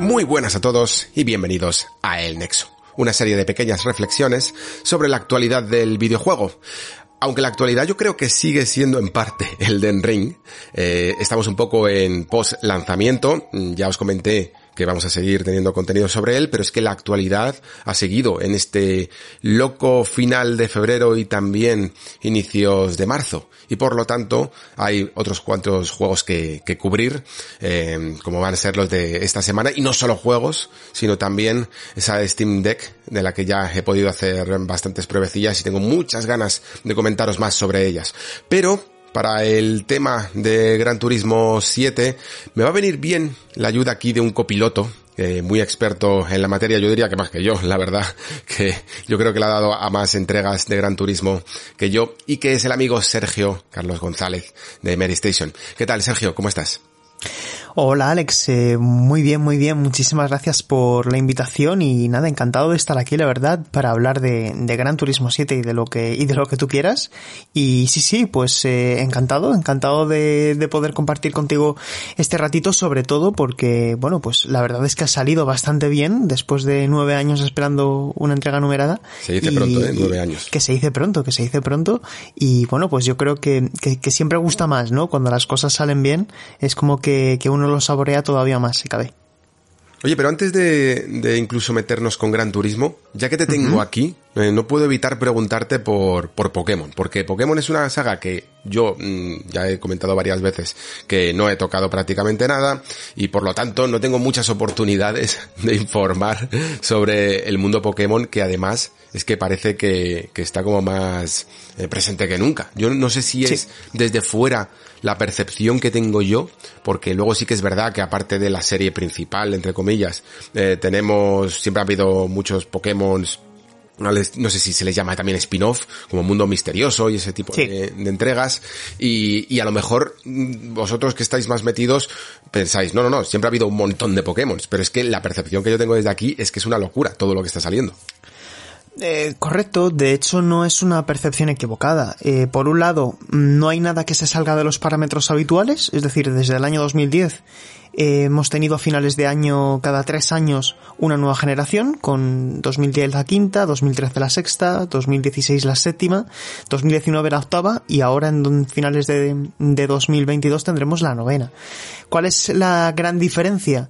Muy buenas a todos y bienvenidos a El Nexo, una serie de pequeñas reflexiones sobre la actualidad del videojuego. Aunque la actualidad yo creo que sigue siendo en parte el Den Ring, eh, estamos un poco en post lanzamiento, ya os comenté que vamos a seguir teniendo contenido sobre él, pero es que la actualidad ha seguido en este loco final de febrero y también inicios de marzo. Y por lo tanto hay otros cuantos juegos que, cubrir, eh, como van a ser los de esta semana, y no solo juegos, sino también esa Steam Deck de la que ya he podido hacer bastantes pruebecillas y tengo muchas ganas de comentaros más sobre ellas. Pero para el tema de Gran Turismo 7, me va a venir bien la ayuda aquí de un copiloto, eh, muy experto en la materia, yo diría que más que yo, la verdad, que yo creo que le ha dado a más entregas de Gran Turismo que yo, y que es el amigo Sergio Carlos González de Mary Station. ¿Qué tal, Sergio? ¿Cómo estás? Hola Alex, eh, muy bien, muy bien, muchísimas gracias por la invitación y nada, encantado de estar aquí, la verdad, para hablar de, de Gran Turismo 7 y de lo que, y de lo que tú quieras. Y sí, sí, pues eh, encantado, encantado de, de poder compartir contigo este ratito, sobre todo porque, bueno, pues la verdad es que ha salido bastante bien después de nueve años esperando una entrega numerada. Se dice Y- pronto, ¿eh? Nueve años. Que se dice pronto, que se dice pronto. Y bueno, pues yo creo que, que, que siempre gusta más, ¿no? Cuando las cosas salen bien, es como que, que uno lo saborea todavía más, si cabe. Oye, pero antes de, de incluso meternos con Gran Turismo, ya que te tengo aquí, eh, no puedo evitar preguntarte por, por Pokémon, porque Pokémon es una saga que yo mm, ya he comentado varias veces que no he tocado prácticamente nada y por lo tanto no tengo muchas oportunidades de informar sobre el mundo Pokémon que además es que parece que, que está como más eh, presente que nunca. Yo no sé si es desde fuera la percepción que tengo yo, porque luego sí que es verdad que aparte de la serie principal, entre comillas, eh, tenemos, siempre ha habido muchos Pokémon no, sé si se les llama también spin-off, como Mundo Misterioso y ese tipo Sí. de, de entregas. Y, y a lo mejor mm, vosotros que estáis más metidos pensáis, no, no, no, siempre ha habido un montón de Pokémon, pero es que la percepción que yo tengo desde aquí es que es una locura todo lo que está saliendo. Eh, correcto, de hecho no es una percepción equivocada. Eh, por un lado, no hay nada que se salga de los parámetros habituales, es decir, desde el año 2010 eh, hemos tenido a finales de año, cada tres años, una nueva generación, con 2010 la quinta, 2013 la sexta, 2016 la séptima, 2019 la octava y ahora en finales de, de 2022 tendremos la novena. ¿Cuál es la gran diferencia?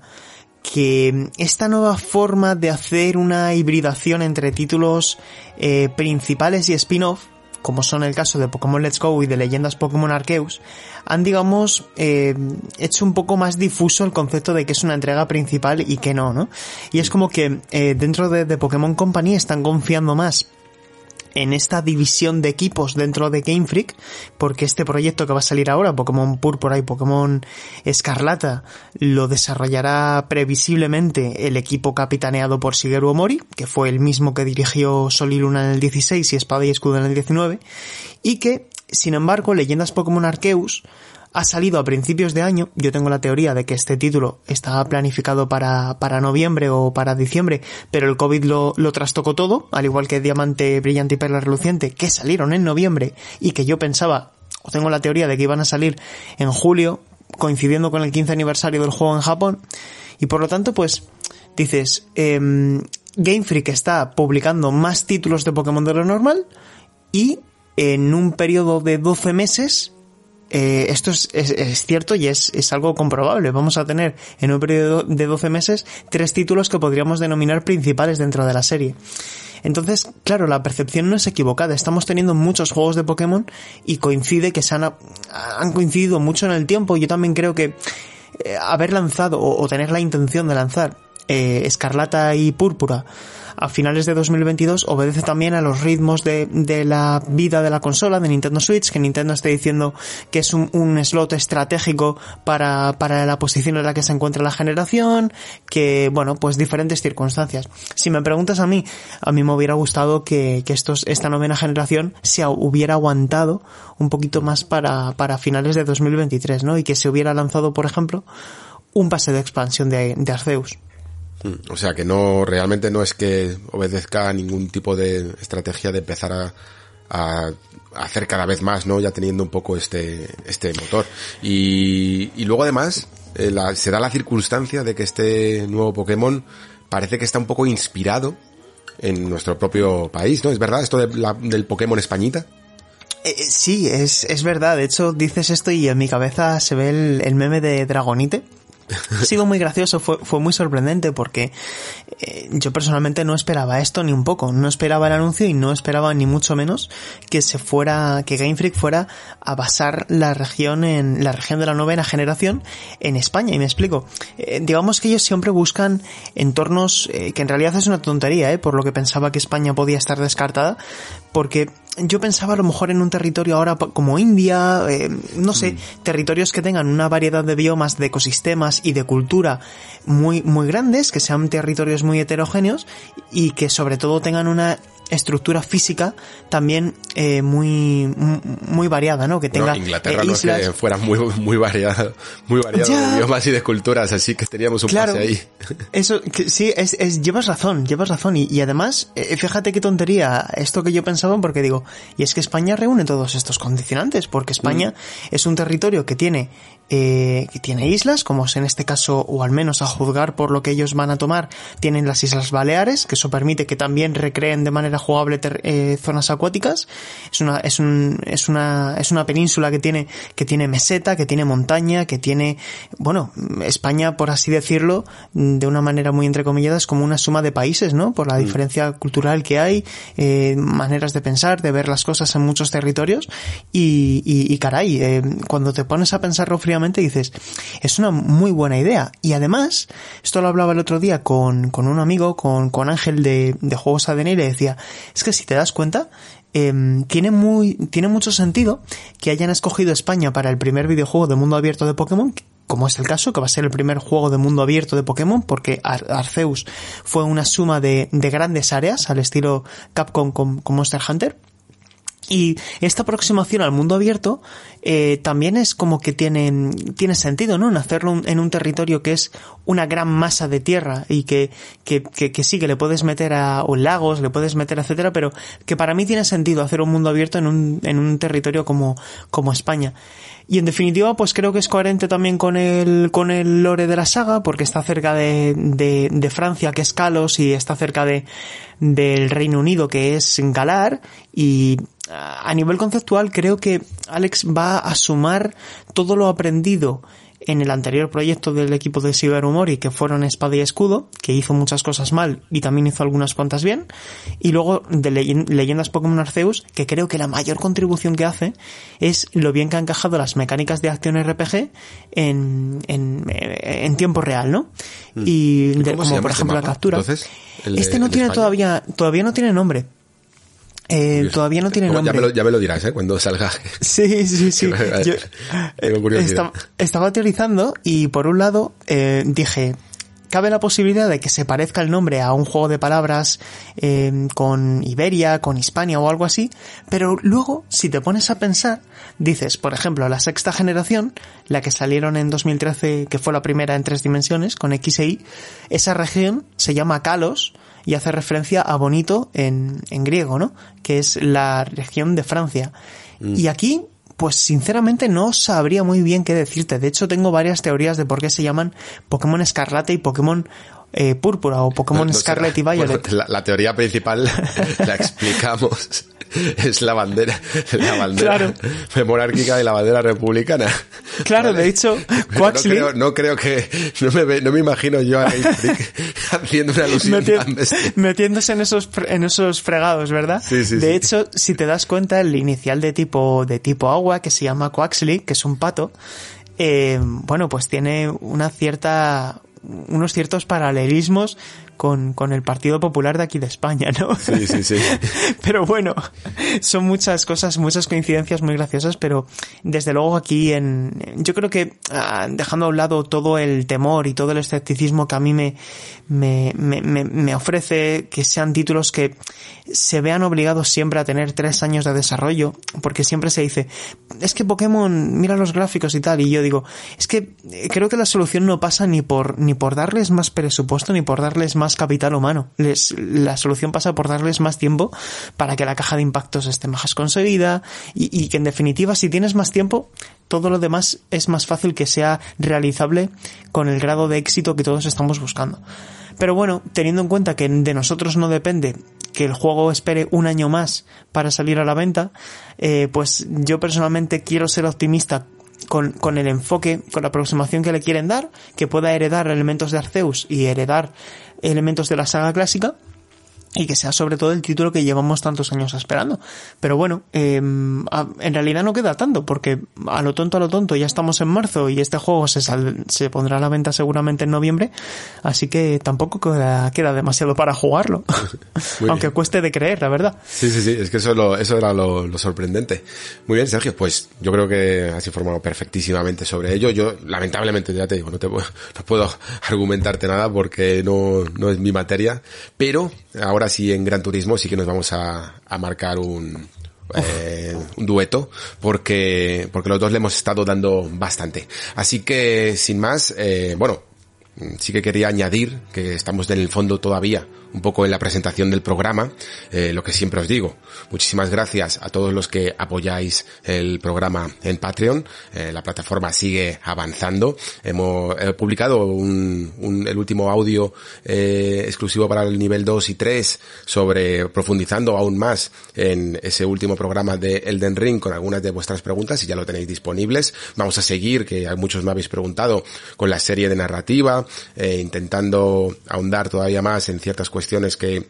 Que esta nueva forma de hacer una hibridación entre títulos eh, principales y spin-off, como son el caso de Pokémon Let's Go y de Leyendas Pokémon Arceus, han, digamos, eh, hecho un poco más difuso el concepto de que es una entrega principal y que no, ¿no? Y es como que eh, dentro de, de Pokémon Company están confiando más en esta división de equipos dentro de Game Freak, porque este proyecto que va a salir ahora, Pokémon Púrpura y Pokémon Escarlata, lo desarrollará previsiblemente el equipo capitaneado por Shigeru Omori, que fue el mismo que dirigió Sol y Luna en el 16 y Espada y Escudo en el 19, y que, sin embargo, Leyendas Pokémon Arceus ha salido a principios de año. Yo tengo la teoría de que este título estaba planificado para, para noviembre o para diciembre, pero el COVID lo, lo trastocó todo, al igual que Diamante Brillante y Perla Reluciente, que salieron en noviembre y que yo pensaba, o tengo la teoría de que iban a salir en julio, coincidiendo con el 15 aniversario del juego en Japón. Y por lo tanto, pues, dices, em, Game Freak está publicando más títulos de Pokémon de lo normal y en un periodo de 12 meses eh, esto es, es- es cierto y es, es algo comprobable. Vamos a tener en un periodo de 12 meses tres títulos que podríamos denominar principales dentro de la serie. Entonces, claro, la percepción no es equivocada. Estamos teniendo muchos juegos de Pokémon y coincide que se han, han coincidido mucho en el tiempo. Yo también creo que eh, haber lanzado o, o tener la intención de lanzar eh, Escarlata y Púrpura a finales de 2022 obedece también a los ritmos de, de la vida de la consola de Nintendo Switch, que Nintendo está diciendo que es un, un slot estratégico para, para la posición en la que se encuentra la generación, que bueno, pues diferentes circunstancias. Si me preguntas a mí, a mí me hubiera gustado que, estos, esta novena generación se hubiera aguantado un poquito más para, para finales de 2023, ¿no? Y que se hubiera lanzado, por ejemplo, un pase de expansión de, de Arceus. O sea que no, realmente no es que obedezca a ningún tipo de estrategia de empezar a, a hacer cada vez más, ¿no? Ya teniendo un poco este, este motor. Y, luego además, eh, la, se da la circunstancia de que este nuevo Pokémon parece que está un poco inspirado en nuestro propio país, ¿no? ¿Es verdad esto del Pokémon Españita? Eh, sí, es, es verdad. De hecho, dices esto y en mi cabeza se ve el meme de Dragonite ha sido muy gracioso, fue, fue muy sorprendente porque eh, yo personalmente no esperaba esto ni un poco, no esperaba el anuncio y no esperaba ni mucho menos que se fuera, que Game Freak fuera a basar la región en, la región de la novena generación en España, y me explico. Eh, digamos que ellos siempre buscan entornos, eh, que en realidad es una tontería, por lo que pensaba que España podía estar descartada, porque yo pensaba a lo mejor en un territorio ahora como India, eh, no sé, mm. territorios que tengan una variedad de biomas, de ecosistemas y de cultura muy, muy grandes, que sean territorios muy heterogéneos y que sobre todo tengan una estructura física también eh, muy muy variada, ¿no? Que tenga no, Inglaterra no es que fuera muy muy variado, muy variado ya. de idiomas y de culturas, así que teníamos un claro, pase ahí. Eso que, sí, es, es, llevas razón, llevas razón y, y además eh, fíjate qué tontería esto que yo pensaba porque digo, y es que España reúne todos estos condicionantes porque España mm. es un territorio que tiene eh, que tiene islas, como es en este caso, o al menos a juzgar por lo que ellos van a tomar, tienen las Islas Baleares, que eso permite que también recreen de manera jugable eh, zonas acuáticas. Es una, es un, es una, es una península que tiene, que tiene meseta, que tiene montaña, que tiene, bueno, España, por así decirlo, de una manera muy entrecomillada, es como una suma de países, ¿no? Por la mm. diferencia cultural que hay, eh, maneras de pensar, de ver las cosas en muchos territorios, y, y, y caray, eh, cuando te pones a pensarlo fríamente, dices, es una muy buena idea. Y además, esto lo hablaba el otro día con, con un amigo, con, con Ángel de, de Juegos ADN y le decía, es que si te das cuenta, eh, tiene muy, tiene mucho sentido que hayan escogido España para el primer videojuego de mundo abierto de Pokémon, como es el caso, que va a ser el primer juego de mundo abierto de Pokémon, porque Ar Arceus fue una suma de, de, grandes áreas al estilo Capcom con, con Monster Hunter. Y esta aproximación al mundo abierto eh, también es como que tiene, tiene sentido, ¿no? En hacerlo en un territorio que es una gran masa de tierra y que, que, que, que sí, que le puedes meter a o lagos, le puedes meter, etcétera, pero que para mí tiene sentido hacer un mundo abierto en un, en un territorio como, como España. Y en definitiva, pues creo que es coherente también con el, con el lore de la saga, porque está cerca de, de, de Francia, que es Kalos, y está cerca de, del Reino Unido, que es Galar, y a nivel conceptual creo que Alex va a sumar todo lo aprendido en el anterior proyecto del equipo de Shigeru Mori, que fueron Espada y Escudo, que hizo muchas cosas mal y también hizo algunas cuantas bien, y luego de Leyendas Pokémon Arceus, que creo que la mayor contribución que hace es lo bien que han encajado las mecánicas de acción RPG en, en, en tiempo real, ¿no? Mm. Y de, como por este ejemplo la captura. Entonces, este no tiene España? todavía, todavía no tiene nombre. Eh, todavía no tiene nombre. Ya me, lo, ya me lo dirás, ¿eh? Cuando salga. Sí, sí, sí. Yo, estaba, estaba teorizando y por un lado eh, dije, cabe la posibilidad de que se parezca el nombre a un juego de palabras eh, con Iberia, con Hispania o algo así, pero luego, si te pones a pensar, dices, por ejemplo, la sexta generación, la que salieron en 2013, que fue la primera en tres dimensiones, con X e Y, esa región se llama Kalos, y hace referencia a Bonito en, en griego, ¿no? Que es la región de Francia. Mm. Y aquí, pues sinceramente no sabría muy bien qué decirte. De hecho, tengo varias teorías de por qué se llaman Pokémon Escarlata y Pokémon eh, Púrpura o Pokémon no, no, Scarlet y Violet. Bueno, la, la, teoría principal la explicamos. es la bandera, la bandera claro. monárquica de la bandera republicana. Claro, ¿vale? de hecho, Quaxley... No creo, no creo que, no me, no me imagino yo a haciendo una alusión Meti metiéndose en esos, en esos fregados, ¿verdad? Sí, sí, de sí. hecho, si te das cuenta, el inicial de tipo, de tipo agua, que se llama Quaxley, que es un pato, eh, bueno, pues tiene una cierta, unos ciertos paralelismos con, con el Partido Popular de aquí de España, ¿no? Sí, sí, sí. pero bueno, son muchas cosas, muchas coincidencias muy graciosas, pero desde luego aquí en, yo creo que ah, dejando a un lado todo el temor y todo el escepticismo que a mí me, me, me, me ofrece que sean títulos que se vean obligados siempre a tener tres años de desarrollo, porque siempre se dice, es que Pokémon, mira los gráficos y tal, y yo digo, es que eh, creo que la solución no pasa ni por, ni por darles más presupuesto, ni por darles más capital humano. La solución pasa por darles más tiempo para que la caja de impactos esté más conseguida y, y que en definitiva si tienes más tiempo todo lo demás es más fácil que sea realizable con el grado de éxito que todos estamos buscando. Pero bueno, teniendo en cuenta que de nosotros no depende que el juego espere un año más para salir a la venta, eh, pues yo personalmente quiero ser optimista con, con, el enfoque, con la aproximación que le quieren dar, que pueda heredar elementos de Arceus y heredar elementos de la saga clásica, y que sea sobre todo el título que llevamos tantos años esperando. Pero bueno, eh, en realidad no queda tanto, porque a lo tonto, a lo tonto, ya estamos en marzo y este juego se, sal, se pondrá a la venta seguramente en noviembre, así que tampoco queda, queda demasiado para jugarlo, aunque bien. cueste de creer, la verdad. Sí, sí, sí, es que eso, lo, eso era lo, lo, sorprendente. Muy bien, Sergio, pues yo creo que has informado perfectísimamente sobre ello. Yo, lamentablemente, ya te digo, no, te, no puedo argumentarte nada porque no, no es mi materia, pero ahora sí en Gran Turismo sí que nos vamos a, a marcar un, eh, un dueto porque porque los dos le hemos estado dando bastante. Así que sin más eh, bueno sí que quería añadir que estamos en el fondo todavía un poco en la presentación del programa, eh, lo que siempre os digo. Muchísimas gracias a todos los que apoyáis el programa en Patreon. Eh, la plataforma sigue avanzando. Hemos publicado un, un, el último audio eh, exclusivo para el nivel 2 y 3 sobre profundizando aún más en ese último programa de Elden Ring con algunas de vuestras preguntas y ya lo tenéis disponibles. Vamos a seguir, que muchos me habéis preguntado, con la serie de narrativa, eh, intentando ahondar todavía más en ciertas cuestiones cuestiones que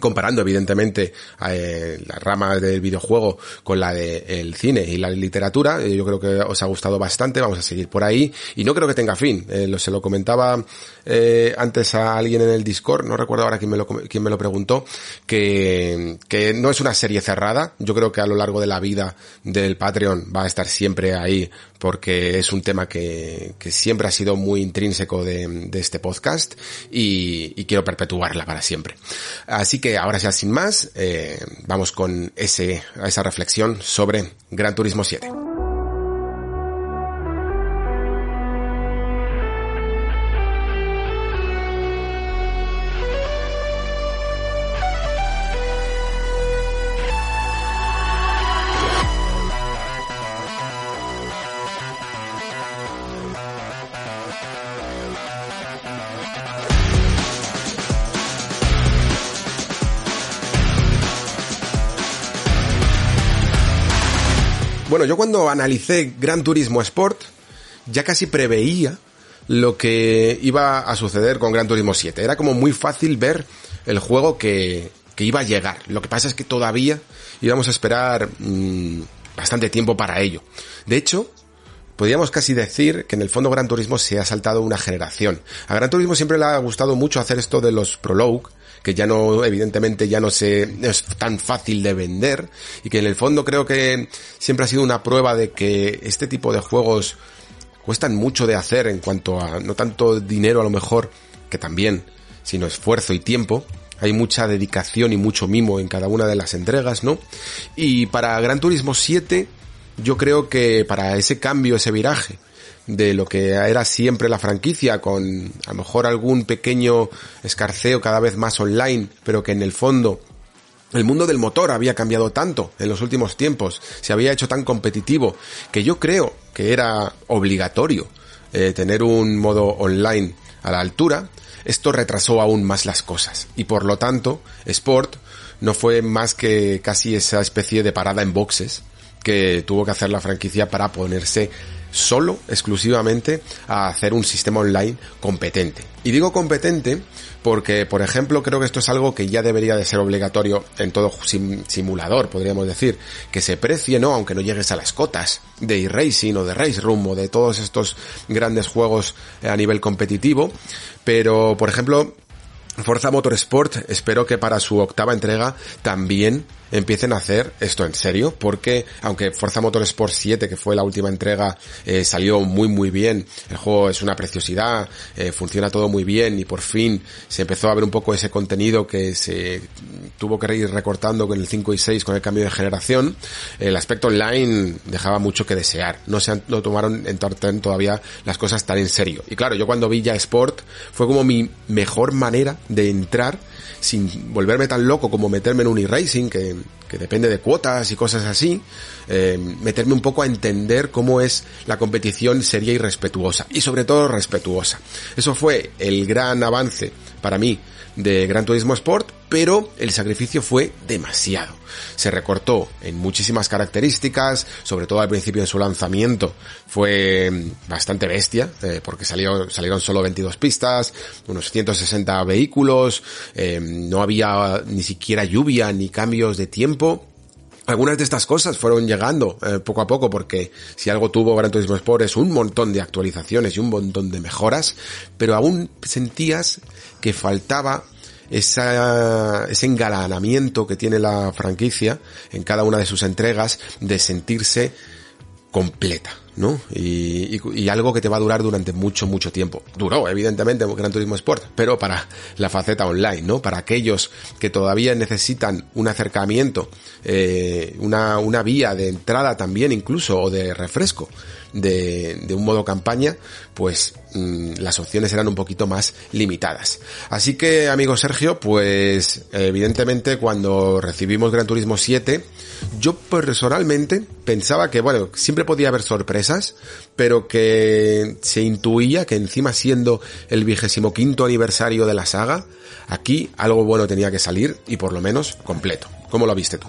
comparando evidentemente eh, la rama del videojuego con la del de cine y la literatura, eh, yo creo que os ha gustado bastante, vamos a seguir por ahí. Y no creo que tenga fin, eh, lo, se lo comentaba eh, antes a alguien en el Discord, no recuerdo ahora quién me lo, quién me lo preguntó, que, que no es una serie cerrada, yo creo que a lo largo de la vida del Patreon va a estar siempre ahí porque es un tema que, siempre ha sido muy intrínseco de, este podcast y, y quiero perpetuarla para siempre. Así que ahora ya sin más, eh, vamos con ese, esa reflexión sobre Gran Turismo 7. Bueno, yo cuando analicé Gran Turismo Sport, ya casi preveía lo que iba a suceder con Gran Turismo 7. Era como muy fácil ver el juego que, que iba a llegar. Lo que pasa es que todavía íbamos a esperar mmm, bastante tiempo para ello. De hecho, podríamos casi decir que en el fondo Gran Turismo se ha saltado una generación. A Gran Turismo siempre le ha gustado mucho hacer esto de los prologue, que ya no, evidentemente ya no se, es tan fácil de vender, y que en el fondo creo que siempre ha sido una prueba de que este tipo de juegos cuestan mucho de hacer en cuanto a, no tanto dinero a lo mejor, que también, sino esfuerzo y tiempo, hay mucha dedicación y mucho mimo en cada una de las entregas, ¿no? Y para Gran Turismo 7, yo creo que para ese cambio, ese viraje de lo que era siempre la franquicia, con a lo mejor algún pequeño escarceo cada vez más online, pero que en el fondo el mundo del motor había cambiado tanto en los últimos tiempos, se había hecho tan competitivo, que yo creo que era obligatorio eh, tener un modo online a la altura, esto retrasó aún más las cosas. Y por lo tanto, Sport no fue más que casi esa especie de parada en boxes que tuvo que hacer la franquicia para ponerse solo, exclusivamente, a hacer un sistema online competente. Y digo competente porque, por ejemplo, creo que esto es algo que ya debería de ser obligatorio en todo simulador, podríamos decir, que se precie, ¿no? Aunque no llegues a las cotas de e-racing o de Race Room o de todos estos grandes juegos a nivel competitivo, pero, por ejemplo, Forza Motorsport espero que para su octava entrega también empiecen a hacer esto en serio, porque aunque Forza Motorsport 7, que fue la última entrega, eh, salió muy muy bien, el juego es una preciosidad, eh, funciona todo muy bien y por fin se empezó a ver un poco ese contenido que se tuvo que ir recortando con el 5 y 6 con el cambio de generación, el aspecto online dejaba mucho que desear, no se no tomaron en todavía las cosas tan en serio. Y claro, yo cuando vi ya Sport fue como mi mejor manera de entrar sin volverme tan loco como meterme en un e-racing que, que, depende de cuotas y cosas así, eh, meterme un poco a entender cómo es la competición seria y respetuosa, y sobre todo respetuosa. Eso fue el gran avance para mí de Gran Turismo Sport, pero el sacrificio fue demasiado. Se recortó en muchísimas características, sobre todo al principio de su lanzamiento fue bastante bestia, eh, porque salieron solo 22 pistas, unos 160 vehículos, eh, no había ni siquiera lluvia ni cambios de tiempo. Algunas de estas cosas fueron llegando eh, poco a poco porque si algo tuvo Gran Turismo Sport es un montón de actualizaciones y un montón de mejoras, pero aún sentías que faltaba esa, ese engalanamiento que tiene la franquicia en cada una de sus entregas de sentirse completa, ¿no? Y, algo que te va a durar durante mucho, mucho tiempo. Duró, evidentemente, Gran Turismo Sport, pero para la faceta online, ¿no? Para aquellos que todavía necesitan un acercamiento, eh, una, una vía de entrada también incluso, o de refresco, de, de un modo campaña, pues mm, las opciones eran un poquito más limitadas. Así que, amigo Sergio, pues evidentemente cuando recibimos Gran Turismo 7, yo personalmente pensaba que, bueno, siempre podía haber sorpresas, pero que se intuía que encima siendo el vigésimo quinto aniversario de la saga, aquí algo bueno tenía que salir y por lo menos completo. ¿Cómo lo viste tú?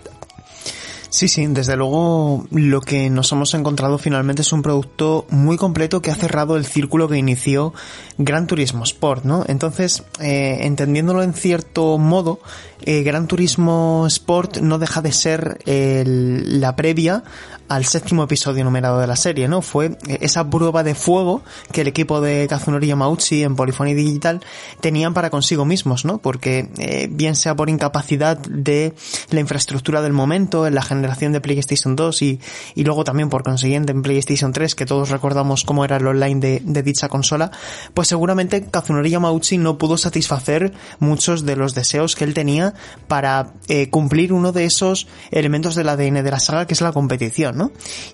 Sí, sí, desde luego lo que nos hemos encontrado finalmente es un producto muy completo que ha cerrado el círculo que inició Gran Turismo Sport, ¿no? Entonces, eh, entendiéndolo en cierto modo, eh, Gran Turismo Sport no deja de ser la previa al séptimo episodio numerado de la serie, ¿no? Fue esa prueba de fuego que el equipo de Kazunori Yamauchi en Polyphony Digital tenían para consigo mismos, ¿no? Porque eh, bien sea por incapacidad de la infraestructura del momento, en la generación de PlayStation 2 y, y luego también por consiguiente en PlayStation 3, que todos recordamos cómo era el online de, de dicha consola, pues seguramente Kazunori Yamauchi no pudo satisfacer muchos de los deseos que él tenía para eh, cumplir uno de esos elementos del ADN de la saga que es la competición,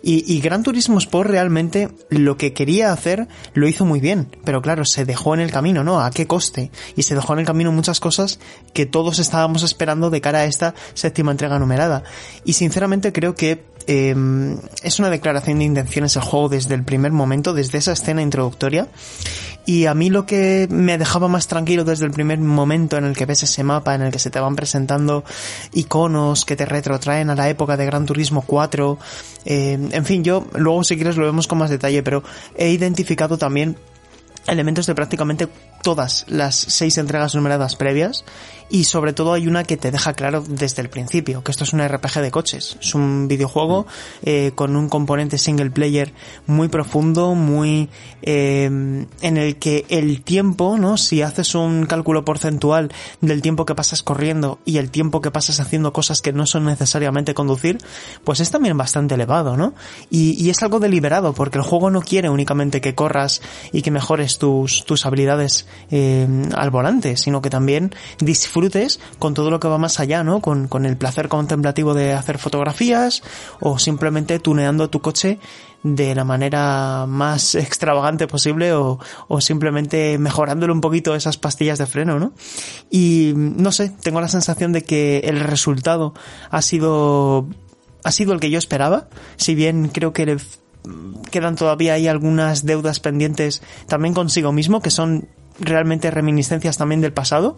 y, Gran Turismo Sport realmente lo que quería hacer lo hizo muy bien, pero claro, se dejó en el camino, ¿no? ¿A qué coste? Y se dejó en el camino muchas cosas que todos estábamos esperando de cara a esta séptima entrega numerada. Y sinceramente creo que em, es una declaración de intenciones el juego desde el primer momento, desde esa escena introductoria. Y a mí lo que me dejaba más tranquilo desde el primer momento en el que ves ese mapa, en el que se te van presentando iconos que te retrotraen a la época de Gran Turismo 4, eh, en fin, yo luego si quieres lo vemos con más detalle, pero he identificado también elementos de prácticamente todas las seis entregas numeradas previas y sobre todo hay una que te deja claro desde el principio, que esto es un RPG de coches, es un videojuego eh, con un componente single player muy profundo, muy eh, en el que el tiempo, ¿no? Si haces un cálculo porcentual del tiempo que pasas corriendo y el tiempo que pasas haciendo cosas que no son necesariamente conducir, pues es también bastante elevado, ¿no? Y, y es algo deliberado, porque el juego no quiere únicamente que corras y que mejores tus, tus habilidades eh, al volante, sino que también disfrutes disfrutes con todo lo que va más allá, ¿no? Con, con el placer contemplativo de hacer fotografías o simplemente tuneando tu coche de la manera más extravagante posible o, o simplemente mejorándole un poquito esas pastillas de freno, ¿no? Y no sé, tengo la sensación de que el resultado ha sido ha sido el que yo esperaba, si bien creo que quedan todavía ahí algunas deudas pendientes también consigo mismo que son realmente reminiscencias también del pasado,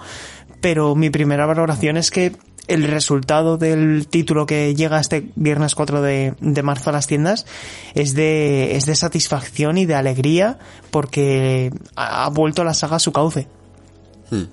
pero mi primera valoración es que el resultado del título que llega este viernes 4 de, de, marzo a las tiendas es de, es de satisfacción y de alegría porque ha vuelto la saga a su cauce. Hmm.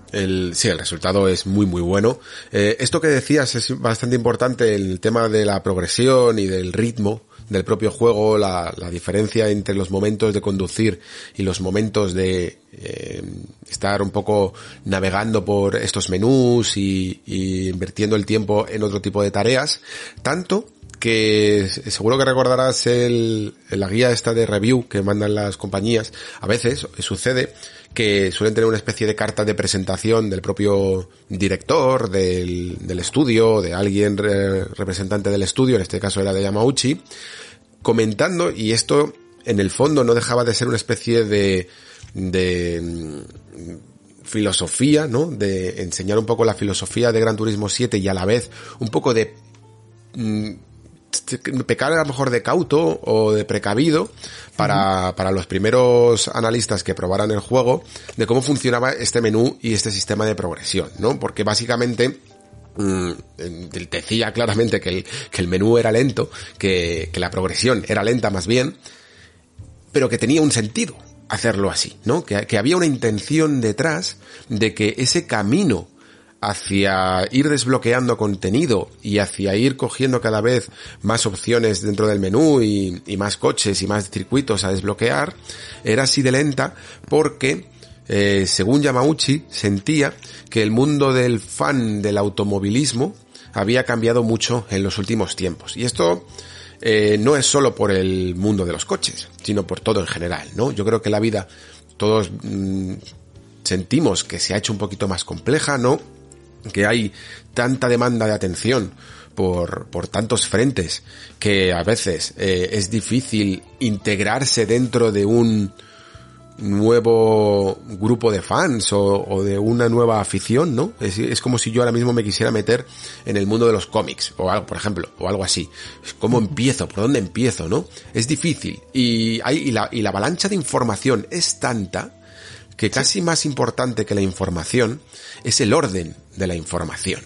Sí, el resultado es muy muy bueno. Eh, esto que decías es bastante importante, el tema de la progresión y del ritmo del propio juego, la, la diferencia entre los momentos de conducir y los momentos de eh, estar un poco navegando por estos menús y, y invirtiendo el tiempo en otro tipo de tareas, tanto que seguro que recordarás el, la guía esta de review que mandan las compañías. A veces sucede que suelen tener una especie de carta de presentación del propio director del, del estudio, de alguien representante del estudio, en este caso era de Yamauchi, comentando, y esto en el fondo no dejaba de ser una especie de, de mm, filosofía, ¿no? De enseñar un poco la filosofía de Gran Turismo 7 y a la vez un poco de mm, pecar a lo mejor de cauto o de precavido para, para los primeros analistas que probaran el juego de cómo funcionaba este menú y este sistema de progresión, ¿no? Porque básicamente mm, decía claramente que el, que el menú era lento, que, que la progresión era lenta más bien, pero que tenía un sentido hacerlo así, ¿no? Que, que había una intención detrás de que ese camino hacia ir desbloqueando contenido y hacia ir cogiendo cada vez más opciones dentro del menú y, más coches y más circuitos a desbloquear, era así de lenta porque eh, según Yamauchi, sentía que el mundo del fan del automovilismo había cambiado mucho en los últimos tiempos. Y esto eh, no es solo por el mundo de los coches, sino por todo en general, ¿no? Yo creo que la vida todos mmm, sentimos que se ha hecho un poquito más compleja, ¿no? Que hay tanta demanda de atención por, por tantos frentes que a veces eh, es difícil integrarse dentro de un nuevo grupo de fans o, o de una nueva afición, ¿no? Es, es, como si yo ahora mismo me quisiera meter en el mundo de los cómics o algo, por ejemplo, o algo así. ¿Cómo empiezo? ¿Por dónde empiezo? ¿No? Es difícil y hay y la, y la avalancha de información es tanta que casi más importante que la información es el orden de la información.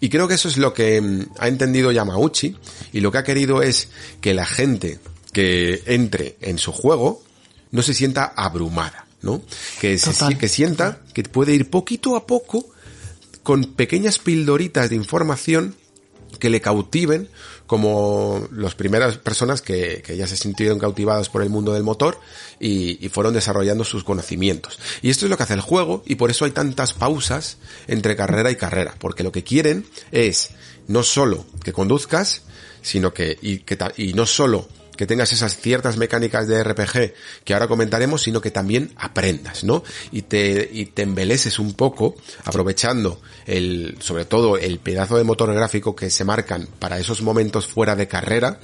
Y creo que eso es lo que mm, ha entendido Yamauchi y lo que ha querido es que la gente que entre en su juego no se sienta abrumada, ¿no? Que, se, que sienta que puede ir poquito a poco con pequeñas pildoritas de información que le cautiven como las primeras personas que, que, ya se sintieron cautivadas por el mundo del motor y, y, fueron desarrollando sus conocimientos. Y esto es lo que hace el juego y por eso hay tantas pausas entre carrera y carrera, porque lo que quieren es no solo que conduzcas, sino que, y, que, y no solo que tengas esas ciertas mecánicas de RPG que ahora comentaremos, sino que también aprendas, ¿no? Y te, y te embeleses un poco, aprovechando el, sobre todo el pedazo de motor gráfico que se marcan para esos momentos fuera de carrera,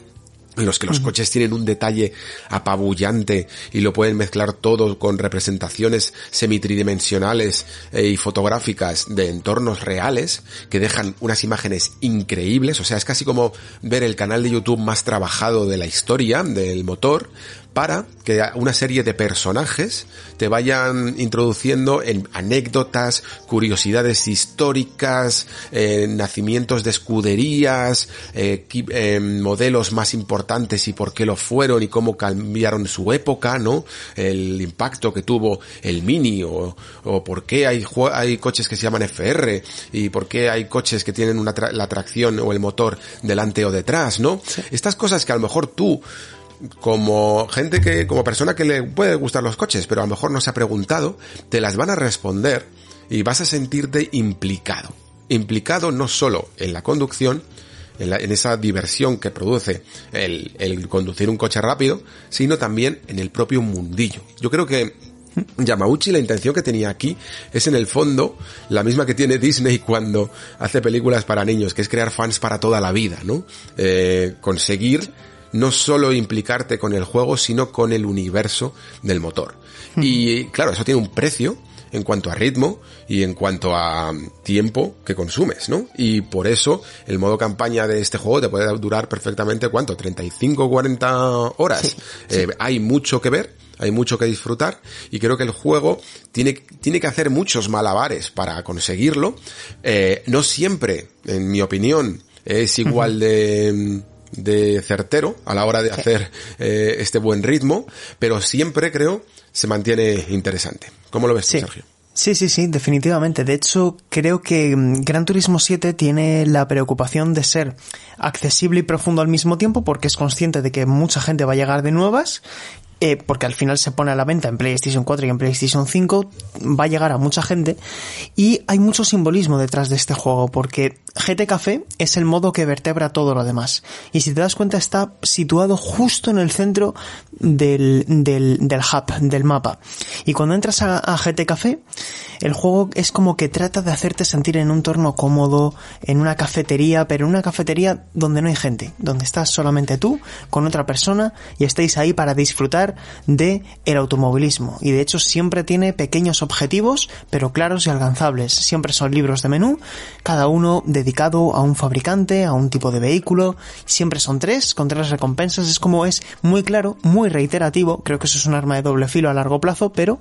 en los que los coches tienen un detalle apabullante y lo pueden mezclar todo con representaciones semitridimensionales eh, y fotográficas de entornos reales que dejan unas imágenes increíbles, o sea, es casi como ver el canal de YouTube más trabajado de la historia del motor, para que una serie de personajes te vayan introduciendo en anécdotas, curiosidades históricas, eh, nacimientos de escuderías, eh, eh, modelos más importantes y por qué lo fueron y cómo cambiaron su época, ¿no? El impacto que tuvo el Mini o, o por qué hay, hay coches que se llaman FR y por qué hay coches que tienen una tra la tracción o el motor delante o detrás, ¿no? Estas cosas que a lo mejor tú como gente que, como persona que le puede gustar los coches, pero a lo mejor no se ha preguntado, te las van a responder y vas a sentirte implicado. Implicado no solo en la conducción, en, la, en esa diversión que produce el, el conducir un coche rápido, sino también en el propio mundillo. Yo creo que Yamauchi la intención que tenía aquí es en el fondo la misma que tiene Disney cuando hace películas para niños, que es crear fans para toda la vida, ¿no? Eh, conseguir no solo implicarte con el juego, sino con el universo del motor. Y claro, eso tiene un precio en cuanto a ritmo y en cuanto a tiempo que consumes, ¿no? Y por eso el modo campaña de este juego te puede durar perfectamente, ¿cuánto? 35, 40 horas. Eh, hay mucho que ver, hay mucho que disfrutar y creo que el juego tiene, tiene que hacer muchos malabares para conseguirlo. Eh, no siempre, en mi opinión, es igual de de certero a la hora de hacer eh, este buen ritmo, pero siempre creo se mantiene interesante. ¿Cómo lo ves, Sergio? Sí, sí, sí, definitivamente. De hecho, creo que mm, Gran Turismo 7 tiene la preocupación de ser accesible y profundo al mismo tiempo porque es consciente de que mucha gente va a llegar de nuevas eh, porque al final se pone a la venta en PlayStation 4 y en PlayStation 5, va a llegar a mucha gente y hay mucho simbolismo detrás de este juego porque GT Café es el modo que vertebra todo lo demás. Y si te das cuenta está situado justo en el centro del, del, del hub, del mapa. Y cuando entras a, a GT Café el juego es como que trata de hacerte sentir en un entorno cómodo, en una cafetería, pero en una cafetería donde no hay gente, donde estás solamente tú con otra persona y estáis ahí para disfrutar de el automovilismo. Y de hecho siempre tiene pequeños objetivos, pero claros y alcanzables. Siempre son libros de menú, cada uno dedicado a un fabricante, a un tipo de vehículo. Siempre son tres, con tres recompensas. Es como es muy claro, muy reiterativo. Creo que eso es un arma de doble filo a largo plazo, pero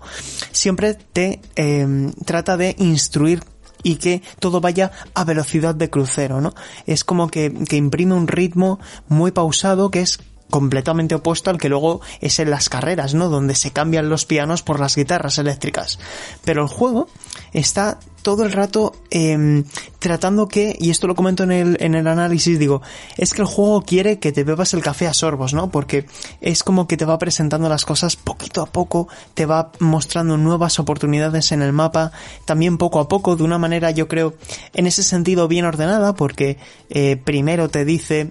siempre te eh, trata de instruir y que todo vaya a velocidad de crucero, ¿no? Es como que, que imprime un ritmo muy pausado que es completamente opuesto al que luego es en las carreras, ¿no? Donde se cambian los pianos por las guitarras eléctricas. Pero el juego está todo el rato eh, tratando que, y esto lo comento en el, en el análisis, digo, es que el juego quiere que te bebas el café a sorbos, ¿no? Porque es como que te va presentando las cosas poquito a poco, te va mostrando nuevas oportunidades en el mapa, también poco a poco, de una manera yo creo, en ese sentido bien ordenada, porque eh, primero te dice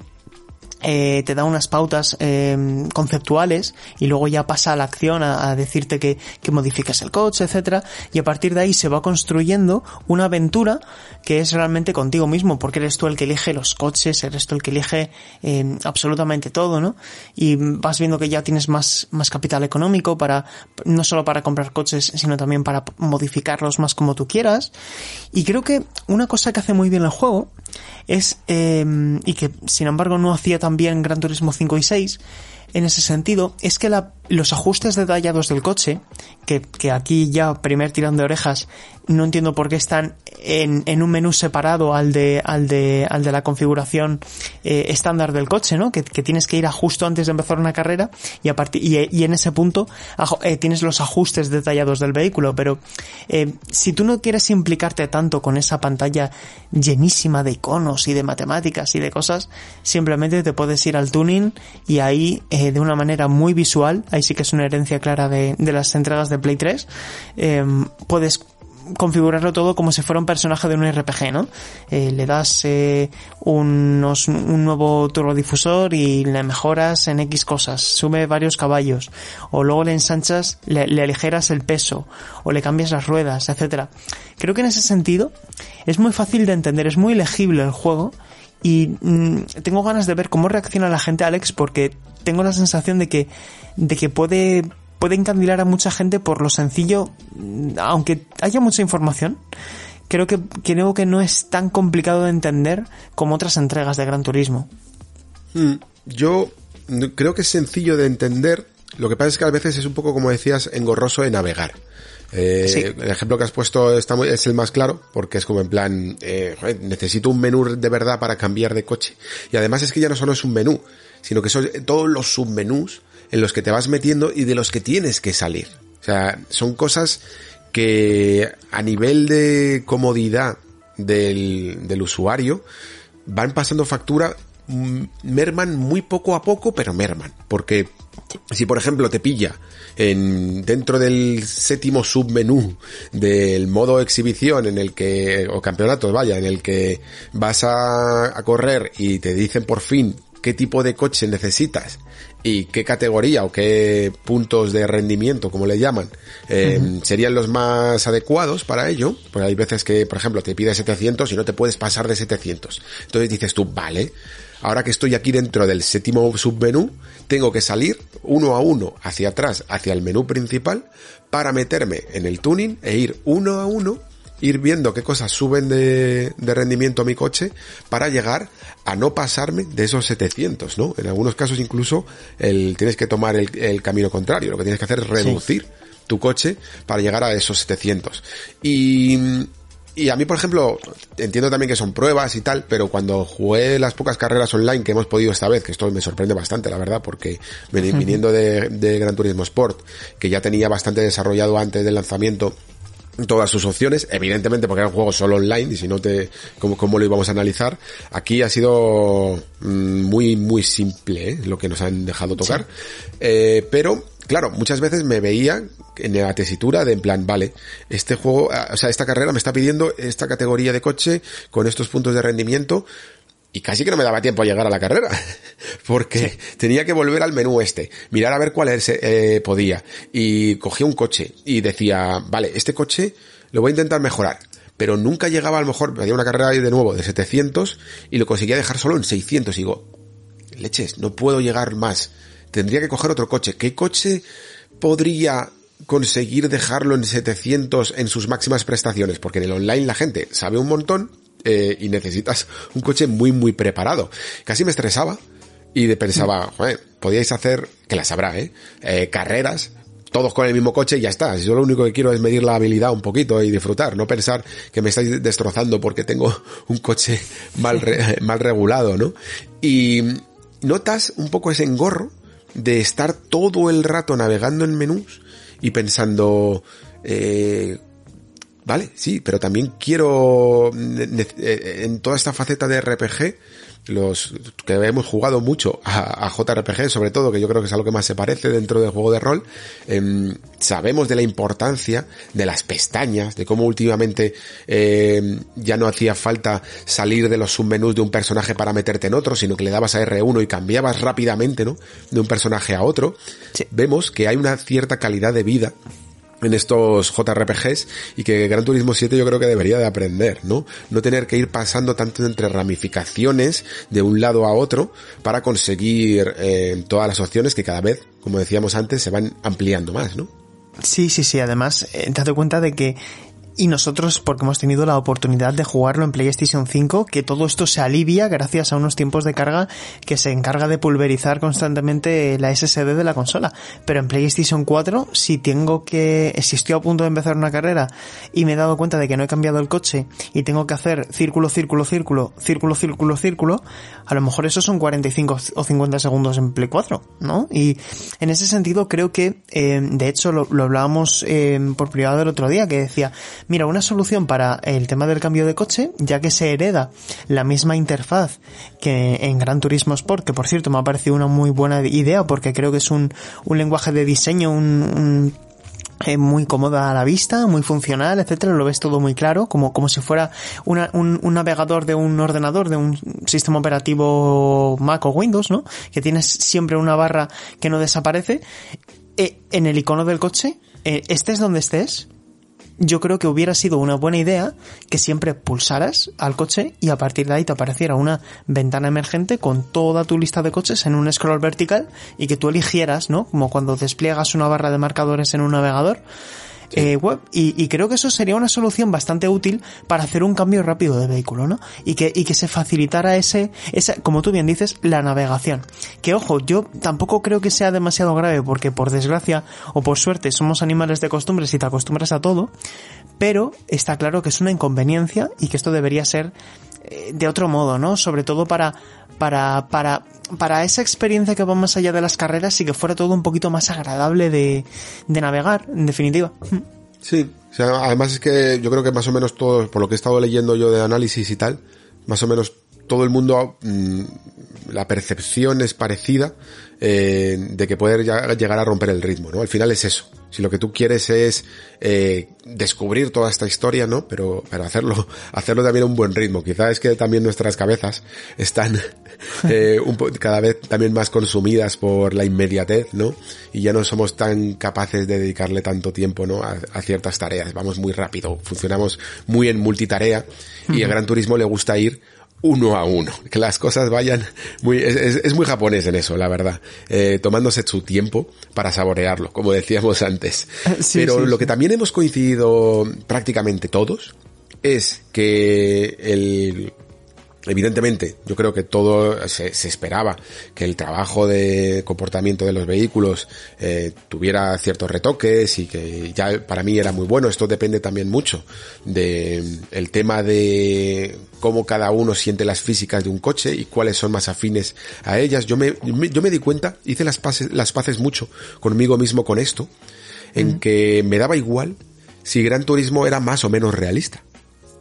eh, te da unas pautas eh, conceptuales y luego ya pasa a la acción a, decirte que, que, modifiques el coche, etcétera, y a partir de ahí se va construyendo una aventura que es realmente contigo mismo, porque eres tú el que elige los coches, eres tú el que elige eh, absolutamente todo, ¿no? Y vas viendo que ya tienes más, más capital económico para, no solo para comprar coches, sino también para modificarlos más como tú quieras. Y creo que una cosa que hace muy bien el juego es, eh, y que sin embargo no hacía también Gran Turismo 5 y 6, en ese sentido, es que la, los ajustes detallados del coche, que, que, aquí ya primer tirón de orejas, no entiendo por qué están en, en un menú separado al de, al de, al de la configuración eh, estándar del coche, ¿no? Que, que, tienes que ir a justo antes de empezar una carrera y a partir, y, en ese punto eh, tienes los ajustes detallados del vehículo, pero eh, si tú no quieres implicarte tanto con esa pantalla llenísima de iconos y de matemáticas y de cosas, simplemente te puedes ir al tuning y ahí de una manera muy visual, ahí sí que es una herencia clara de, de las entregas de Play 3, eh, puedes configurarlo todo como si fuera un personaje de un RPG, ¿no? Eh, le das eh, unos, un nuevo turbodifusor y le mejoras en X cosas, sube varios caballos, o luego le ensanchas, le, le aligeras el peso, o le cambias las ruedas, etcétera. Creo que en ese sentido es muy fácil de entender, es muy legible el juego, y mmm, tengo ganas de ver cómo reacciona la gente Alex porque tengo la sensación de que de que puede puede encandilar a mucha gente por lo sencillo aunque haya mucha información. Creo que creo que no es tan complicado de entender como otras entregas de Gran Turismo. Mm, yo creo que es sencillo de entender. Lo que pasa es que a veces es un poco como decías engorroso de navegar eh, sí. El ejemplo que has puesto está muy, es el más claro, porque es como en plan, eh, necesito un menú de verdad para cambiar de coche. Y además es que ya no solo es un menú, sino que son todos los submenús en los que te vas metiendo y de los que tienes que salir. O sea, son cosas que a nivel de comodidad del, del usuario van pasando factura merman muy poco a poco, pero merman. Porque si por ejemplo te pilla en, dentro del séptimo submenú del modo exhibición en el que, o campeonatos vaya, en el que vas a, a correr y te dicen por fin qué tipo de coche necesitas y qué categoría o qué puntos de rendimiento, como le llaman, eh, uh -huh. serían los más adecuados para ello. Porque hay veces que, por ejemplo, te pide 700 y no te puedes pasar de 700. Entonces dices tú, vale, ahora que estoy aquí dentro del séptimo submenú, tengo que salir uno a uno hacia atrás, hacia el menú principal, para meterme en el tuning e ir uno a uno ir viendo qué cosas suben de, rendimiento a mi coche para llegar a no pasarme de esos 700, ¿no? En algunos casos incluso el, tienes que tomar el, camino contrario, lo que tienes que hacer es reducir tu coche para llegar a esos 700. Y, y a mí, por ejemplo, entiendo también que son pruebas y tal, pero cuando jugué las pocas carreras online que hemos podido esta vez, que esto me sorprende bastante, la verdad, porque viniendo de, de Gran Turismo Sport, que ya tenía bastante desarrollado antes del lanzamiento, todas sus opciones, evidentemente porque era un juego solo online y si no te, cómo, lo íbamos a analizar, aquí ha sido mm, muy, muy simple ¿eh? lo que nos han dejado tocar, eh, pero claro, muchas veces me veía en la tesitura de en plan, vale, este juego, ah, o sea, esta carrera me está pidiendo esta categoría de coche con estos puntos de rendimiento, y casi que no me daba tiempo a llegar a la carrera, porque tenía que volver al menú este, mirar a ver cuál eh, podía, y cogía un coche y decía, vale, este coche lo voy a intentar mejorar, pero nunca llegaba a lo mejor, había una carrera de nuevo de 700 y lo conseguía dejar solo en 600 y digo, leches, no puedo llegar más, tendría que coger otro coche, ¿qué coche podría conseguir dejarlo en 700 en sus máximas prestaciones? Porque en el online la gente sabe un montón, eh, y necesitas un coche muy, muy preparado. Casi me estresaba y pensaba, joder, podíais hacer, que las habrá, ¿eh? ¿eh? Carreras, todos con el mismo coche y ya está. Yo lo único que quiero es medir la habilidad un poquito y disfrutar, no pensar que me estáis destrozando porque tengo un coche mal, mal regulado, ¿no? Y notas un poco ese engorro de estar todo el rato navegando en menús y pensando, eh, Vale, sí, pero también quiero eh, en toda esta faceta de RPG, los que hemos jugado mucho a, JRPG, sobre todo, que yo creo que es algo que más se parece dentro del juego de rol, em, sabemos de la importancia de las pestañas, de cómo últimamente em, ya no hacía falta salir de los submenús de un personaje para meterte en otro, sino que le dabas a R1 y cambiabas rápidamente, ¿no? De un personaje a otro. Vemos que hay una cierta calidad de vida en estos JRPGs y que Gran Turismo 7 yo creo que debería de aprender, ¿no? No tener que ir pasando tanto entre ramificaciones de un lado a otro para conseguir eh, todas las opciones que cada vez, como decíamos antes, se van ampliando más, ¿no? Sí, sí, sí. Además, eh, das cuenta de que y nosotros porque hemos tenido la oportunidad de jugarlo en PlayStation 5, que todo esto se alivia gracias a unos tiempos de carga que se encarga de pulverizar constantemente la SSD de la consola. Pero en PlayStation 4, si tengo que, si estoy a punto de empezar una carrera y me he dado cuenta de que no he cambiado el coche y tengo que hacer círculo, círculo, círculo, círculo, círculo, círculo, a lo mejor eso son 45 o 50 segundos en Play 4, ¿no? Y en ese sentido creo que, eh, de hecho lo, hablábamos eh, por privado el otro día, que decía, Mira, una solución para el tema del cambio de coche, ya que se hereda la misma interfaz que en Gran Turismo Sport, que por cierto me ha parecido una muy buena idea porque creo que es un, un lenguaje de diseño, un, eh, muy cómoda a la vista, muy funcional, etcétera, lo ves todo muy claro, como, como si fuera un, un, navegador de un ordenador, de un sistema operativo Mac o Windows, ¿no? Que tienes siempre una barra que no desaparece. Eh, en el icono del coche, eh, estés donde estés, yo creo que hubiera sido una buena idea que siempre pulsaras al coche y a partir de ahí te apareciera una ventana emergente con toda tu lista de coches en un scroll vertical y que tú eligieras, ¿no? Como cuando despliegas una barra de marcadores en un navegador eh, web y, creo que eso sería una solución bastante útil para hacer un cambio rápido de vehículo, ¿no? Y que, y que se facilitara ese, esa, como tú bien dices, la navegación. Que ojo, yo tampoco creo que sea demasiado grave porque por desgracia o por suerte somos animales de costumbres y te acostumbras a todo, pero está claro que es una inconveniencia y que esto debería ser eh, de otro modo, ¿no? Sobre todo para, para, para, para esa experiencia que va más allá de las carreras y que fuera todo un poquito más agradable de, de navegar, en definitiva. Sí, además es que yo creo que más o menos todo, por lo que he estado leyendo yo de análisis y tal, más o menos todo el mundo, mm, la percepción es parecida eh, de que poder llegar a romper el ritmo, ¿no? Al final es eso. Si lo que tú quieres es eh, descubrir toda esta historia, ¿no? Pero, pero hacerlo, hacerlo también a un buen ritmo. Quizás es que también nuestras cabezas están eh, un cada vez también más consumidas por la inmediatez, ¿no? Y ya no somos tan capaces de dedicarle tanto tiempo, ¿no? A, a ciertas tareas. Vamos muy rápido, funcionamos muy en multitarea y el Gran Turismo le gusta ir uno a uno, que las cosas vayan muy, es, muy japonés en eso, la verdad, eh, tomándose su tiempo para saborearlo, como decíamos antes. Pero lo que también hemos coincidido prácticamente todos es que el Evidentemente, yo creo que todo se, esperaba que el trabajo de comportamiento de los vehículos eh, tuviera ciertos retoques y que ya para mí era muy bueno. Esto depende también mucho de el tema de cómo cada uno siente las físicas de un coche y cuáles son más afines a ellas. Yo me, yo me di cuenta, hice las paces, las paces mucho conmigo mismo con esto, en que me daba igual si Gran Turismo era más o menos realista.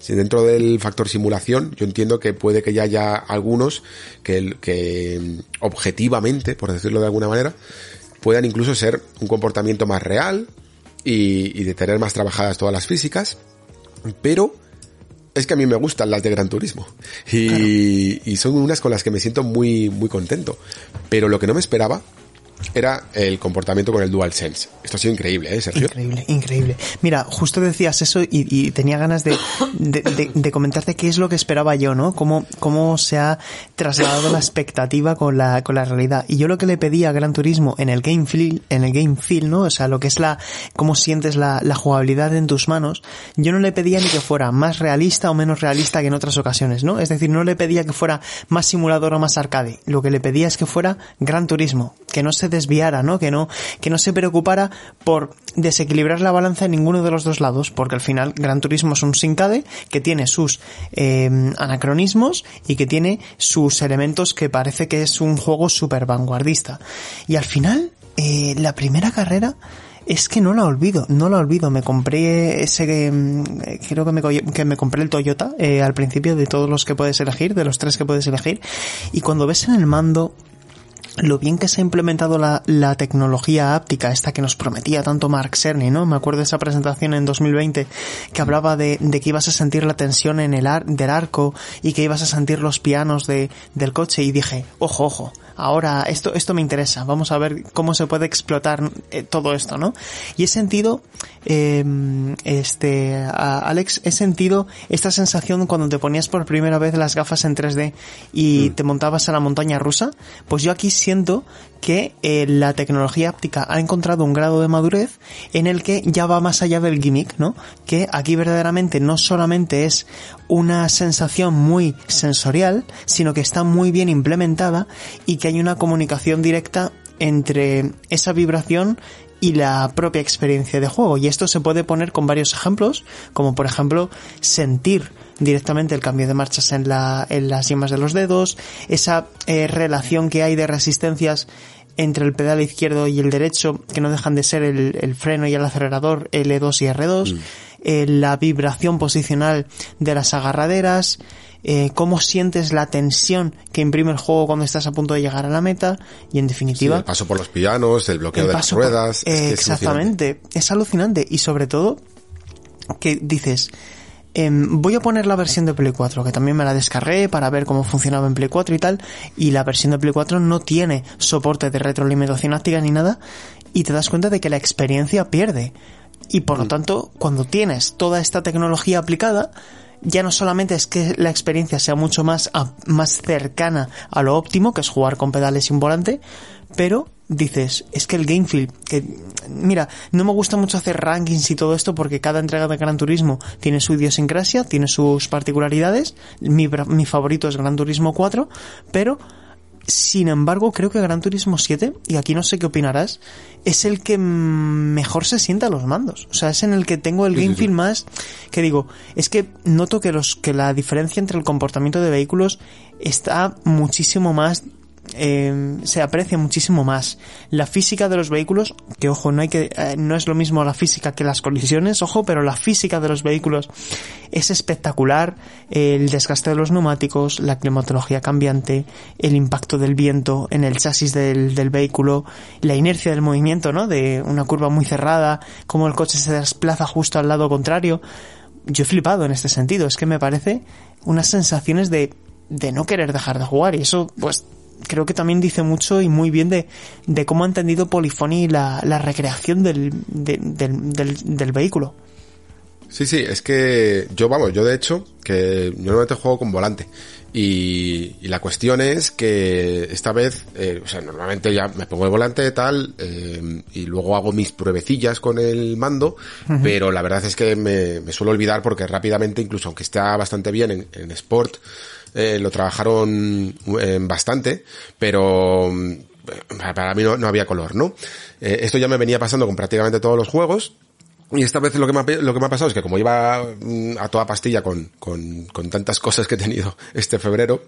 Si dentro del factor simulación, yo entiendo que puede que ya haya algunos que, que objetivamente, por decirlo de alguna manera, puedan incluso ser un comportamiento más real y, de tener más trabajadas todas las físicas, pero es que a mí me gustan las de Gran Turismo y, y, son unas con las que me siento muy muy contento. Pero lo que no me esperaba era el comportamiento con el DualSense. Esto ha sido increíble, ¿eh, Sergio? Increíble, increíble. Mira, justo decías eso y, tenía ganas de, de, comentarte qué es lo que esperaba yo, ¿no? Cómo, cómo se ha trasladado la expectativa con la, con la realidad. Y yo lo que le pedí a Gran Turismo en el Game Feel, en el Game Feel, ¿no? O sea, lo que es la, cómo sientes la, la jugabilidad en tus manos, yo no le pedía ni que fuera más realista o menos realista que en otras ocasiones, ¿no? Es decir, no le pedía que fuera más simulador o más arcade. Lo que le pedía es que fuera Gran Turismo, que no se desviara, ¿no? Que no, que no se preocupara por desequilibrar la balanza en ninguno de los dos lados, porque al final Gran Turismo es un sincade que tiene sus eh, anacronismos y que tiene sus elementos que parece que es un juego súper vanguardista. Y al final, eh, la primera carrera, es que no la olvido, no la olvido. Me compré ese, mm, creo que me, que me compré el Toyota eh, al principio de todos los que puedes elegir, de los tres que puedes elegir. Y cuando ves en el mando lo bien que se ha implementado la, la, tecnología áptica, esta que nos prometía tanto Mark Cerny, ¿no? Me acuerdo de esa presentación en 2020 que hablaba de, de que ibas a sentir la tensión en el ar, del arco y que ibas a sentir los pianos de, del coche y dije, ojo, ojo, ahora esto, esto me interesa, vamos a ver cómo se puede explotar eh, todo esto, ¿no? Y he sentido, eh, este, Alex, he sentido esta sensación cuando te ponías por primera vez las gafas en 3D y mm. te montabas a la montaña rusa, pues yo aquí siento que eh, la tecnología áptica ha encontrado un grado de madurez en el que ya va más allá del gimmick, ¿no? Que aquí verdaderamente no solamente es una sensación muy sensorial, sino que está muy bien implementada y que hay una comunicación directa entre esa vibración y la propia experiencia de juego. Y esto se puede poner con varios ejemplos, como por ejemplo sentir directamente el cambio de marchas en, la, en las yemas de los dedos, esa eh, relación que hay de resistencias entre el pedal izquierdo y el derecho, que no dejan de ser el, freno y el acelerador L2 y R2, mm. Eh, la vibración posicional de las agarraderas, eh, cómo sientes la tensión que imprime el juego cuando estás a punto de llegar a la meta y en definitiva... el paso por los pianos, el bloqueo de las ruedas. exactamente, es alucinante y sobre todo que dices, Em, voy a poner la versión de Play 4, que también me la descargué para ver cómo funcionaba en Play 4 y tal, y la versión de Play 4 no tiene soporte de retroalimentación áptica ni nada, y te das cuenta de que la experiencia pierde. Y por lo mm. tanto, cuando tienes toda esta tecnología aplicada, ya no solamente es que la experiencia sea mucho más, más cercana a lo óptimo, que es jugar con pedales y un volante, pero dices, es que el game feel, que mira, no me gusta mucho hacer rankings y todo esto porque cada entrega de Gran Turismo tiene su idiosincrasia, tiene sus particularidades. Mi, mi favorito es Gran Turismo 4, pero sin embargo, creo que Gran Turismo 7, y aquí no sé qué opinarás, es el que mejor se sienta a los mandos. O sea, es en el que tengo el game feel más que digo, es que noto que los que la diferencia entre el comportamiento de vehículos está muchísimo más eh, se aprecia muchísimo más la física de los vehículos que ojo no hay que eh, no es lo mismo la física que las colisiones ojo pero la física de los vehículos es espectacular. El desgaste de los neumáticos la climatología cambiante el impacto del viento en el chasis del, del vehículo la inercia del movimiento no de una curva muy cerrada como el coche se desplaza justo al lado contrario. Yo he flipado en este sentido es que me parece unas sensaciones de de no querer dejar de jugar y eso pues creo que también dice mucho y muy bien de, de cómo ha entendido Polyphony la, la recreación del, del, del, vehículo. Sí, sí, es que yo, vamos, yo de hecho, que yo normalmente juego con volante. Y, la cuestión es que esta vez, eh, o sea, normalmente ya me pongo el volante tal, eh, y luego hago mis pruebecillas con el mando, pero la verdad es que me, suelo olvidar porque rápidamente, incluso aunque está bastante bien en, en Sport, eh, lo trabajaron eh, bastante, pero mm, para mí no, había color, ¿no? Eh, esto ya me venía pasando con prácticamente todos los juegos, y esta vez lo que, me ha, lo que me ha pasado es que como iba mm, a toda pastilla con, con, con tantas cosas que he tenido este febrero,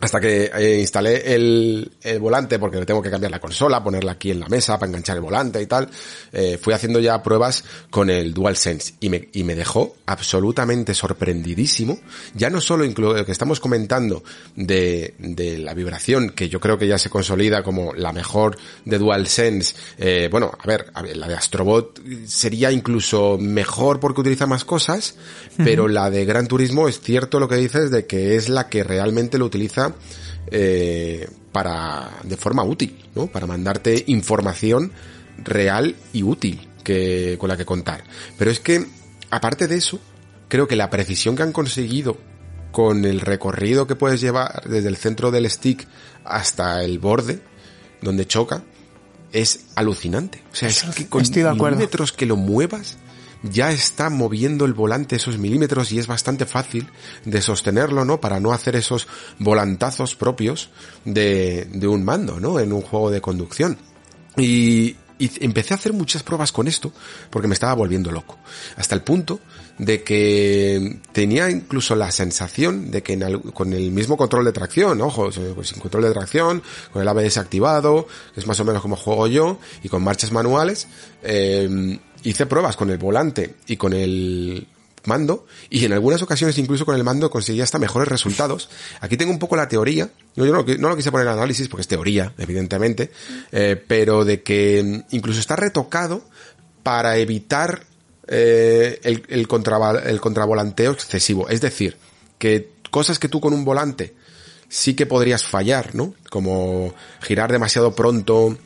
hasta que eh, instalé el, el, volante porque le tengo que cambiar la consola, ponerla aquí en la mesa para enganchar el volante y tal, eh, fui haciendo ya pruebas con el DualSense y me, y me dejó absolutamente sorprendidísimo, ya no solo lo que estamos comentando de, de la vibración, que yo creo que ya se consolida como la mejor de DualSense, eh, bueno, a ver, a ver, la de Astrobot sería incluso mejor porque utiliza más cosas, pero la de Gran Turismo es cierto lo que dices de que es la que realmente lo utiliza eh, para de forma útil, ¿no? Para mandarte información real y útil que con la que contar. Pero es que aparte de eso, creo que la precisión que han conseguido con el recorrido que puedes llevar desde el centro del stick hasta el borde donde choca es alucinante. O sea, es que con milímetros que lo muevas ya está moviendo el volante esos milímetros y es bastante fácil de sostenerlo, ¿no? Para no hacer esos volantazos propios de, de un mando, ¿no? En un juego de conducción. Y, empecé a hacer muchas pruebas con esto porque me estaba volviendo loco. Hasta el punto de que tenía incluso la sensación de que con el mismo control de tracción, ojo, sin control de tracción, con el ABS activado, es más o menos como juego yo, y con marchas manuales, eh, hice pruebas con el volante y con el mando y en algunas ocasiones incluso con el mando conseguía hasta mejores resultados. Aquí tengo un poco la teoría, yo no, lo quise poner en análisis porque es teoría, evidentemente, eh, pero de que incluso está retocado para evitar eh, el, el, el contravolanteo excesivo. Es decir, que cosas que tú con un volante sí que podrías fallar, ¿no? Como girar demasiado pronto,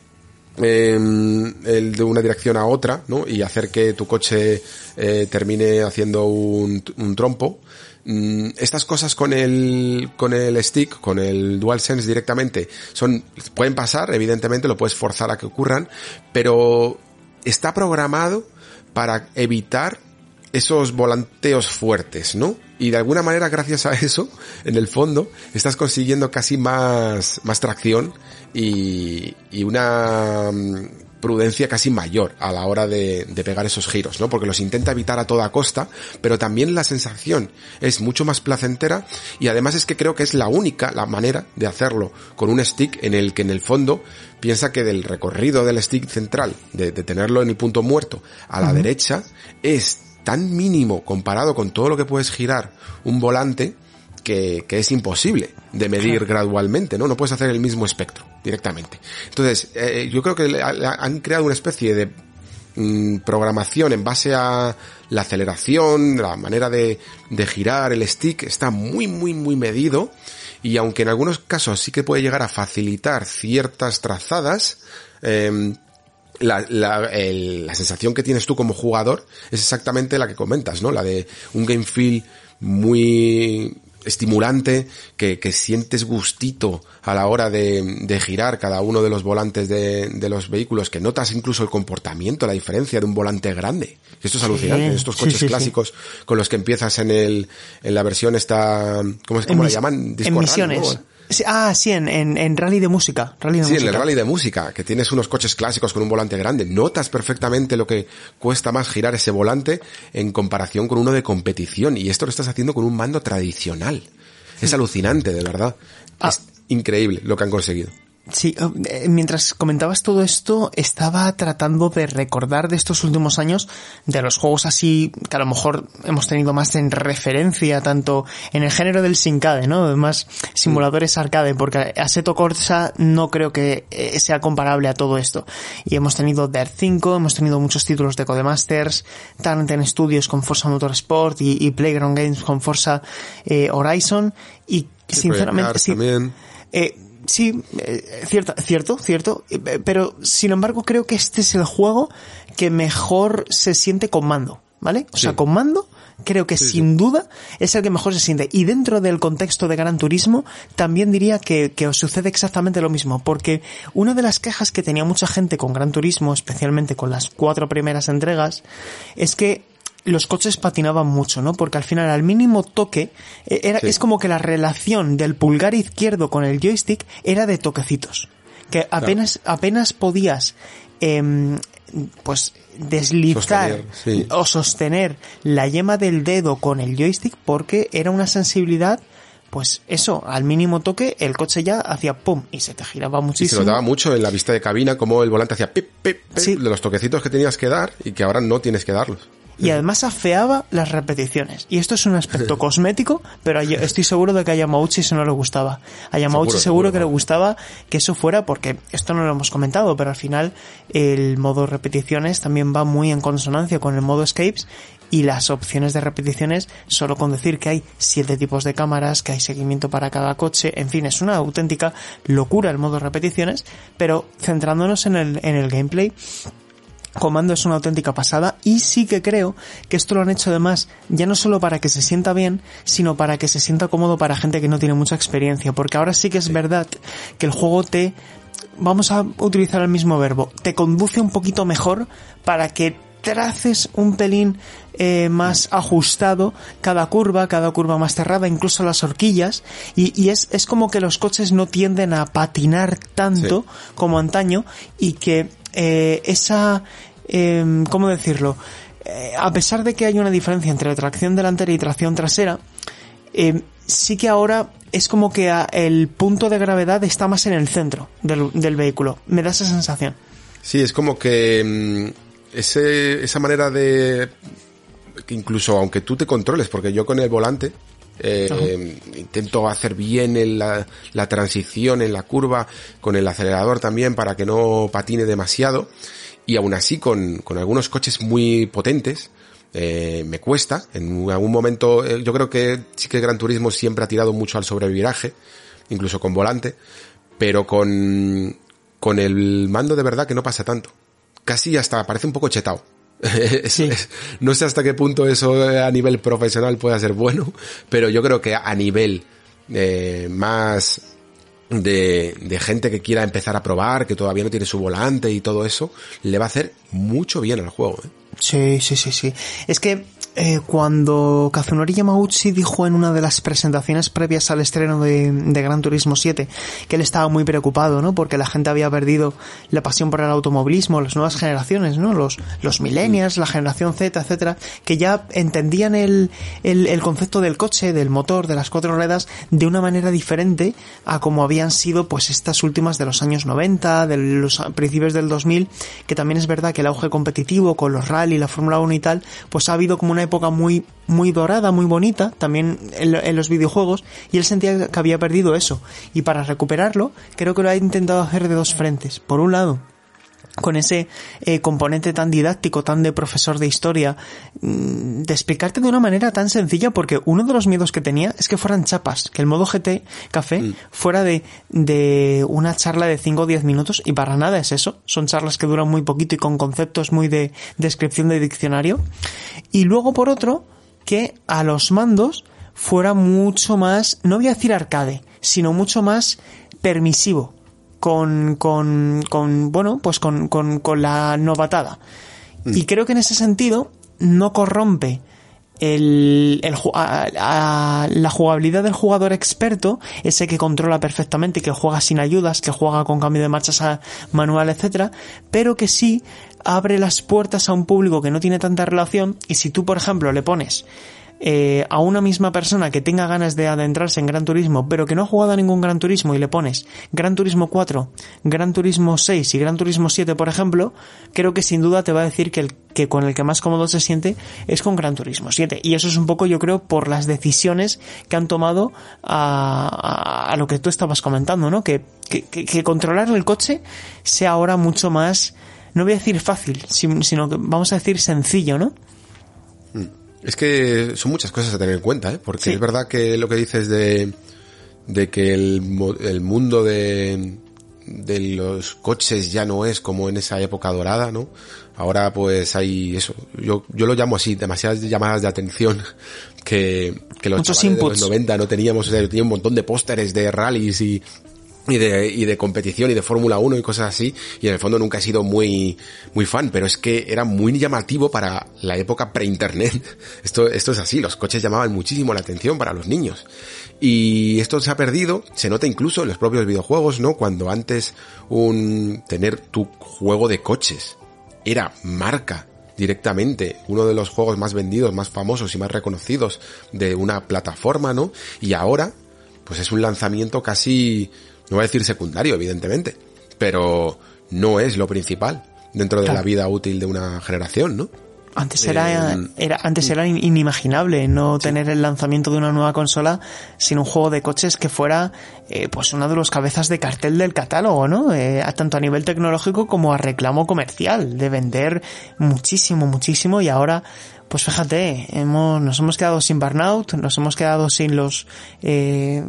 el de una dirección a otra, ¿no? Y hacer que tu coche eh, termine haciendo un, un trompo. Mm, estas cosas con el, con el stick, con el DualSense directamente, son, pueden pasar, evidentemente, lo puedes forzar a que ocurran, pero está programado para evitar esos volanteos fuertes, ¿no? Y de alguna manera, gracias a eso, en el fondo, estás consiguiendo casi más, más tracción y, y una mm, prudencia casi mayor a la hora de, de, pegar esos giros, ¿no? Porque los intenta evitar a toda costa, pero también la sensación es mucho más placentera y además es que creo que es la única, la manera de hacerlo con un stick en el que en el fondo piensa que del recorrido del stick central, de, de tenerlo en el punto muerto a la uh -huh. derecha, es tan mínimo comparado con todo lo que puedes girar un volante que, que es imposible de medir gradualmente, ¿no? No puedes hacer el mismo espectro directamente. Entonces, eh, yo creo que han creado una especie de mm, programación en base a la aceleración, la manera de, de girar el stick, está muy, muy, muy medido y aunque en algunos casos sí que puede llegar a facilitar ciertas trazadas, eh, la, la, el, la, sensación que tienes tú como jugador es exactamente la que comentas, ¿no? La de un game feel muy estimulante, que, que sientes gustito a la hora de, de, girar cada uno de los volantes de, de, los vehículos, que notas incluso el comportamiento, la diferencia de un volante grande. Esto es alucinante. Estos coches sí, sí, clásicos con los que empiezas en el, en la versión esta, ¿cómo es? ¿Cómo la llaman? Disco. Ah, sí, en, en, en, rally de música. Rally de sí, música. en el rally de música, que tienes unos coches clásicos con un volante grande. Notas perfectamente lo que cuesta más girar ese volante en comparación con uno de competición. Y esto lo estás haciendo con un mando tradicional. Es alucinante, de verdad. Ah. Es increíble lo que han conseguido. Sí, eh, mientras comentabas todo esto, estaba tratando de recordar de estos últimos años de los juegos así que a lo mejor hemos tenido más en referencia, tanto en el género del sincade, ¿no? Más simuladores arcade, porque Assetto Corsa no creo que eh, sea comparable a todo esto. Y hemos tenido Dirt 5, hemos tenido muchos títulos de Codemasters, Taranten Studios con Forza Motorsport y, y Playground Games con Forza eh, Horizon, y sí, sinceramente... Sí, también. Eh, sí, eh, cierto, cierto, cierto, eh, pero sin embargo creo que este es el juego que mejor se siente con mando, ¿vale? O sí. sea, con mando creo que sin duda es el que mejor se siente. Y dentro del contexto de Gran Turismo, también diría que, que os sucede exactamente lo mismo, porque una de las quejas que tenía mucha gente con Gran Turismo, especialmente con las cuatro primeras entregas, es que los coches patinaban mucho, ¿no? Porque al final, al mínimo toque, eh, era, es como que la relación del pulgar izquierdo con el joystick era de toquecitos. Que apenas, apenas podías, em, pues, deslizar o sostener la yema del dedo con el joystick porque era una sensibilidad pues eso, al mínimo toque, el coche ya hacía pum y se te giraba muchísimo. Y se notaba mucho en la vista de cabina como el volante hacía pip, pip, pip de los toquecitos que tenías que dar y que ahora no tienes que darlos y además afeaba las repeticiones. Y esto es un aspecto cosmético, pero estoy seguro de que a Yamauchi eso no le gustaba. A Yamauchi seguro, que le gustaba que eso fuera porque esto no lo hemos comentado, pero al final el modo repeticiones también va muy en consonancia con el modo escapes y las opciones de repeticiones solo con decir que hay siete tipos de cámaras, que hay seguimiento para cada coche, en fin, es una auténtica locura el modo repeticiones, pero centrándonos en el, en el gameplay, Comando es una auténtica pasada y sí que creo que esto lo han hecho además ya no solo para que se sienta bien, sino para que se sienta cómodo para gente que no tiene mucha experiencia, porque ahora sí que es verdad que el juego te, vamos a utilizar el mismo verbo, te conduce un poquito mejor para que traces un pelín eh, más ajustado cada curva, cada curva más cerrada, incluso las horquillas, y, es, es como que los coches no tienden a patinar tanto como antaño y que eh, esa, eh, ¿cómo decirlo? Eh, a pesar de que hay una diferencia entre tracción delantera y tracción trasera, eh, sí que ahora es como que el punto de gravedad está más en el centro del, vehículo. Me da esa sensación. Sí, es como que mm, ese, esa manera de que incluso aunque tú te controles, porque yo con el volante eh, intento hacer bien la, transición en la curva con el acelerador también para que no patine demasiado. Y aún así con, con algunos coches muy potentes eh, me cuesta. En algún momento eh, yo creo que sí que Gran Turismo siempre ha tirado mucho al sobreviraje incluso con volante pero con con el mando de verdad que no pasa tanto. Casi hasta parece un poco chetado no sé hasta qué punto eso eh, a nivel profesional puede ser bueno, pero yo creo que a nivel eh, más de, de, gente que quiera empezar a probar, que todavía no tiene su volante y todo eso, le va a hacer mucho bien al juego. ¿eh? Sí, sí, sí, sí. Es que eh, cuando Kazunori Yamauchi dijo en una de las presentaciones previas al estreno de, Gran Turismo 7 que él estaba muy preocupado, ¿no? Porque la gente había perdido la pasión por el automovilismo, las nuevas generaciones, ¿no? Los, los millennials, la generación Z, etcétera, que ya entendían el, el, el concepto del coche, del motor, de las cuatro ruedas, de una manera diferente a como habían sido, pues, estas últimas de los años 90, de los principios del 2000, que también es verdad que el auge competitivo con los rally, la Fórmula 1 y tal, pues ha habido como una época muy, muy dorada, muy bonita, también en, los videojuegos, y él sentía que había perdido eso. Y para recuperarlo, creo que lo ha intentado hacer de dos frentes. Por un lado, con ese eh, componente tan didáctico, tan de profesor de historia, mm, de explicarte de una manera tan sencilla, porque uno de los miedos que tenía es que fueran chapas, que el modo GT Café mm. fuera de, de una charla de 5 o 10 minutos, y para nada es eso, son charlas que duran muy poquito y con conceptos muy de descripción de diccionario. Y luego, por otro, que a los mandos fuera mucho más, no voy a decir arcade, sino mucho más permisivo con, con, con bueno, pues con, con, con la novatada. Mm. Y creo que en ese sentido no corrompe el, el a, la jugabilidad del jugador experto, ese que controla perfectamente, que juega sin ayudas, que juega con cambio de marchas a manual, etcétera, pero que sí abre las puertas a un público que no tiene tanta relación y si tú, por ejemplo, le pones eh, a una misma persona que tenga ganas de adentrarse en Gran Turismo, pero que no ha jugado a ningún Gran Turismo y le pones Gran Turismo 4, Gran Turismo 6 y Gran Turismo 7, por ejemplo, creo que sin duda te va a decir que el que con el que más cómodo se siente es con Gran Turismo 7. Y eso es un poco, yo creo, por las decisiones que han tomado a, a, lo que tú estabas comentando, ¿no? Que, que, que controlar el coche sea ahora mucho más, no voy a decir fácil, sino que vamos a decir sencillo, ¿no? Es que son muchas cosas a tener en cuenta, ¿eh? Porque es verdad que lo que dices de, de que el, el mundo de, de los coches ya no es como en esa época dorada, ¿no? Ahora pues hay eso, yo, yo lo llamo así, demasiadas llamadas de atención que, que los Muchos chavales de inputs. los 90 no teníamos, o sea, yo tenía un montón de pósteres de rallies y, y de, y de competición y de Fórmula 1 y cosas así, y en el fondo nunca he sido muy, muy fan, pero es que era muy llamativo para la época pre-internet. Esto, esto es así, los coches llamaban muchísimo la atención para los niños. Y esto se ha perdido, se nota incluso en los propios videojuegos, ¿no? Cuando antes un, tener tu juego de coches era marca directamente uno de los juegos más vendidos, más famosos y más reconocidos de una plataforma, ¿no? Y ahora, pues es un lanzamiento casi, no voy a decir secundario, evidentemente, pero no es lo principal dentro de Claro. la vida útil de una generación, ¿no? Antes era, Eh, era, antes era in- inimaginable no tener el lanzamiento de una nueva consola sin un juego de coches que fuera eh, pues uno de los cabezas de cartel del catálogo, ¿no? Eh, a- tanto a nivel tecnológico como a reclamo comercial, de vender muchísimo, muchísimo y ahora pues fíjate, hemos, nos hemos quedado sin Burnout, nos hemos quedado sin los eh,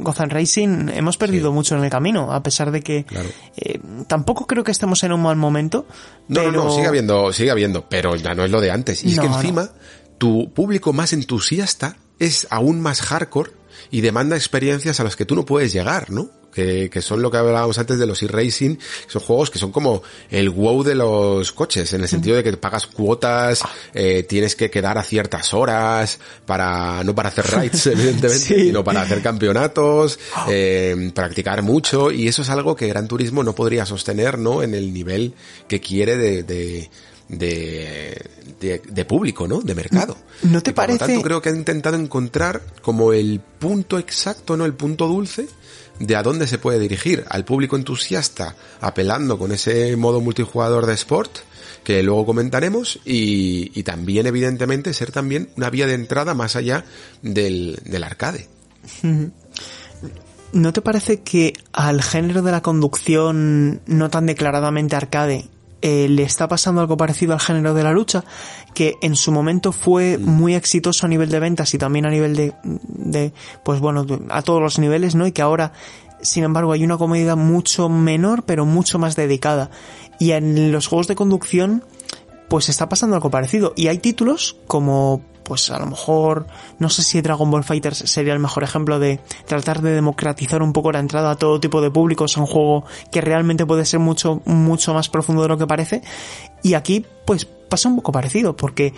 Gotham Racing, hemos perdido mucho en el camino, a pesar de que Claro. eh, tampoco creo que estemos en un mal momento. No, pero... no, no, sigue habiendo, sigue habiendo, pero ya no es lo de antes. Y es que no. encima, tu público más entusiasta es aún más hardcore y demanda experiencias a las que tú no puedes llegar, ¿no? Que, que son lo que hablábamos antes de los e-racing, son juegos que son como el wow de los coches, en el sentido de que pagas cuotas, eh, tienes que quedar a ciertas horas para, no para hacer rides, evidentemente, Sí. sino para hacer campeonatos, eh, practicar mucho, y eso es algo que Gran Turismo no podría sostener, ¿no? En el nivel que quiere de, de, de, de- de público, ¿no? De mercado. ¿No te Y por lo parece- tanto, creo que han intentado encontrar como el punto exacto, ¿no? El punto dulce de a dónde se puede dirigir al público entusiasta, apelando con ese modo multijugador de sport, que luego comentaremos, y, y también, evidentemente, ser también una vía de entrada más allá del, del arcade. ¿No te parece que al género de la conducción no tan declaradamente arcade eh, le está pasando algo parecido al género de la lucha? Que en su momento fue muy exitoso a nivel de ventas y también a nivel de, de pues bueno, a todos los niveles, ¿no? Y que ahora, sin embargo, hay una comunidad mucho menor, pero mucho más dedicada. Y en los juegos de conducción, pues está pasando algo parecido. Y hay títulos como, pues a lo mejor, no sé si Dragon Ball Fighters sería el mejor ejemplo de tratar de democratizar un poco la entrada a todo tipo de públicos a un juego que realmente puede ser mucho, mucho más profundo de lo que parece. Y aquí, pues pasa un poco parecido, porque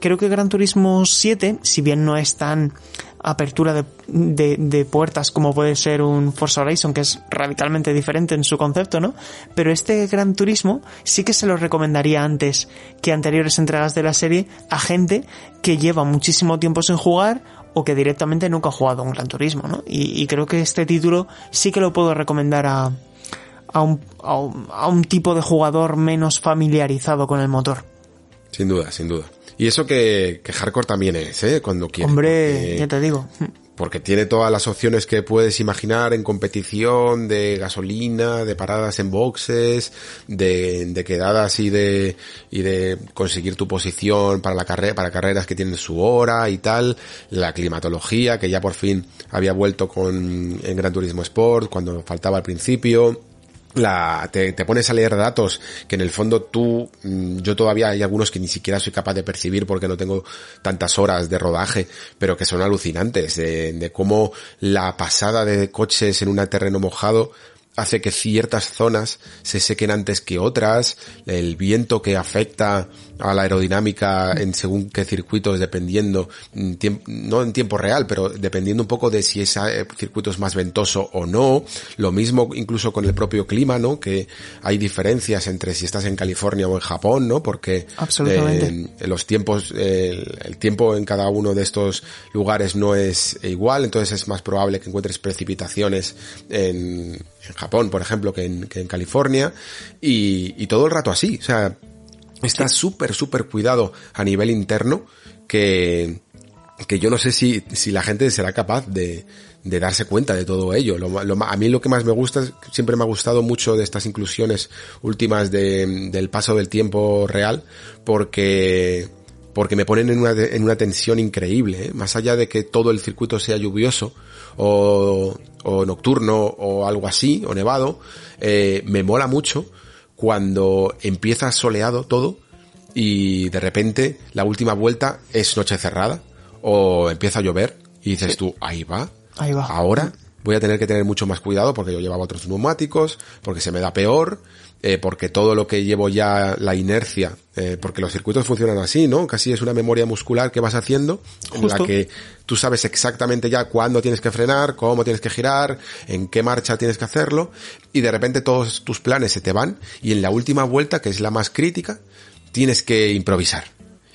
creo que Gran Turismo 7, si bien no es tan apertura de, de, puertas como puede ser un Forza Horizon, que es radicalmente diferente en su concepto, ¿no? Pero este Gran Turismo sí que se lo recomendaría antes que anteriores entregas de la serie a gente que lleva muchísimo tiempo sin jugar o que directamente nunca ha jugado un Gran Turismo, ¿no? Y, creo que este título sí que lo puedo recomendar a, a, un, a un tipo de jugador menos familiarizado con el motor. Sin duda, sin duda. Y eso que, que hardcore también es, ¿eh? Cuando quiere. Hombre, porque- ya te digo. porque tiene todas las opciones que puedes imaginar en competición, de gasolina, de paradas en boxes, de, de quedadas y de, y de conseguir tu posición para la carrera, para carreras que tienen su hora y tal, la climatología, que ya por fin había vuelto con, en Gran Turismo Sport, cuando faltaba al principio, la, te, te pones a leer datos que en el fondo tú, mm, yo todavía hay algunos que ni siquiera soy capaz de percibir porque no tengo tantas horas de rodaje, pero que son alucinantes, de, de cómo la pasada de coches en un terreno mojado hace que ciertas zonas se sequen antes que otras, el viento que afecta a la aerodinámica en según qué circuitos dependiendo, mm, no en tiempo real, pero dependiendo un poco de si ese eh, circuito es más ventoso o no, lo mismo incluso con el propio clima, ¿no? Que hay diferencias entre si estás en California o en Japón, ¿no? Porque Absolutamente. eh, los tiempos, el, el tiempo en cada uno de estos lugares no es igual, entonces es más probable que encuentres precipitaciones en, en Japón, por ejemplo, que en, que en California, y, y todo el rato así, o sea, está súper, súper cuidado a nivel interno que, que yo no sé si, si la gente será capaz de, de darse cuenta de todo ello. Lo, lo a mí lo que más me gusta, siempre me ha gustado mucho de estas inclusiones últimas de, del paso del tiempo real, porque porque me ponen en una, en una tensión increíble, ¿eh? más allá de que todo el circuito sea lluvioso o, o nocturno o algo así, o nevado, eh, me mola mucho cuando empieza soleado todo y de repente la última vuelta es noche cerrada o empieza a llover y dices tú, ahí va, Ahí va. ahora voy a tener que tener mucho más cuidado porque yo llevaba otros neumáticos, porque se me da peor, eh, porque todo lo que llevo ya, la inercia, eh, porque los circuitos funcionan así, ¿no? Casi es una memoria muscular que vas haciendo, en la que tú sabes exactamente ya cuándo tienes que frenar, cómo tienes que girar, en qué marcha tienes que hacerlo, y de repente todos tus planes se te van, y en la última vuelta, que es la más crítica, tienes que improvisar.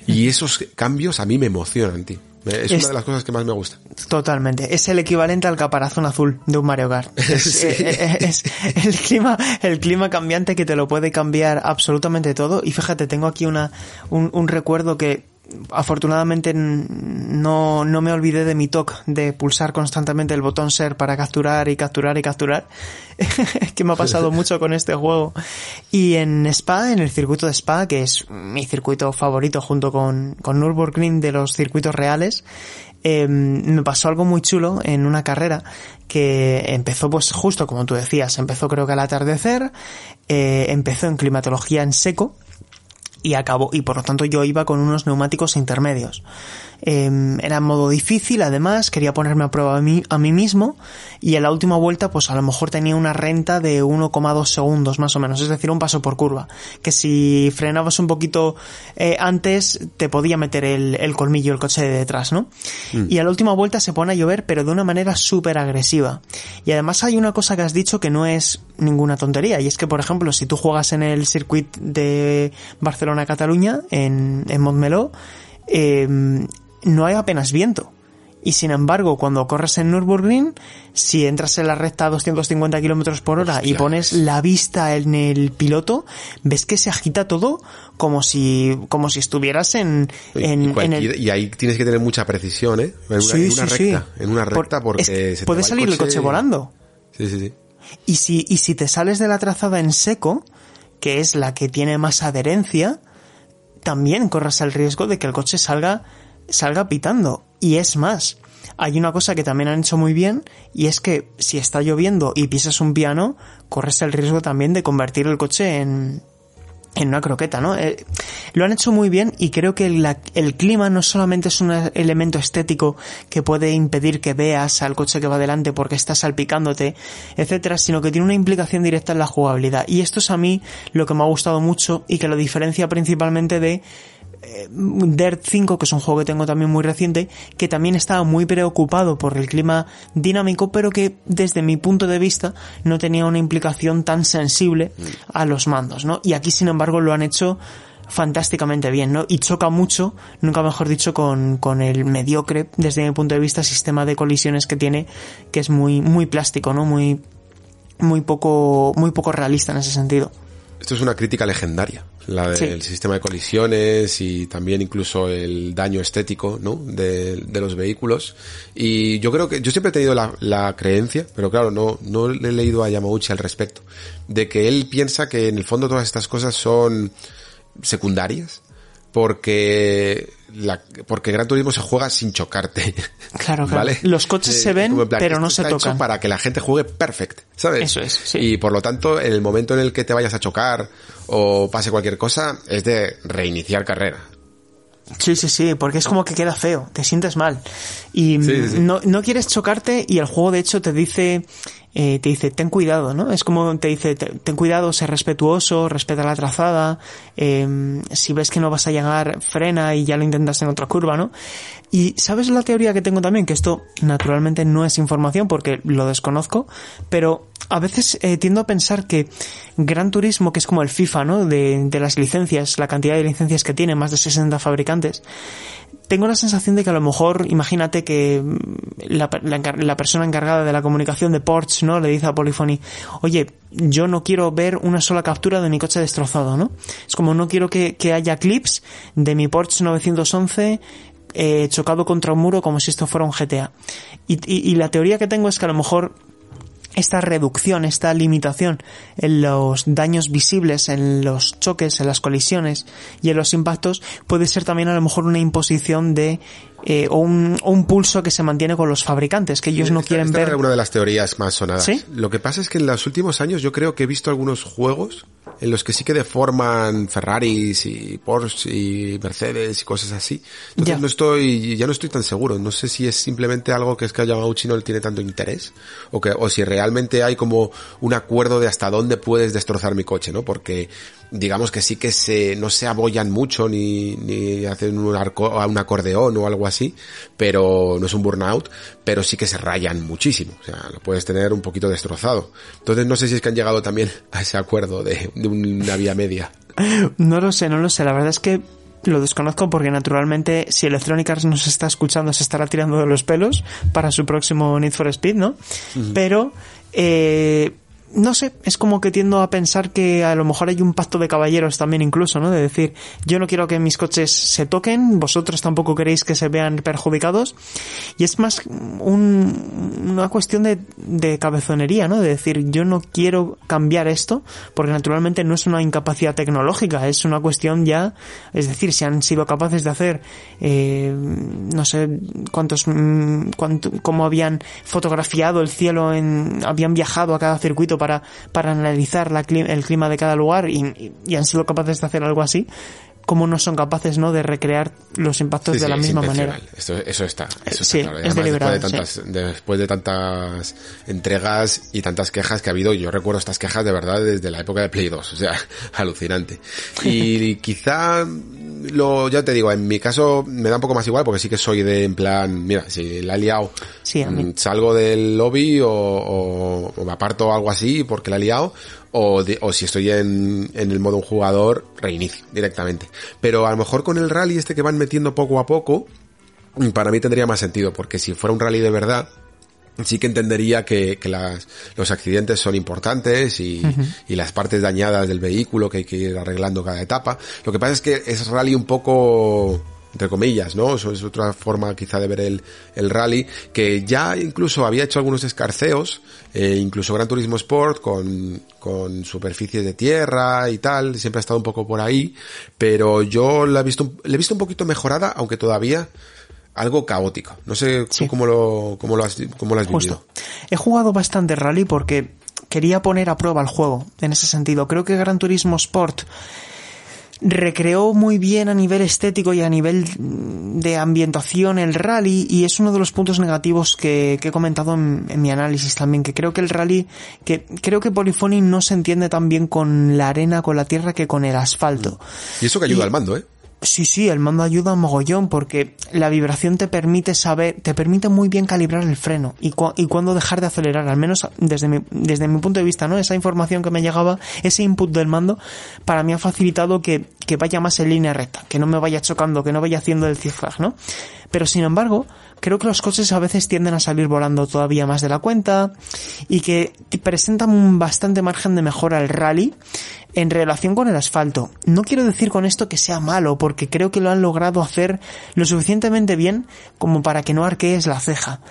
Y esos cambios a mí me emocionan, tío. Me- Es, Es- una de las cosas que más me gusta. Totalmente. Es el equivalente al caparazón azul de un Mario Kart. Es, Sí. eh, es el clima, el clima cambiante que te lo puede cambiar absolutamente todo. Y fíjate, tengo aquí una, un, un recuerdo que afortunadamente no, no me olvidé de mi toque de pulsar constantemente el botón ser para capturar y capturar y capturar. que me ha pasado mucho con este juego. Y en Spa, en el circuito de Spa, que es mi circuito favorito junto con, con Nürburgring de los circuitos reales, eh, me pasó algo muy chulo en una carrera que empezó pues justo como tú decías, empezó creo que al atardecer, eh, empezó en climatología en seco y acabó y por lo tanto yo iba con unos neumáticos intermedios. Eh, era en modo difícil, además quería ponerme a prueba a mí, a mí mismo y en la última vuelta pues a lo mejor tenía una renta de 1,2 segundos más o menos, es decir, un paso por curva, que si frenabas un poquito eh, antes te podía meter el, el colmillo el coche de detrás, ¿no? Y a la última vuelta se pone a llover pero de una manera súper agresiva. Y además hay una cosa que has dicho que no es ninguna tontería y es que por ejemplo si tú juegas en el circuit de Barcelona-Cataluña en, en Montmeló eh, no hay apenas viento. Y sin embargo, cuando corres en Nürburgring, si entras en la recta a 250 kilómetros por hora y pones la vista en el piloto, ves que se agita todo como si, como si estuvieras en, en, y, en el, y ahí tienes que tener mucha precisión, ¿eh? En una, Sí, en una sí, sí. recta, en una Por- recta porque es que se te puede va salir el coche volando. Sí, sí, sí. Y si, y si te sales de la trazada en seco, que es la que tiene más adherencia, también corres el riesgo de que el coche salga, salga pitando. Y es más, hay una cosa que también han hecho muy bien, y es que si está lloviendo y pisas un piano, corres el riesgo también de convertir el coche en, en una croqueta, ¿no? Eh, lo han hecho muy bien y creo que el clima no solamente es un elemento estético que puede impedir que veas al coche que va delante porque está salpicándote, etcétera, sino que tiene una implicación directa en la jugabilidad. Y esto es a mí lo que me ha gustado mucho y que lo diferencia principalmente de eh, Dirt 5, que es un juego que tengo también muy reciente, que también estaba muy preocupado por el clima dinámico, pero que desde mi punto de vista no tenía una implicación tan sensible a los mandos, ¿no? Y aquí, sin embargo, lo han hecho fantásticamente bien, ¿no? Y choca mucho, nunca mejor dicho, con, con el mediocre, desde mi punto de vista, sistema de colisiones que tiene, que es muy, muy plástico, ¿no? Muy, muy poco, muy poco realista en ese sentido. Esto es una crítica legendaria, la del Sí. sistema de colisiones y también incluso el daño estético, ¿no? De, de los vehículos. Y yo creo que, yo siempre he tenido la, la creencia, pero claro, no, no le he leído a Yamauchi al respecto, de que él piensa que en el fondo todas estas cosas son secundarias, porque la, porque Gran Turismo se juega sin chocarte. Claro, claro. ¿Vale? Los coches se ven, como en plan, pero no se tocan. para que la gente juegue perfect, ¿sabes? Eso es, sí. Y por lo tanto, en el momento en el que te vayas a chocar o pase cualquier cosa, es de reiniciar carrera. Sí, sí, sí, porque es como que queda feo, te sientes mal. Y Sí. No, no quieres chocarte y el juego de hecho te dice, eh, te dice, ten cuidado, ¿no? Es como te dice, "Te- ten cuidado, sé respetuoso, respeta la trazada, eh, si ves que no vas a llegar, frena y ya lo intentas en otra curva, ¿no? Y ¿sabes la teoría que tengo también? Que esto naturalmente no es información porque lo desconozco, pero a veces eh, tiendo a pensar que Gran Turismo, que es como el FIFA, ¿no? De, de las licencias, la cantidad de licencias que tiene, más de 60 fabricantes, tengo la sensación de que a lo mejor, imagínate que mm, la, la persona encargada de la comunicación de Porsche, ¿no? Le dice a Polyphony, oye, yo no quiero ver una sola captura de mi coche destrozado, ¿no? Es como no quiero que, que haya clips de mi Porsche 911 eh, chocado contra un muro como si esto fuera un GTA. Y, y- y la teoría que tengo es que a lo mejor esta reducción, esta limitación en los daños visibles, en los choques, en las colisiones y en los impactos puede ser también a lo mejor una imposición de eh, o, un, un, pulso que se mantiene con los fabricantes, que ellos no esta, quieren esta ver. Una de las teorías más sonadas. ¿Sí? Lo que pasa es que en los últimos años yo creo que he visto algunos juegos en los que sí que deforman Ferraris y Porsche y Mercedes y cosas así. Entonces Ya. no estoy, ya no estoy tan seguro. No sé si es simplemente algo que es que a Yamauchi no le tiene tanto interés o que, o si realmente hay como un acuerdo de hasta dónde puedes destrozar mi coche, ¿no? Porque digamos que sí que se, no se abollan mucho ni, ni hacen un, arco, un acordeón o algo así, pero no es un burnout, pero sí que se rayan muchísimo. O sea, lo puedes tener un poquito destrozado. Entonces no sé si es que han llegado también a ese acuerdo de, de una vía media. No lo sé, no lo sé. La verdad es que lo desconozco porque naturalmente si Electronic Arts nos está escuchando se estará tirando de los pelos para su próximo Need for Speed, ¿no? Pero, eh, no sé, es como que tiendo a pensar que a lo mejor hay un pacto de caballeros también incluso, ¿no? De decir, yo no quiero que mis coches se toquen, vosotros tampoco queréis que se vean perjudicados. Y es más un- una cuestión de, de cabezonería, ¿no? De decir, yo no quiero cambiar esto, porque naturalmente no es una incapacidad tecnológica, es una cuestión ya, es decir, si han sido capaces de hacer, eh, no sé cuántos, mm, cuánto, cómo habían fotografiado el cielo en, habían viajado a cada circuito para, para analizar la, el clima de cada lugar y, y- y han sido capaces de hacer algo así, como no son capaces, ¿no? De recrear los impactos Sí, de sí, la misma manera. Esto, eso está, eso Sí, está claro. Y es después de, tantas, después de tantas entregas y tantas quejas que ha habido, yo recuerdo estas quejas de verdad desde la época de Play 2, o sea, alucinante. Y quizá, lo, ya te digo, en mi caso me da un poco más igual porque sí que soy de en plan, mira, si la he liado, Sí, mm, salgo del lobby o, o- o me aparto algo así porque la he liado, o, de- o si estoy en, en el modo un jugador, reinicio directamente. Pero a lo mejor con el rally este que van metiendo poco a poco, mm, para mí tendría más sentido, porque si fuera un rally de verdad, sí que entendería que, que las, los accidentes son importantes y, y las partes dañadas del vehículo que hay que ir arreglando cada etapa. Lo que pasa es que es rally un poco entre comillas, ¿no? Eso es otra forma quizá de ver el, el rally, que ya incluso había hecho algunos escarceos, eh, incluso Gran Turismo Sport con, con superficies de tierra y tal, siempre ha estado un poco por ahí, pero yo la he visto, la he visto un poquito mejorada, aunque todavía algo caótico. No sé tú Sí. cómo lo, cómo lo has, cómo lo has vivido. Justo. He jugado bastante rally porque quería poner a prueba el juego en ese sentido. Creo que Gran Turismo Sport recreó muy bien a nivel estético y a nivel de ambientación el rally y es uno de los puntos negativos que, que he comentado en, en mi análisis también, que creo que el rally, que creo que Polyphony no se entiende tan bien con la arena, con la tierra que con el asfalto. Y eso que ayuda Y- al mando, ¿eh? Sí, sí, el mando ayuda mogollón porque la vibración te permite saber, te permite muy bien calibrar el freno y, cu- y cuándo dejar de acelerar, al menos desde mi, desde mi punto de vista, ¿no? Esa información que me llegaba, ese input del mando, para mí ha facilitado que, que vaya más en línea recta, que no me vaya chocando, que no vaya haciendo el zigzag, ¿no? Pero sin embargo, creo que los coches a veces tienden a salir volando todavía más de la cuenta y que presentan un bastante margen de mejora al rally en relación con el asfalto. No quiero decir con esto que sea malo, porque creo que lo han logrado hacer lo suficientemente bien como para que no arquees la ceja.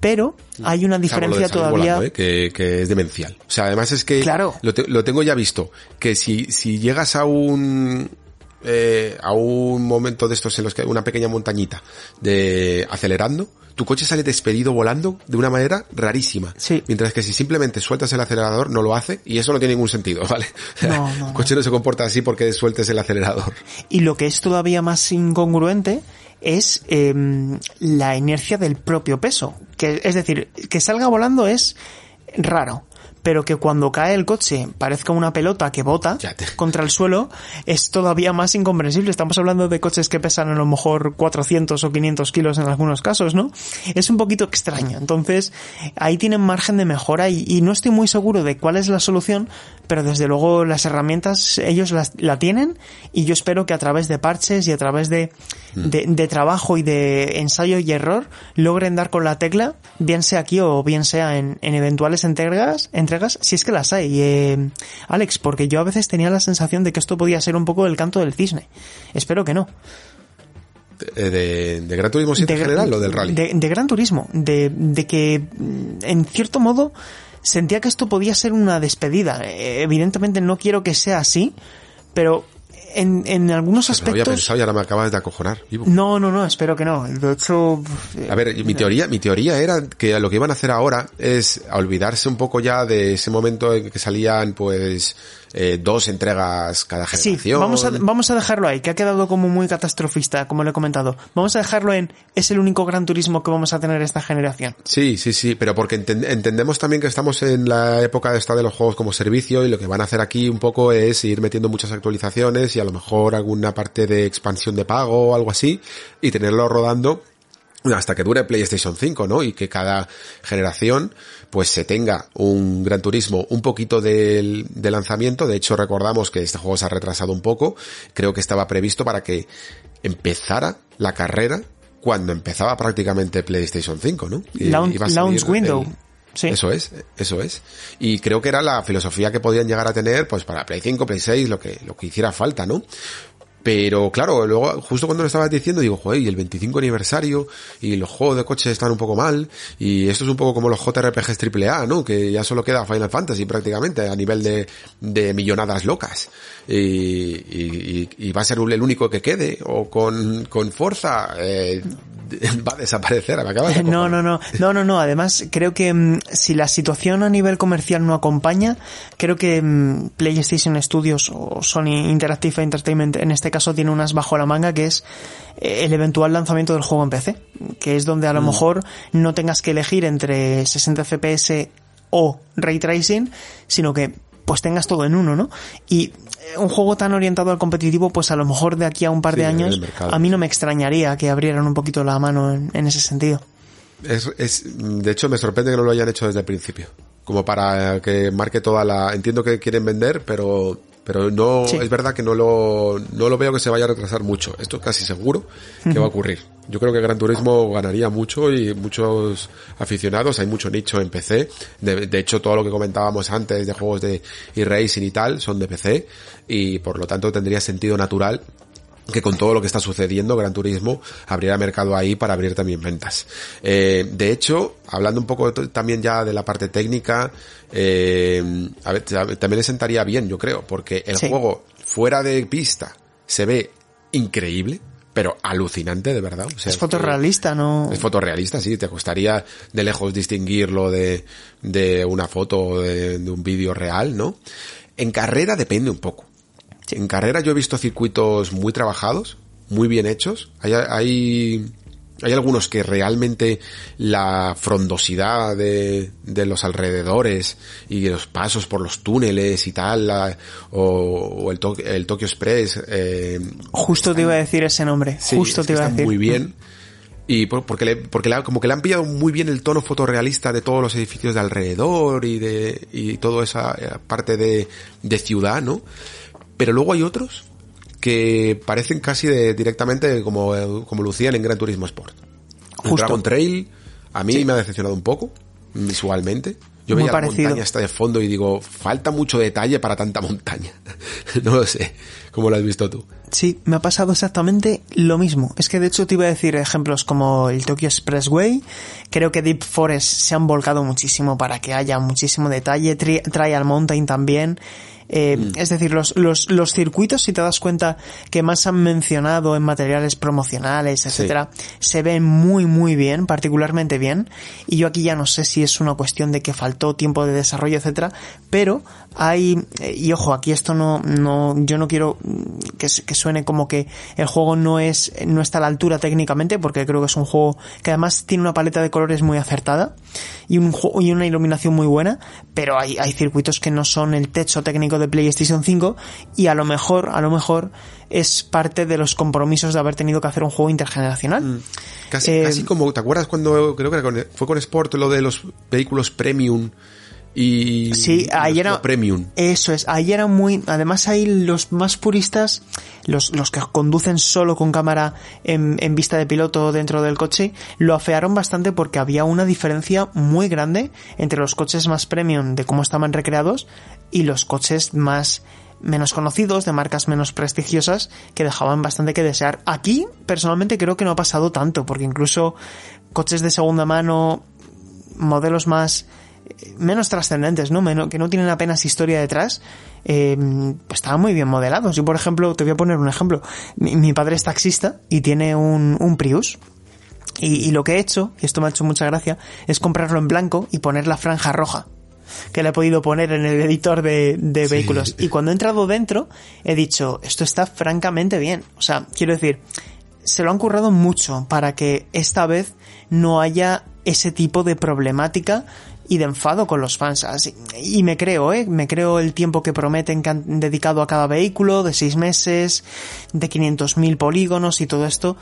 Pero hay una diferencia todavía. volando, ¿eh? que, que es demencial. O sea, además es que Claro. lo, te- lo tengo ya visto, que si, si llegas a un eh, a un momento de estos en los que una pequeña montañita de acelerando, tu coche sale despedido volando de una manera rarísima. Sí. Mientras que si simplemente sueltas el acelerador no lo hace y eso no tiene ningún sentido, ¿vale? No, no, el coche no se comporta así porque sueltes el acelerador. Y lo que es todavía más incongruente es em, la inercia del propio peso. Que, es decir, que salga volando es raro. Pero que cuando cae el coche parezca una pelota que bota contra el suelo es todavía más incomprensible. Estamos hablando de coches que pesan a lo mejor 400 o 500 kilos en algunos casos, ¿no? Es un poquito extraño. Entonces, ahí tienen margen de mejora y, y no estoy muy seguro de cuál es la solución, pero desde luego las herramientas ellos las, la tienen y yo espero que a través de parches y a través de, de, de trabajo y de ensayo y error logren dar con la tecla, bien sea aquí o bien sea en, en eventuales entregas, entregas, si es que las hay. Eh, Alex, porque yo a veces tenía la sensación de que esto podía ser un poco el canto del cisne. Espero que no. De, de, de Gran Turismo 7 en de, general o del rally. De, Gran Turismo, de, de que mm, en cierto modo sentía que esto podía ser una despedida. Eh, Evidentemente no quiero que sea así, pero en, en algunos Pues no había aspectos... pensado y ahora me acabas de acojonar. No, no, no, espero que no. De hecho... eh, A ver, mi teoría, mi teoría era que lo que iban a hacer ahora es olvidarse un poco ya de ese momento en que salían pues eh, dos entregas cada Sí, generación. vamos a, vamos a dejarlo ahí, que ha quedado como muy catastrofista, como le he comentado. Vamos a dejarlo en, es el único gran turismo que vamos a tener esta generación. Sí, sí, sí, pero porque enten- entendemos también que estamos en la época esta de los juegos como servicio y lo que van a hacer aquí un poco es ir metiendo muchas actualizaciones y a lo mejor alguna parte de expansión de pago o algo así y tenerlo rodando hasta que dure PlayStation 5, ¿no? Y que cada generación pues se tenga un Gran Turismo un poquito del, de lanzamiento. De hecho, recordamos que este juego se ha retrasado un poco. Creo que estaba previsto para que empezara la carrera cuando empezaba prácticamente PlayStation 5, ¿no? Y Launch- iba a salir launch window. el- Sí. Eso es, eso es. Y creo que era la filosofía que podían llegar a tener, pues para Play 5, Play 6, lo que, lo que hiciera falta, ¿no? Pero claro, luego, justo cuando lo estabas diciendo, digo, joder, y el 25 aniversario, y los juegos de coches están un poco mal, y esto es un poco como los JRPGs AAA, ¿no? Que ya solo queda Final Fantasy prácticamente, a nivel de, de millonadas locas. Y, y- y- va a ser el único que quede, o con, con Forza, eh, va a desaparecer, me acabas de No, no, no, no, no, no. Además, creo que mm, si la situación a nivel comercial no acompaña, creo que mm, PlayStation Studios o Sony Interactive Entertainment en este caso tiene unas bajo la manga que es eh, el eventual lanzamiento del juego en PC, que es donde a lo mejor no tengas que elegir entre 60 FPS o ray tracing, sino que pues tengas todo en uno, ¿no? Y eh, un juego tan orientado al competitivo, pues a lo mejor de aquí a un par Sí, de años, a mí no me extrañaría que abrieran un poquito la mano en- en ese sentido. Es, es, de hecho, me sorprende que no lo hayan hecho desde el principio. Como para que marque toda la... Entiendo que quieren vender, pero, pero no, Sí. es verdad que no lo, no lo veo que se vaya a retrasar mucho. Esto casi seguro que va a ocurrir. Yo creo que Gran Turismo ganaría mucho y muchos aficionados, hay mucho nicho en PC. De, de hecho, todo lo que comentábamos antes de juegos de e-racing y tal son de PC y por lo tanto tendría sentido natural que con todo lo que está sucediendo, Gran Turismo abriera mercado ahí para abrir también ventas. Eh, de hecho, hablando un poco también ya de la parte técnica, eh, a ver, ta- también le sentaría bien, yo creo, porque el Sí. juego fuera de pista se ve increíble, pero alucinante de verdad. O sea, es fotorrealista, ¿no? es fotorrealista, sí, te costaría de lejos distinguirlo de, de una foto o de, de un vídeo real, ¿no? En carrera depende un poco. En carrera yo he visto circuitos muy trabajados, muy bien hechos. Hay, hay, hay algunos que realmente la frondosidad de, de los alrededores y los pasos por los túneles y tal, la- o, o el, To- el Tokyo Express, eh, Justo te iba a decir ese nombre. Sí, Justo es te iba a decir. muy bien. Y por- porque le, porque le como que le han pillado muy bien el tono fotorrealista de todos los edificios de alrededor y de, y toda esa eh, parte de, de ciudad, ¿no? Pero luego hay otros que parecen casi de, directamente como, como lucían en Gran Turismo Sport. Justo. Dragon Trail, a mí Sí. me ha decepcionado un poco, visualmente. Yo Muy veía parecido. la montaña esta de fondo y digo, falta mucho detalle para tanta montaña. no lo sé. ¿Cómo lo has visto tú? Sí, me ha pasado exactamente lo mismo. Es que de hecho te iba a decir ejemplos como el Tokyo Expressway. Creo que Deep Forest se han volcado muchísimo para que haya muchísimo detalle. Tri- Trial Mountain también. Eh, Mm. Es decir, los, los, los circuitos, si te das cuenta, que más han mencionado en materiales promocionales, etcétera, se ven muy, muy bien, particularmente bien. Y yo aquí ya no sé si es una cuestión de que faltó tiempo de desarrollo, etcétera, pero hay, eh, y ojo, aquí esto no, no, yo no quiero mm, que, que suene como que el juego no es, no está a la altura técnicamente, porque creo que es un juego que además tiene una paleta de colores muy acertada y un juego, y una iluminación muy buena, pero hay, hay circuitos que no son el techo técnico de PlayStation 5 y a lo mejor, a lo mejor es parte de los compromisos de haber tenido que hacer un juego intergeneracional. Casi, Eh, casi como, ¿te acuerdas cuando creo que fue con Sport lo de los vehículos premium y Sí, ahí era premium? Eso es, ahí era muy, además ahí los más puristas, los, los que conducen solo con cámara en, en vista de piloto dentro del coche, lo afearon bastante porque había una diferencia muy grande entre los coches más premium de cómo estaban recreados y los coches más menos conocidos, de marcas menos prestigiosas, que dejaban bastante que desear. Aquí, personalmente, creo que no ha pasado tanto, porque incluso coches de segunda mano, modelos más menos trascendentes, ¿no? Menos, que no tienen apenas historia detrás, eh, estaban muy bien modelados. Yo, por ejemplo, te voy a poner un ejemplo. Mi, mi padre es taxista y tiene un, un Prius. Y, y, lo que he hecho, y esto me ha hecho mucha gracia, es comprarlo en blanco y poner la franja roja. Que le he podido poner en el editor de, de vehículos. Y cuando he entrado dentro, he dicho, esto está francamente bien. O sea, quiero decir, se lo han currado mucho para que esta vez no haya ese tipo de problemática y de enfado con los fans. Así, y me creo, ¿eh? Me creo el tiempo que prometen que han dedicado a cada vehículo, de seis meses, de 500.000 polígonos y todo esto.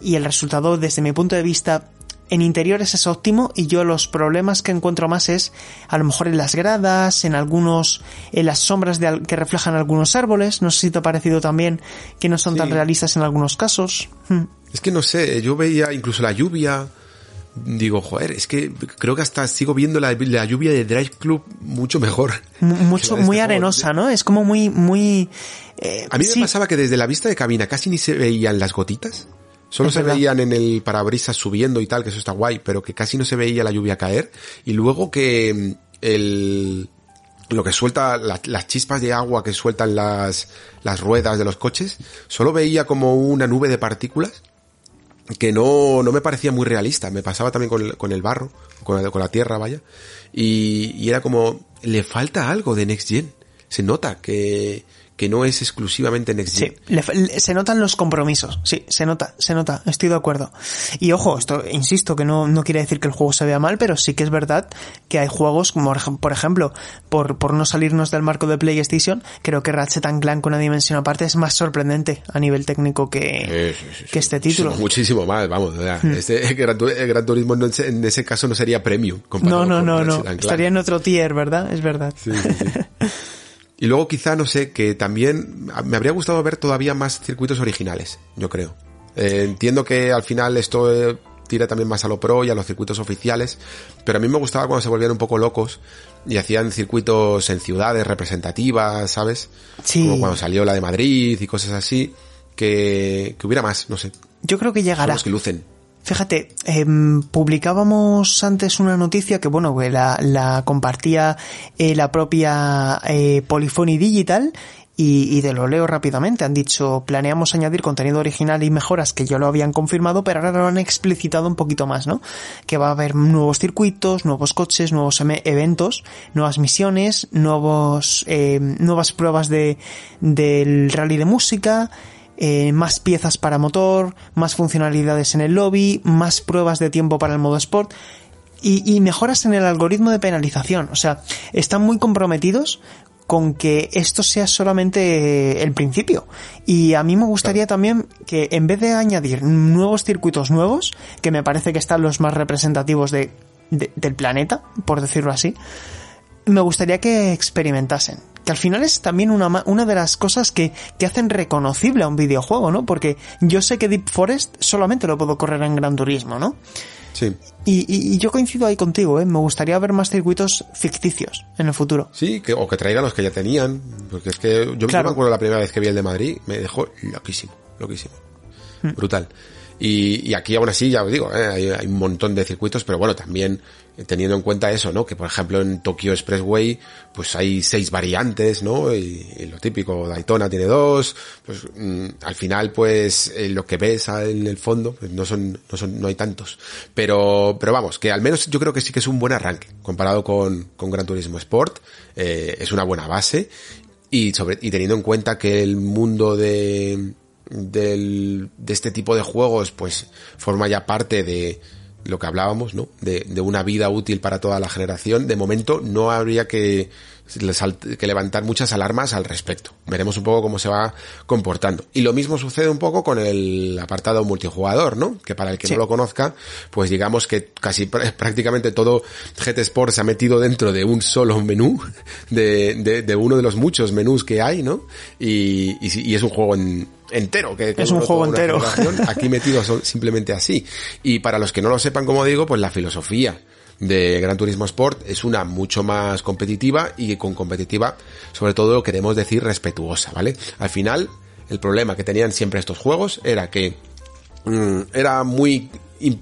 Y el resultado, desde mi punto de vista, en interiores es óptimo y yo los problemas que encuentro más es a lo mejor en las gradas, en algunos, en las sombras de, que reflejan algunos árboles. No sé si te ha parecido también que no son sí. tan realistas en algunos casos. Es que no sé, yo veía incluso la lluvia digo, joder, es que creo que hasta sigo viendo la, la lluvia de Drive Club mucho mejor. Mucho, muy este arenosa, juego, ¿no? Es como muy, muy... Eh, a mí me pasaba que desde la vista de cabina casi ni se veían las gotitas. Solo es se verdad. veían en el parabrisas subiendo y tal, que eso está guay, pero que casi no se veía la lluvia caer. Y luego que mm, el, lo que suelta, la, las chispas de agua que sueltan las, las ruedas de los coches, solo veía como una nube de partículas que no, no me parecía muy realista. Me pasaba también con el, con el barro, con la, con la tierra, vaya. Y, y, era como, le falta algo de Next Gen. Se nota que, que no es exclusivamente Next Gen. Sí, le, le, se notan los compromisos. Sí, se nota, se nota. Estoy de acuerdo. Y ojo, esto, insisto, que no, no quiere decir que el juego se vea mal, pero sí que es verdad que hay juegos como, por ejemplo, por, por no salirnos del marco de PlayStation, creo que Ratchet Clank con una dimensión aparte es más sorprendente a nivel técnico que, sí, sí, sí, que este título. Muchísimo más, vamos. Hmm. Este, Gran, Gran, Turismo en ese, en ese, caso no sería premium. No, no, no, no. Estaría en otro tier, ¿verdad? Es verdad. Y luego quizá, no sé, que también me habría gustado ver todavía más circuitos originales, yo creo. Eh, entiendo que al final esto eh, tira también más a lo pro y a los circuitos oficiales, pero a mí me gustaba cuando se volvían un poco locos y hacían circuitos en ciudades representativas, ¿sabes? Sí. Como cuando salió la de Madrid y cosas así, que, que hubiera más, no sé. Yo creo que llegará. Son los que lucen. Fíjate, eh, publicábamos antes una noticia que, bueno, la, la compartía eh, la propia eh, Polyphony Digital y, y, de lo leo rápidamente. Han dicho, planeamos añadir contenido original y mejoras que ya lo habían confirmado, pero ahora lo han explicitado un poquito más, ¿no? Que va a haber nuevos circuitos, nuevos coches, nuevos eventos, nuevas misiones, nuevos, eh, nuevas pruebas de, del rally de música, eh, más piezas para motor, más funcionalidades en el lobby, más pruebas de tiempo para el modo sport y, y mejoras en el algoritmo de penalización. O sea, están muy comprometidos con que esto sea solamente el principio. Y a mí me gustaría también que en vez de añadir nuevos circuitos nuevos, que me parece que están los más representativos de, de, del planeta, por decirlo así, me gustaría que experimentasen. Que al final es también una, una de las cosas que, que hacen reconocible a un videojuego, ¿no? Porque yo sé que Deep Forest solamente lo puedo correr en Gran Turismo, ¿no? Sí. Y, y, y, yo coincido ahí contigo, ¿eh? Me gustaría ver más circuitos ficticios en el futuro. Sí, que, o que traigan los que ya tenían. Porque es que yo claro. me acuerdo la primera vez que vi el de Madrid, me dejó loquísimo, loquísimo. Hmm. Brutal. Y, y, aquí aún así, ya os digo, ¿eh? hay, hay, un montón de circuitos, pero bueno, también teniendo en cuenta eso, ¿no? Que por ejemplo en Tokyo Expressway, pues hay seis variantes, ¿no? Y, lo típico, Daytona tiene dos, pues mmm, al final, pues eh, lo que ves en el fondo, pues no son, no son, no hay tantos. Pero, pero vamos, que al menos yo creo que sí que es un buen arranque comparado con, con Gran Turismo Sport, eh, es una buena base y sobre, y teniendo en cuenta que el mundo de, del, de este tipo de juegos, pues forma ya parte de lo que hablábamos, ¿no? De, de, una vida útil para toda la generación. De momento no habría que, que levantar muchas alarmas al respecto. Veremos un poco cómo se va comportando. Y lo mismo sucede un poco con el apartado multijugador, ¿no? Que para el que sí. no lo conozca, pues digamos que casi prácticamente todo GT Sport se ha metido dentro de un solo menú, de, de, de uno de los muchos menús que hay, ¿no? Y, y, y es un juego en, entero. Que, que es un juego entero. Aquí metido simplemente así. Y para los que no lo sepan, como digo, pues la filosofía de Gran Turismo Sport es una mucho más competitiva y con competitiva, sobre todo, queremos decir respetuosa, ¿vale? Al final, el problema que tenían siempre estos juegos era que mmm, era muy,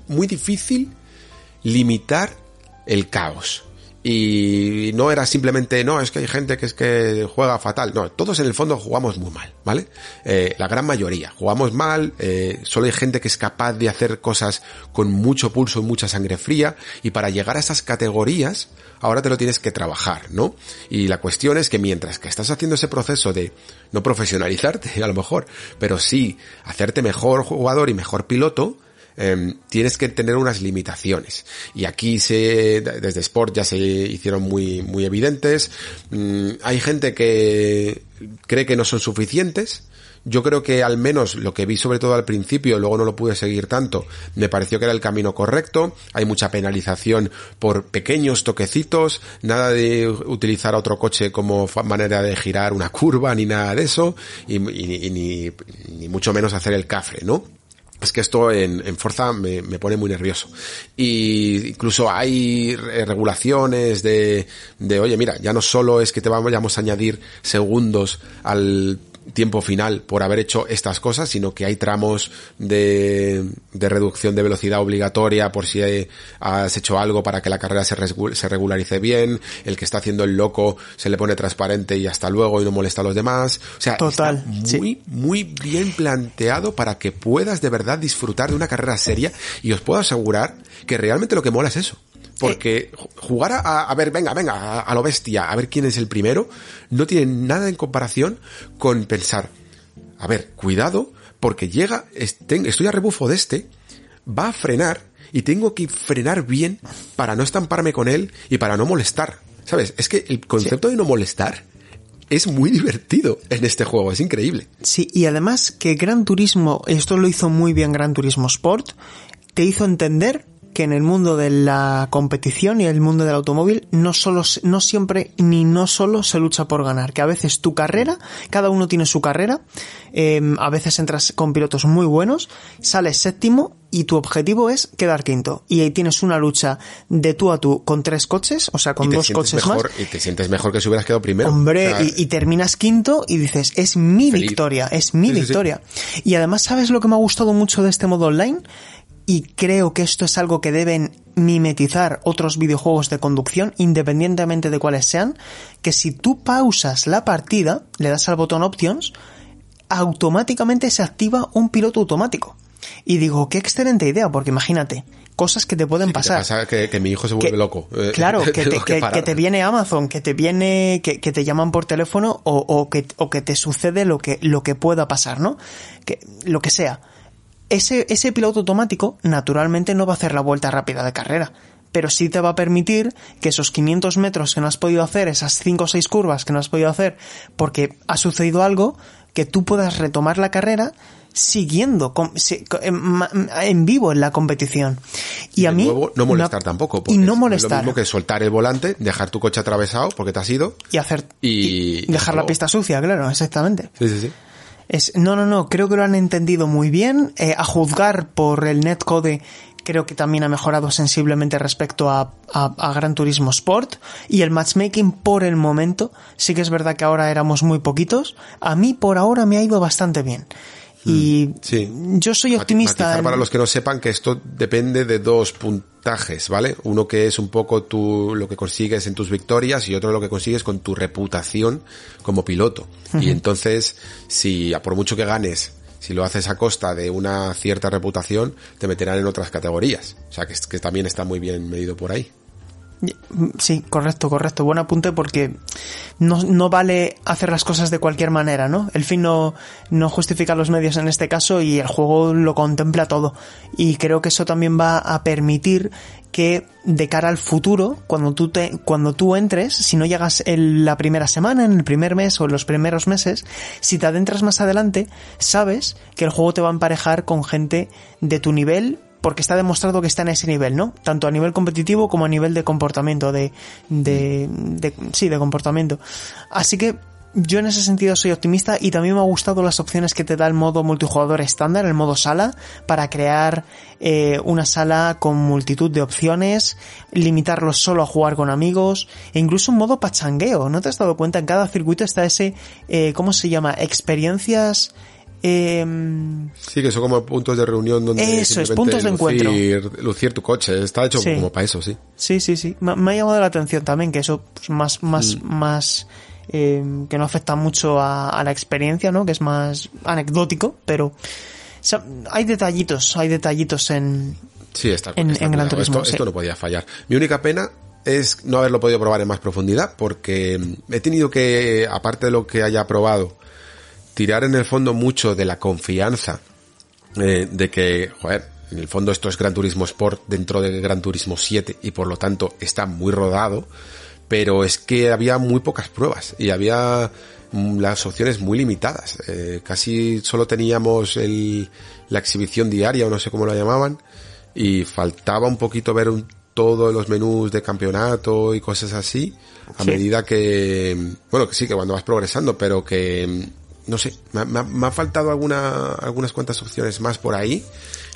muy difícil limitar el caos. Y no era simplemente, no, es que hay gente que es que juega fatal. No, todos en el fondo jugamos muy mal, ¿vale? Eh, la gran mayoría jugamos mal, eh, solo hay gente que es capaz de hacer cosas con mucho pulso y mucha sangre fría y para llegar a esas categorías ahora te lo tienes que trabajar, ¿no? Y la cuestión es que mientras que estás haciendo ese proceso de no profesionalizarte a lo mejor, pero sí hacerte mejor jugador y mejor piloto, Em, tienes que tener unas limitaciones. Y aquí se, desde Sport ya se hicieron muy, muy evidentes. Mm, hay gente que cree que no son suficientes. Yo creo que al menos lo que vi sobre todo al principio, luego no lo pude seguir tanto, me pareció que era el camino correcto. Hay mucha penalización por pequeños toquecitos, nada de utilizar otro coche como manera de girar una curva ni nada de eso, y, ni, ni mucho menos hacer el cafre, ¿no? Es que esto en, en Forza me, me, pone muy nervioso. Y incluso hay regulaciones de, de, oye, mira, ya no solo es que te vamos a añadir segundos al tiempo final por haber hecho estas cosas, sino que hay tramos de, de reducción de velocidad obligatoria por si has hecho algo para que la carrera se, se regularice bien, el que está haciendo el loco se le pone transparente y hasta luego y no molesta a los demás. O sea, Total, está muy, muy bien planteado para que puedas de verdad disfrutar de una carrera seria y os puedo asegurar que realmente lo que mola es eso. Porque jugar a, a ver, venga, venga, a, lo bestia, a ver quién es el primero, no tiene nada en comparación con pensar, a ver, cuidado, porque llega, estoy a rebufo de este, va a frenar y tengo que frenar bien para no estamparme con él y para no molestar. ¿Sabes? Es que el concepto de no molestar es muy divertido en este juego, es increíble. Sí, y además que Gran Turismo, esto lo hizo muy bien Gran Turismo Sport, te hizo entender que en el mundo de la competición y el mundo del automóvil no solo, no siempre ni no solo se lucha por ganar, que a veces tu carrera, cada uno tiene su carrera, eh, a veces entras con pilotos muy buenos, sales séptimo y tu objetivo es quedar quinto. Y ahí tienes una lucha de tú a tú con tres coches, o sea, con dos coches mejor, más. Y te sientes mejor que si hubieras quedado primero. Hombre, o sea, y, y, terminas quinto y dices, es mi feliz. victoria, es mi sí, victoria. Sí, sí. Y además, ¿sabes lo que me ha gustado mucho de este modo online? Y creo que esto es algo que deben mimetizar otros videojuegos de conducción, independientemente de cuáles sean, que si tú pausas la partida, le das al botón Options, automáticamente se activa un piloto automático. Y digo, qué excelente idea, porque imagínate, cosas que te pueden sí, pasar. Te pasa que, que, mi hijo se vuelve que, loco. Claro, que te, que, que, te viene Amazon, que te viene, que, te llaman por teléfono o, o, que, o que te sucede lo que, lo que pueda pasar, ¿no? Que, lo que sea ese, ese piloto automático naturalmente no va a hacer la vuelta rápida de carrera, pero sí te va a permitir que esos 500 metros que no has podido hacer, esas 5 o 6 curvas que no has podido hacer porque ha sucedido algo, que tú puedas retomar la carrera siguiendo en vivo en la competición. Y, y a mí nuevo, no molestar tampoco. Y no molestar. Es lo mismo que soltar el volante, dejar tu coche atravesado porque te has ido y hacer y, y dejar la pista sucia, claro, exactamente. Sí, sí, sí. Es, no, no, no, creo que lo han entendido muy bien. Eh, a juzgar por el netcode, creo que también ha mejorado sensiblemente respecto a, a, a, Gran Turismo Sport. Y el matchmaking por el momento, sí que es verdad que ahora éramos muy poquitos. A mí por ahora me ha ido bastante bien. Y sí. yo soy optimista. Para los que no sepan que esto depende de dos puntajes, ¿vale? Uno que es un poco tu, lo que consigues en tus victorias y otro lo que consigues con tu reputación como piloto. Uh -huh. Y entonces, si por mucho que ganes, si lo haces a costa de una cierta reputación, te meterán en otras categorías. O sea que, que también está muy bien medido por ahí. Sí, correcto, correcto. Buen apunte porque no, no vale hacer las cosas de cualquier manera, ¿no? El fin no, no justifica los medios en este caso y el juego lo contempla todo. Y creo que eso también va a permitir que de cara al futuro, cuando tú te, cuando tú entres, si no llegas en la primera semana, en el primer mes o en los primeros meses, si te adentras más adelante, sabes que el juego te va a emparejar con gente de tu nivel porque está demostrado que está en ese nivel, ¿no? Tanto a nivel competitivo como a nivel de comportamiento, de, de, de, sí, de comportamiento. Así que yo en ese sentido soy optimista y también me ha gustado las opciones que te da el modo multijugador estándar, el modo sala, para crear eh, una sala con multitud de opciones, limitarlo solo a jugar con amigos, e incluso un modo pachangueo. ¿No te has dado cuenta? En cada circuito está ese, eh, ¿cómo se llama? Experiencias Em, sí, que son como puntos de reunión donde eso es, puntos de encuentro. Lucir tu coche, está hecho como para eso, sí. Sí, sí, sí. Me, ha llamado la atención también que eso pues, más, más, mm. más, em, que no afecta mucho a, la experiencia, ¿no? Que es más anecdótico, pero hay detallitos, hay detallitos en, sí, está, en, Gran Turismo. Esto, esto no podía fallar. Mi única pena es no haberlo podido probar en más profundidad porque he tenido que, aparte de lo que haya probado, tirar en el fondo mucho de la confianza eh, de que, joder, en el fondo esto es Gran Turismo Sport dentro de Gran Turismo 7 y por lo tanto está muy rodado, pero es que había muy pocas pruebas y había mm, las opciones muy limitadas. Eh, casi solo teníamos el, la exhibición diaria o no sé cómo lo llamaban y faltaba un poquito ver un todos los menús de campeonato y cosas así, a medida que, bueno, que sí, que cuando vas progresando, pero que, no sé, me, ha faltado alguna, algunas cuantas opciones más por ahí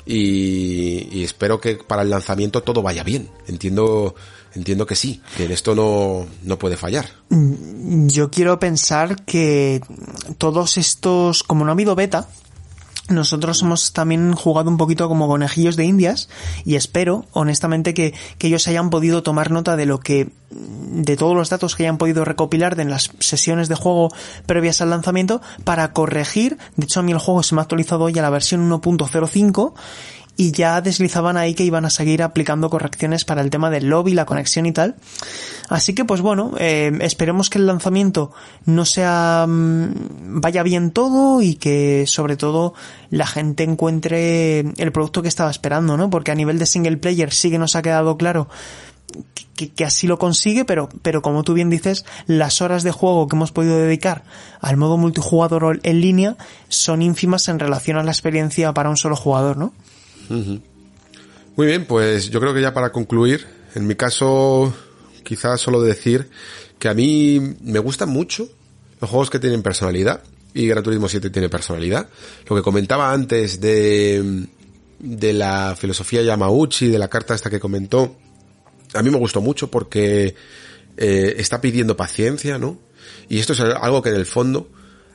y, espero que para el lanzamiento todo vaya bien. Entiendo, entiendo que sí, que en esto no, no puede fallar. Mm, yo quiero pensar que todos estos, como no ha habido beta, nosotros hemos también jugado un poquito como conejillos de indias y espero, honestamente, que, que, ellos hayan podido tomar nota de lo que, de todos los datos que hayan podido recopilar de las sesiones de juego previas al lanzamiento para corregir. De hecho, a mí el juego se me ha actualizado hoy a la versión 1.05 y ya deslizaban ahí que iban a seguir aplicando correcciones para el tema del lobby, la conexión y tal. Así que pues bueno, eh, esperemos que el lanzamiento no sea mm, vaya bien todo y que sobre todo la gente encuentre el producto que estaba esperando, ¿no? Porque a nivel de single player sí que nos ha quedado claro que, que, así lo consigue, pero, pero como tú bien dices, las horas de juego que hemos podido dedicar al modo multijugador en línea son ínfimas en relación a la experiencia para un solo jugador, ¿no? Muy bien, pues yo creo que ya para concluir, en mi caso, quizás solo decir que a mí me gustan mucho los juegos que tienen personalidad y Gran Turismo 7 tiene personalidad. Lo que comentaba antes de, de la filosofía Yamauchi, de la carta esta que comentó, a mí me gustó mucho porque eh, está pidiendo paciencia, ¿no? Y esto es algo que en el fondo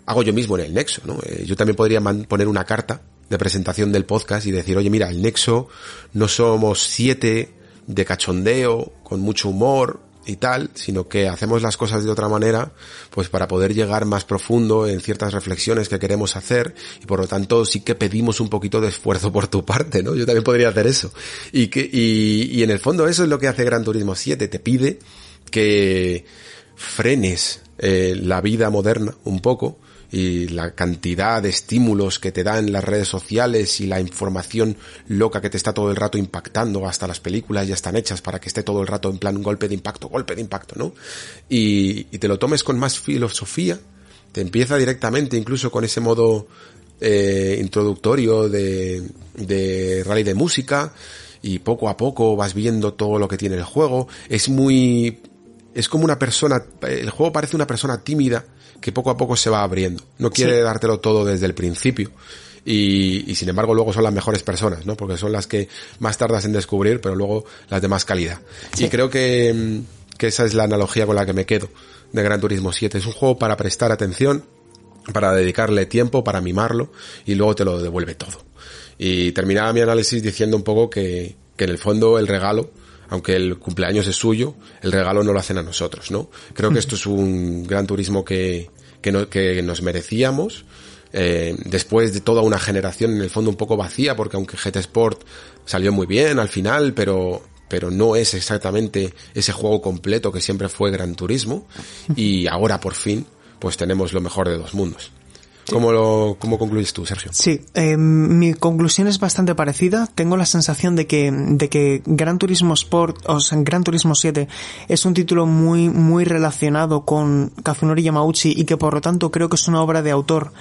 hago yo mismo en el Nexo, ¿no? Eh, yo también podría poner una carta de presentación del podcast y decir, oye, mira, el Nexo no somos siete de cachondeo, con mucho humor y tal, sino que hacemos las cosas de otra manera, pues para poder llegar más profundo en ciertas reflexiones que queremos hacer y por lo tanto sí que pedimos un poquito de esfuerzo por tu parte, ¿no? Yo también podría hacer eso. Y que, y, y en el fondo eso es lo que hace Gran Turismo 7, te pide que frenes eh, la vida moderna un poco, y la cantidad de estímulos que te dan las redes sociales y la información loca que te está todo el rato impactando, hasta las películas ya están hechas para que esté todo el rato en plan un golpe de impacto, golpe de impacto, ¿no? Y, y te lo tomes con más filosofía, te empieza directamente incluso con ese modo eh, introductorio de, de rally de música y poco a poco vas viendo todo lo que tiene el juego, es muy es como una persona, el juego parece una persona tímida que poco a poco se va abriendo. No quiere dártelo todo desde el principio. Y, y, sin embargo luego son las mejores personas, ¿no? Porque son las que más tardas en descubrir, pero luego las de más calidad. Y creo que, que esa es la analogía con la que me quedo de Gran Turismo 7. Es un juego para prestar atención, para dedicarle tiempo, para mimarlo, y luego te lo devuelve todo. Y terminaba mi análisis diciendo un poco que, que en el fondo el regalo aunque el cumpleaños es suyo, el regalo no lo hacen a nosotros, ¿no? Creo que esto es un gran turismo que, que, no, que nos merecíamos, eh, después de toda una generación en el fondo un poco vacía, porque aunque GT Sport salió muy bien al final, pero, pero no es exactamente ese juego completo que siempre fue Gran Turismo, y ahora por fin, pues tenemos lo mejor de dos mundos. ¿Cómo, ¿Cómo concluyes tú, Sergio? Sí, eh, mi conclusión es bastante parecida. Tengo la sensación de que, de que Gran Turismo Sport, o sea, Gran Turismo 7, es un título muy, muy relacionado con Kazunori Yamauchi y que por lo tanto creo que es una obra de autor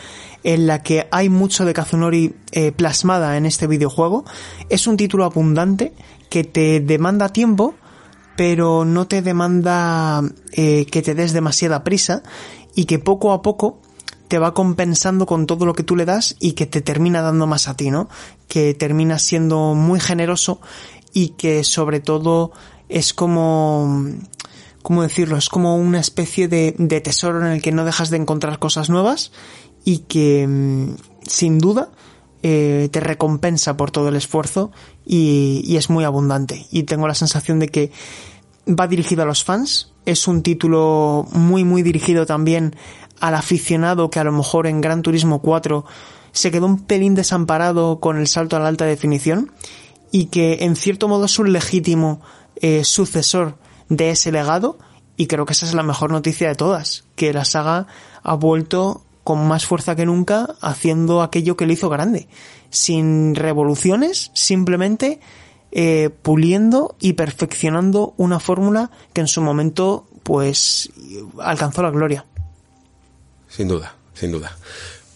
en la que hay mucho de Kazunori eh, plasmada en este videojuego. Es un título abundante que te demanda tiempo, pero no te demanda eh, que te des demasiada prisa y que poco a poco te va compensando con todo lo que tú le das y que te termina dando más a ti, ¿no? Que termina siendo muy generoso y que sobre todo es como, ¿cómo decirlo? Es como una especie de, de tesoro en el que no dejas de encontrar cosas nuevas y que, sin duda, eh, te recompensa por todo el esfuerzo y, y es muy abundante. Y tengo la sensación de que va dirigido a los fans. Es un título muy, muy dirigido también al aficionado que a lo mejor en Gran Turismo 4 se quedó un pelín desamparado con el salto a la alta definición y que en cierto modo es un legítimo eh, sucesor de ese legado y creo que esa es la mejor noticia de todas, que la saga ha vuelto con más fuerza que nunca haciendo aquello que le hizo grande, sin revoluciones, simplemente eh, puliendo y perfeccionando una fórmula que en su momento pues alcanzó la gloria. Sin duda, sin duda.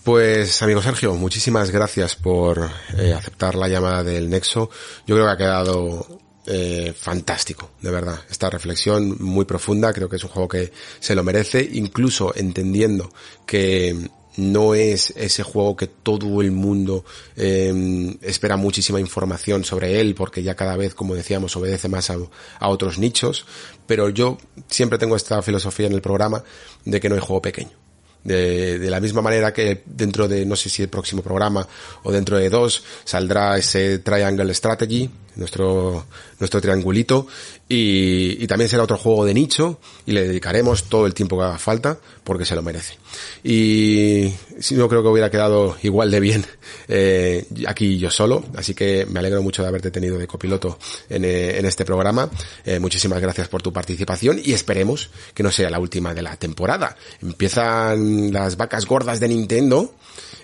Pues amigo Sergio, muchísimas gracias por eh, aceptar la llamada del Nexo. Yo creo que ha quedado eh, fantástico, de verdad. Esta reflexión muy profunda, creo que es un juego que se lo merece, incluso entendiendo que no es ese juego que todo el mundo eh, espera muchísima información sobre él porque ya cada vez, como decíamos, obedece más a, a, otros nichos, pero yo siempre tengo esta filosofía en el programa de que no hay juego pequeño. De, de, la misma manera que dentro de, no sé si el próximo programa o dentro de dos, saldrá ese Triangle Strategy, nuestro, nuestro triangulito, y, y, también será otro juego de nicho, y le dedicaremos todo el tiempo que haga falta, porque se lo merece. Y si no creo que hubiera quedado igual de bien eh, aquí yo solo, así que me alegro mucho de haberte tenido de copiloto en, eh, en este programa. Eh, muchísimas gracias por tu participación y esperemos que no sea la última de la temporada. Empiezan las vacas gordas de Nintendo.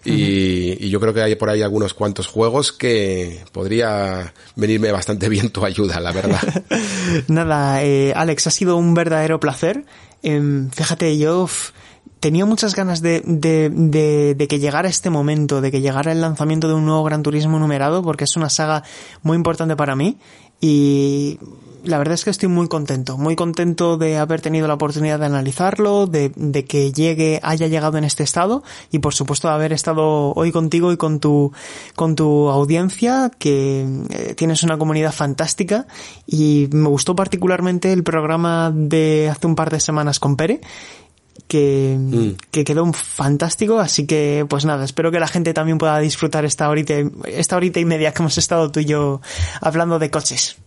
Y, y, yo creo que hay por ahí algunos cuantos juegos que podría venirme bastante bien tu ayuda, la verdad. Nada, eh, Alex, ha sido un verdadero placer. Eh, fíjate, yo tenía muchas ganas de, de, de, de, que llegara este momento, de que llegara el lanzamiento de un nuevo Gran Turismo numerado, porque es una saga muy importante para mí. Y la verdad es que estoy muy contento, muy contento de haber tenido la oportunidad de analizarlo, de, de, que llegue, haya llegado en este estado y por supuesto de haber estado hoy contigo y con tu, con tu audiencia, que eh, tienes una comunidad fantástica y me gustó particularmente el programa de hace un par de semanas con Pere que, mm. que quedó fantástico, así que pues nada, espero que la gente también pueda disfrutar esta horita, esta horita y media que hemos estado tú y yo hablando de coches.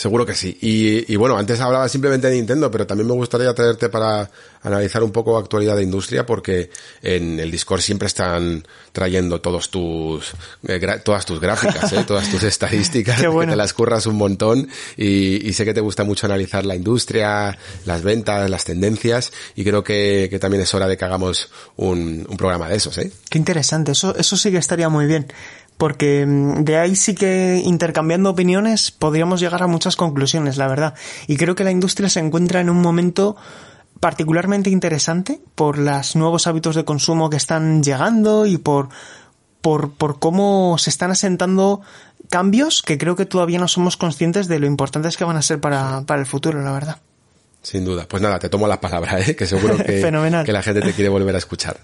Seguro que sí. Y, y, bueno, antes hablaba simplemente de Nintendo, pero también me gustaría traerte para analizar un poco actualidad de industria, porque en el Discord siempre están trayendo todos tus, eh, todas tus gráficas, ¿eh? todas tus estadísticas, bueno. que te las curras un montón y, y, sé que te gusta mucho analizar la industria, las ventas, las tendencias y creo que, que también es hora de que hagamos un, un programa de esos, ¿eh? Qué interesante, eso, eso sí que estaría muy bien porque de ahí sí que intercambiando opiniones podríamos llegar a muchas conclusiones, la verdad. Y creo que la industria se encuentra en un momento particularmente interesante por los nuevos hábitos de consumo que están llegando y por, por, por cómo se están asentando cambios que creo que todavía no somos conscientes de lo importantes que van a ser para, para el futuro, la verdad. Sin duda. Pues nada, te tomo la palabra, ¿eh? que seguro que, que la gente te quiere volver a escuchar.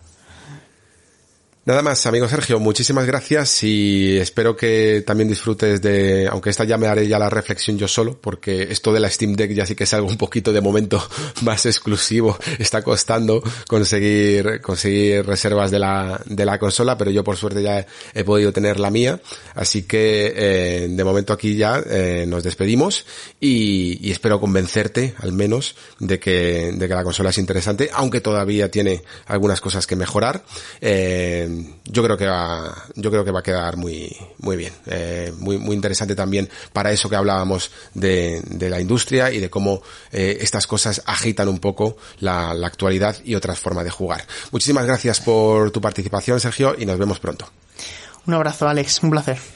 Nada más, amigo Sergio, muchísimas gracias y espero que también disfrutes de, aunque esta ya me haré ya la reflexión yo solo, porque esto de la Steam Deck ya sí que es algo un poquito de momento más exclusivo, está costando conseguir, conseguir reservas de la, de la consola, pero yo por suerte ya he, podido tener la mía, así que eh, de momento aquí ya eh, nos despedimos y, y, espero convencerte al menos de que, de que la consola es interesante, aunque todavía tiene algunas cosas que mejorar. Eh, yo creo que va, yo creo que va a quedar muy, muy bien, eh, muy, muy interesante también para eso que hablábamos de, la industria y de cómo eh, estas cosas agitan un poco la actualidad y otras formas de jugar. Muchísimas gracias por tu participación, Sergio, y nos vemos pronto. Un abrazo, Alex, un placer.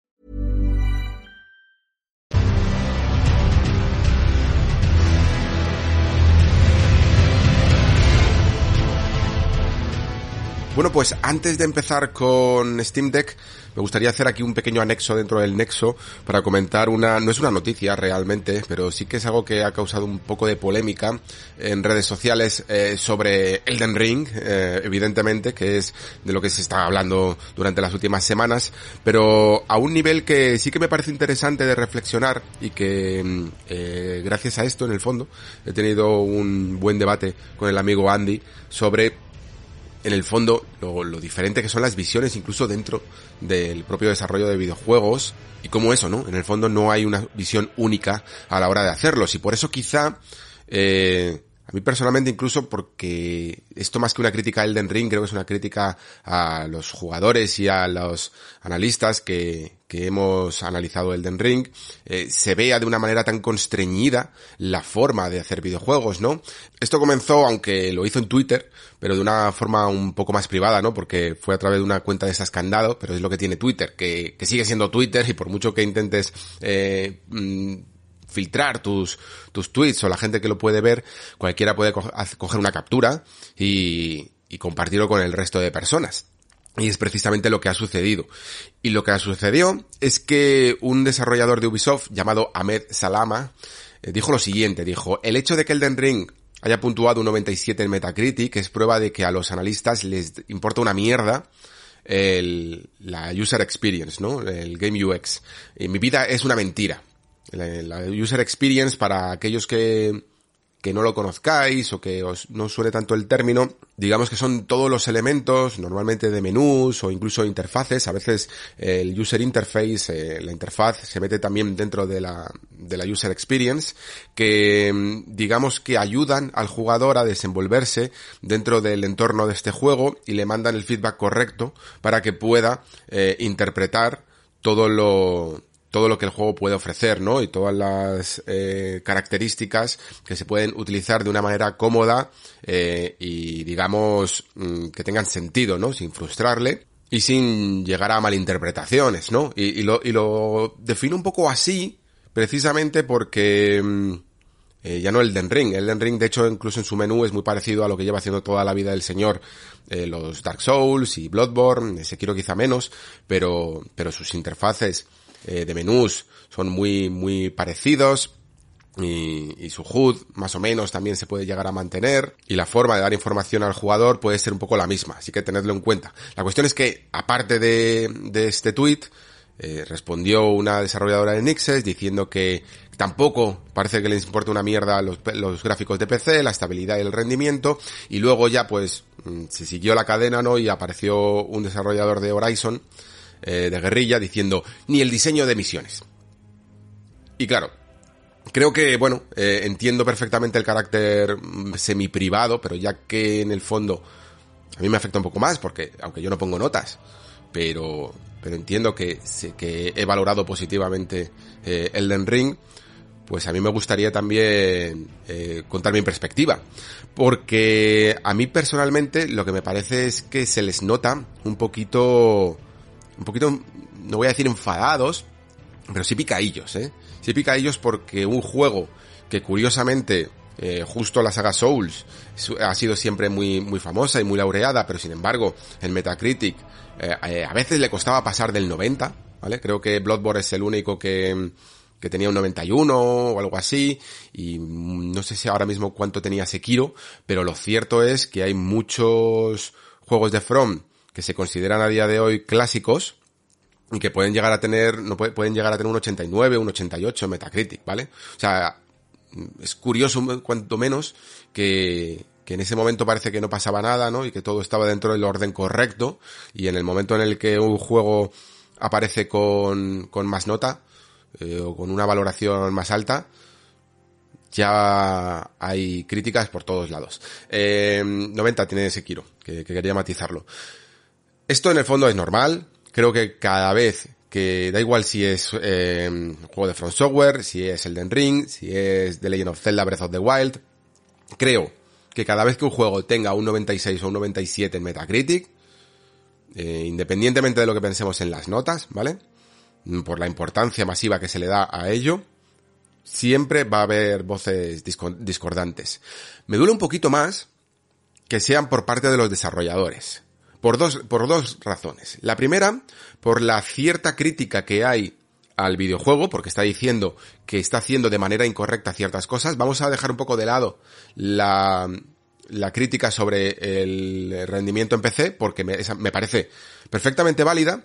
Bueno, pues antes de empezar con Steam Deck, me gustaría hacer aquí un pequeño anexo dentro del Nexo para comentar una, no es una noticia realmente, pero sí que es algo que ha causado un poco de polémica en redes sociales eh, sobre Elden Ring, eh, evidentemente, que es de lo que se está hablando durante las últimas semanas, pero a un nivel que sí que me parece interesante de reflexionar y que mm, eh, gracias a esto, en el fondo, he tenido un buen debate con el amigo Andy sobre en el fondo lo, diferente que son las visiones incluso dentro del propio desarrollo de videojuegos y como eso, ¿no? En el fondo no hay una visión única a la hora de hacerlos y por eso quizá eh, a mí personalmente incluso porque esto más que una crítica a Elden Ring creo que es una crítica a los jugadores y a los analistas que, que hemos analizado Elden Ring, eh, se vea de una manera tan constreñida la forma de hacer videojuegos, ¿no? Esto comenzó, aunque lo hizo en Twitter, pero de una forma un poco más privada, ¿no? Porque fue a través de una cuenta de esas candado, pero es lo que tiene Twitter, que, que sigue siendo Twitter y por mucho que intentes eh, mm, filtrar tus, tus tweets o la gente que lo puede ver, cualquiera puede co coger una captura y, y compartirlo con el resto de personas. Y es precisamente lo que ha sucedido. Y lo que ha sucedido es que un desarrollador de Ubisoft llamado Ahmed Salama eh, dijo lo siguiente, dijo, el hecho de que Elden Ring haya puntuado un 97 en Metacritic es prueba de que a los analistas les importa una mierda el, la user experience, ¿no? El game UX. Mi vida es una mentira. La, user experience para aquellos que que no lo conozcáis o que os no suene tanto el término, digamos que son todos los elementos, normalmente de menús o incluso interfaces, a veces eh, el user interface, eh, la interfaz se mete también dentro de la, de la user experience, que mm, digamos que ayudan al jugador a desenvolverse dentro del entorno de este juego y le mandan el feedback correcto para que pueda eh, interpretar todo lo, todo lo que el juego puede ofrecer, ¿no? Y todas las eh, características que se pueden utilizar de una manera cómoda eh, y digamos mm, que tengan sentido, ¿no? Sin frustrarle y sin llegar a malinterpretaciones, ¿no? Y, lo, y lo defino un poco así, precisamente porque mm, eh, ya no el Den Ring. El Den Ring, de hecho, incluso en su menú es muy parecido a lo que lleva haciendo toda la vida el señor, eh, los Dark Souls y Bloodborne, quiero quizá menos, pero, pero sus interfaces eh, de menús son muy, muy parecidos. Y, y, su HUD más o menos también se puede llegar a mantener y la forma de dar información al jugador puede ser un poco la misma, así que tenedlo en cuenta. La cuestión es que, aparte de, de este tweet, eh, respondió una desarrolladora de Nixes diciendo que tampoco parece que les importa una mierda los, los, gráficos de PC, la estabilidad y el rendimiento, y luego ya pues mm, se siguió la cadena, ¿no? Y apareció un desarrollador de Horizon, eh, de guerrilla, diciendo, ni el diseño de misiones. Y claro, creo que, bueno, eh, entiendo perfectamente el carácter mm, semi privado, pero ya que en el fondo a mí me afecta un poco más, porque aunque yo no pongo notas, pero, pero entiendo que, que he valorado positivamente eh, Elden Ring, pues a mí me gustaría también eh, contar mi perspectiva. Porque a mí personalmente lo que me parece es que se les nota un poquito un poquito, no voy a decir enfadados, pero sí picadillos, ¿eh? Sí picadillos porque un juego que curiosamente, eh, justo la saga Souls, ha sido siempre muy, muy famosa y muy laureada, pero sin embargo, en Metacritic, eh, eh, a veces le costaba pasar del 90, ¿vale? Creo que Bloodborne es el único que, que tenía un 91 o algo así, y no sé si ahora mismo cuánto tenía Sekiro, pero lo cierto es que hay muchos juegos de From que se consideran a día de hoy clásicos y que pueden llegar a tener, no pueden llegar a tener un 89, un 88 en Metacritic, ¿vale? O sea, es curioso cuanto menos que, que en ese momento parece que no pasaba nada, ¿no? Y que todo estaba dentro del orden correcto y en el momento en el que un juego aparece con, con más nota eh, o con una valoración más alta, ya hay críticas por todos lados. Eh, 90 tiene Sekiro, que, que quería matizarlo. Esto en el fondo es normal, creo que cada vez que da igual si es eh, juego de Front Software, si es Elden Ring, si es The Legend of Zelda Breath of the Wild, creo que cada vez que un juego tenga un 96 o un 97 en Metacritic, eh, independientemente de lo que pensemos en las notas, ¿vale? Por la importancia masiva que se le da a ello, siempre va a haber voces discordantes. Me duele un poquito más que sean por parte de los desarrolladores. Por dos, por dos razones. La primera, por la cierta crítica que hay al videojuego, porque está diciendo que está haciendo de manera incorrecta ciertas cosas. Vamos a dejar un poco de lado la, la crítica sobre el rendimiento en PC, porque me, me parece perfectamente válida,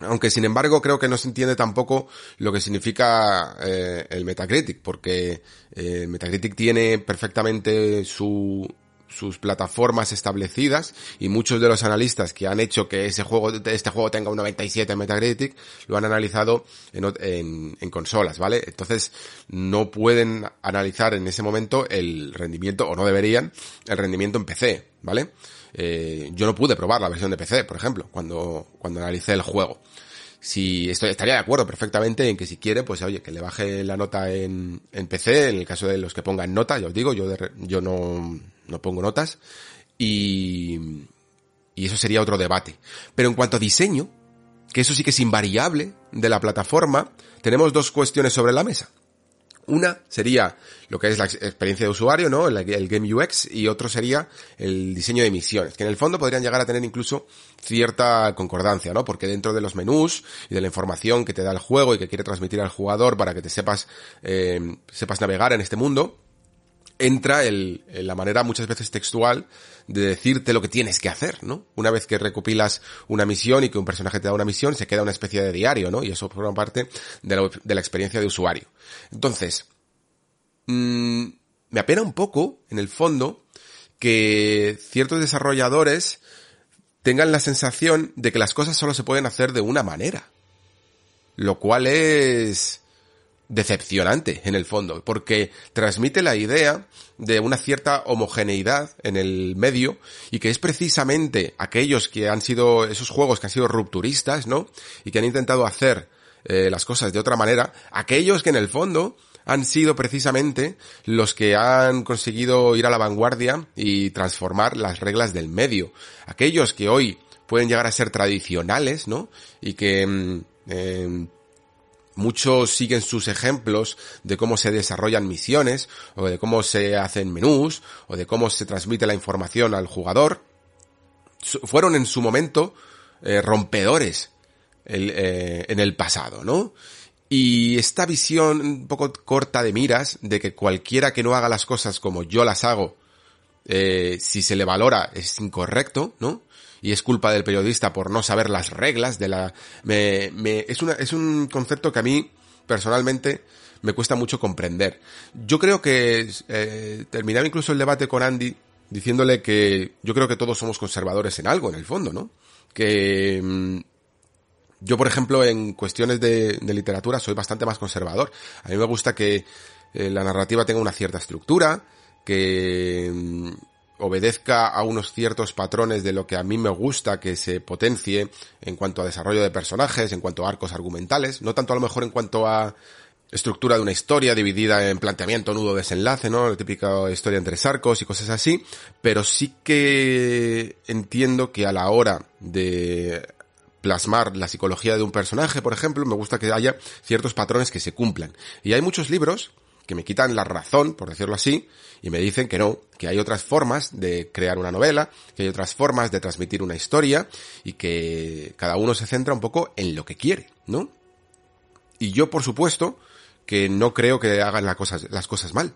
aunque sin embargo creo que no se entiende tampoco lo que significa eh, el Metacritic, porque eh, Metacritic tiene perfectamente su, sus plataformas establecidas y muchos de los analistas que han hecho que ese juego, este juego tenga un 97 en Metacritic, lo han analizado en, en, consolas, ¿vale? Entonces no pueden analizar en ese momento el rendimiento, o no deberían, el rendimiento en PC, ¿vale? Eh, yo no pude probar la versión de PC, por ejemplo, cuando, cuando analicé el juego si estoy, estaría de acuerdo perfectamente en que si quiere, pues oye, que le baje la nota en, en PC, en el caso de los que pongan nota, ya os digo, yo, yo no, no pongo notas, y, y eso sería otro debate. Pero en cuanto a diseño, que eso sí que es invariable de la plataforma, tenemos dos cuestiones sobre la mesa. Una sería lo que es la experiencia de usuario, ¿no? El, Game UX y otro sería el diseño de misiones, que en el fondo podrían llegar a tener incluso cierta concordancia, ¿no? Porque dentro de los menús y de la información que te da el juego y que quiere transmitir al jugador para que te sepas, eh, sepas navegar en este mundo, entra el, la manera muchas veces textual de decirte lo que tienes que hacer, ¿no? Una vez que recopilas una misión y que un personaje te da una misión, se queda una especie de diario, ¿no? Y eso forma parte de la, de la experiencia de usuario. Entonces, mmm, me apena un poco, en el fondo, que ciertos desarrolladores tengan la sensación de que las cosas solo se pueden hacer de una manera. Lo cual es decepcionante en el fondo, porque transmite la idea de una cierta homogeneidad en el medio y que es precisamente aquellos que han sido esos juegos que han sido rupturistas, ¿no? Y que han intentado hacer eh, las cosas de otra manera, aquellos que en el fondo han sido precisamente los que han conseguido ir a la vanguardia y transformar las reglas del medio. Aquellos que hoy pueden llegar a ser tradicionales, ¿no? Y que mm, eh, muchos siguen sus ejemplos de cómo se desarrollan misiones, o de cómo se hacen menús, o de cómo se transmite la información al jugador. Fueron en su momento eh, rompedores eh, en el pasado, ¿no? Y esta visión un poco corta de miras de que cualquiera que no haga las cosas como yo las hago, eh, si se le valora es incorrecto, ¿no? Y es culpa del periodista por no saber las reglas de la... Me, me, es, una, es un concepto que a mí, personalmente, me cuesta mucho comprender. Yo creo que eh, terminaba incluso el debate con Andy diciéndole que yo creo que todos somos conservadores en algo, en el fondo, ¿no? Que mm, yo, por ejemplo, en cuestiones de, literatura soy bastante más conservador. A mí me gusta que eh, la narrativa tenga una cierta estructura, que mm, obedezca a unos ciertos patrones de lo que a mí me gusta que se potencie en cuanto a desarrollo de personajes, en cuanto a arcos argumentales, no tanto a lo mejor en cuanto a estructura de una historia dividida en planteamiento, nudo, desenlace, ¿no? La típica historia entre arcos y cosas así, pero sí que entiendo que a la hora de plasmar la psicología de un personaje, por ejemplo, me gusta que haya ciertos patrones que se cumplan. Y hay muchos libros que me quitan la razón, por decirlo así, y me dicen que no, que hay otras formas de crear una novela, que hay otras formas de transmitir una historia, y que cada uno se centra un poco en lo que quiere, ¿no? Y yo, por supuesto, que no creo que hagan las cosas, las cosas mal.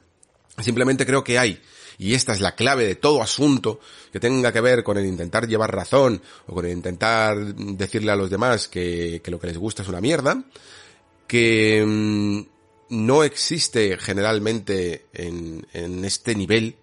Simplemente creo que hay y esta es la clave de todo asunto que tenga que ver con el intentar llevar razón o con el intentar decirle a los demás que, que lo que les gusta es una mierda, que mm, no existe generalmente en, este nivel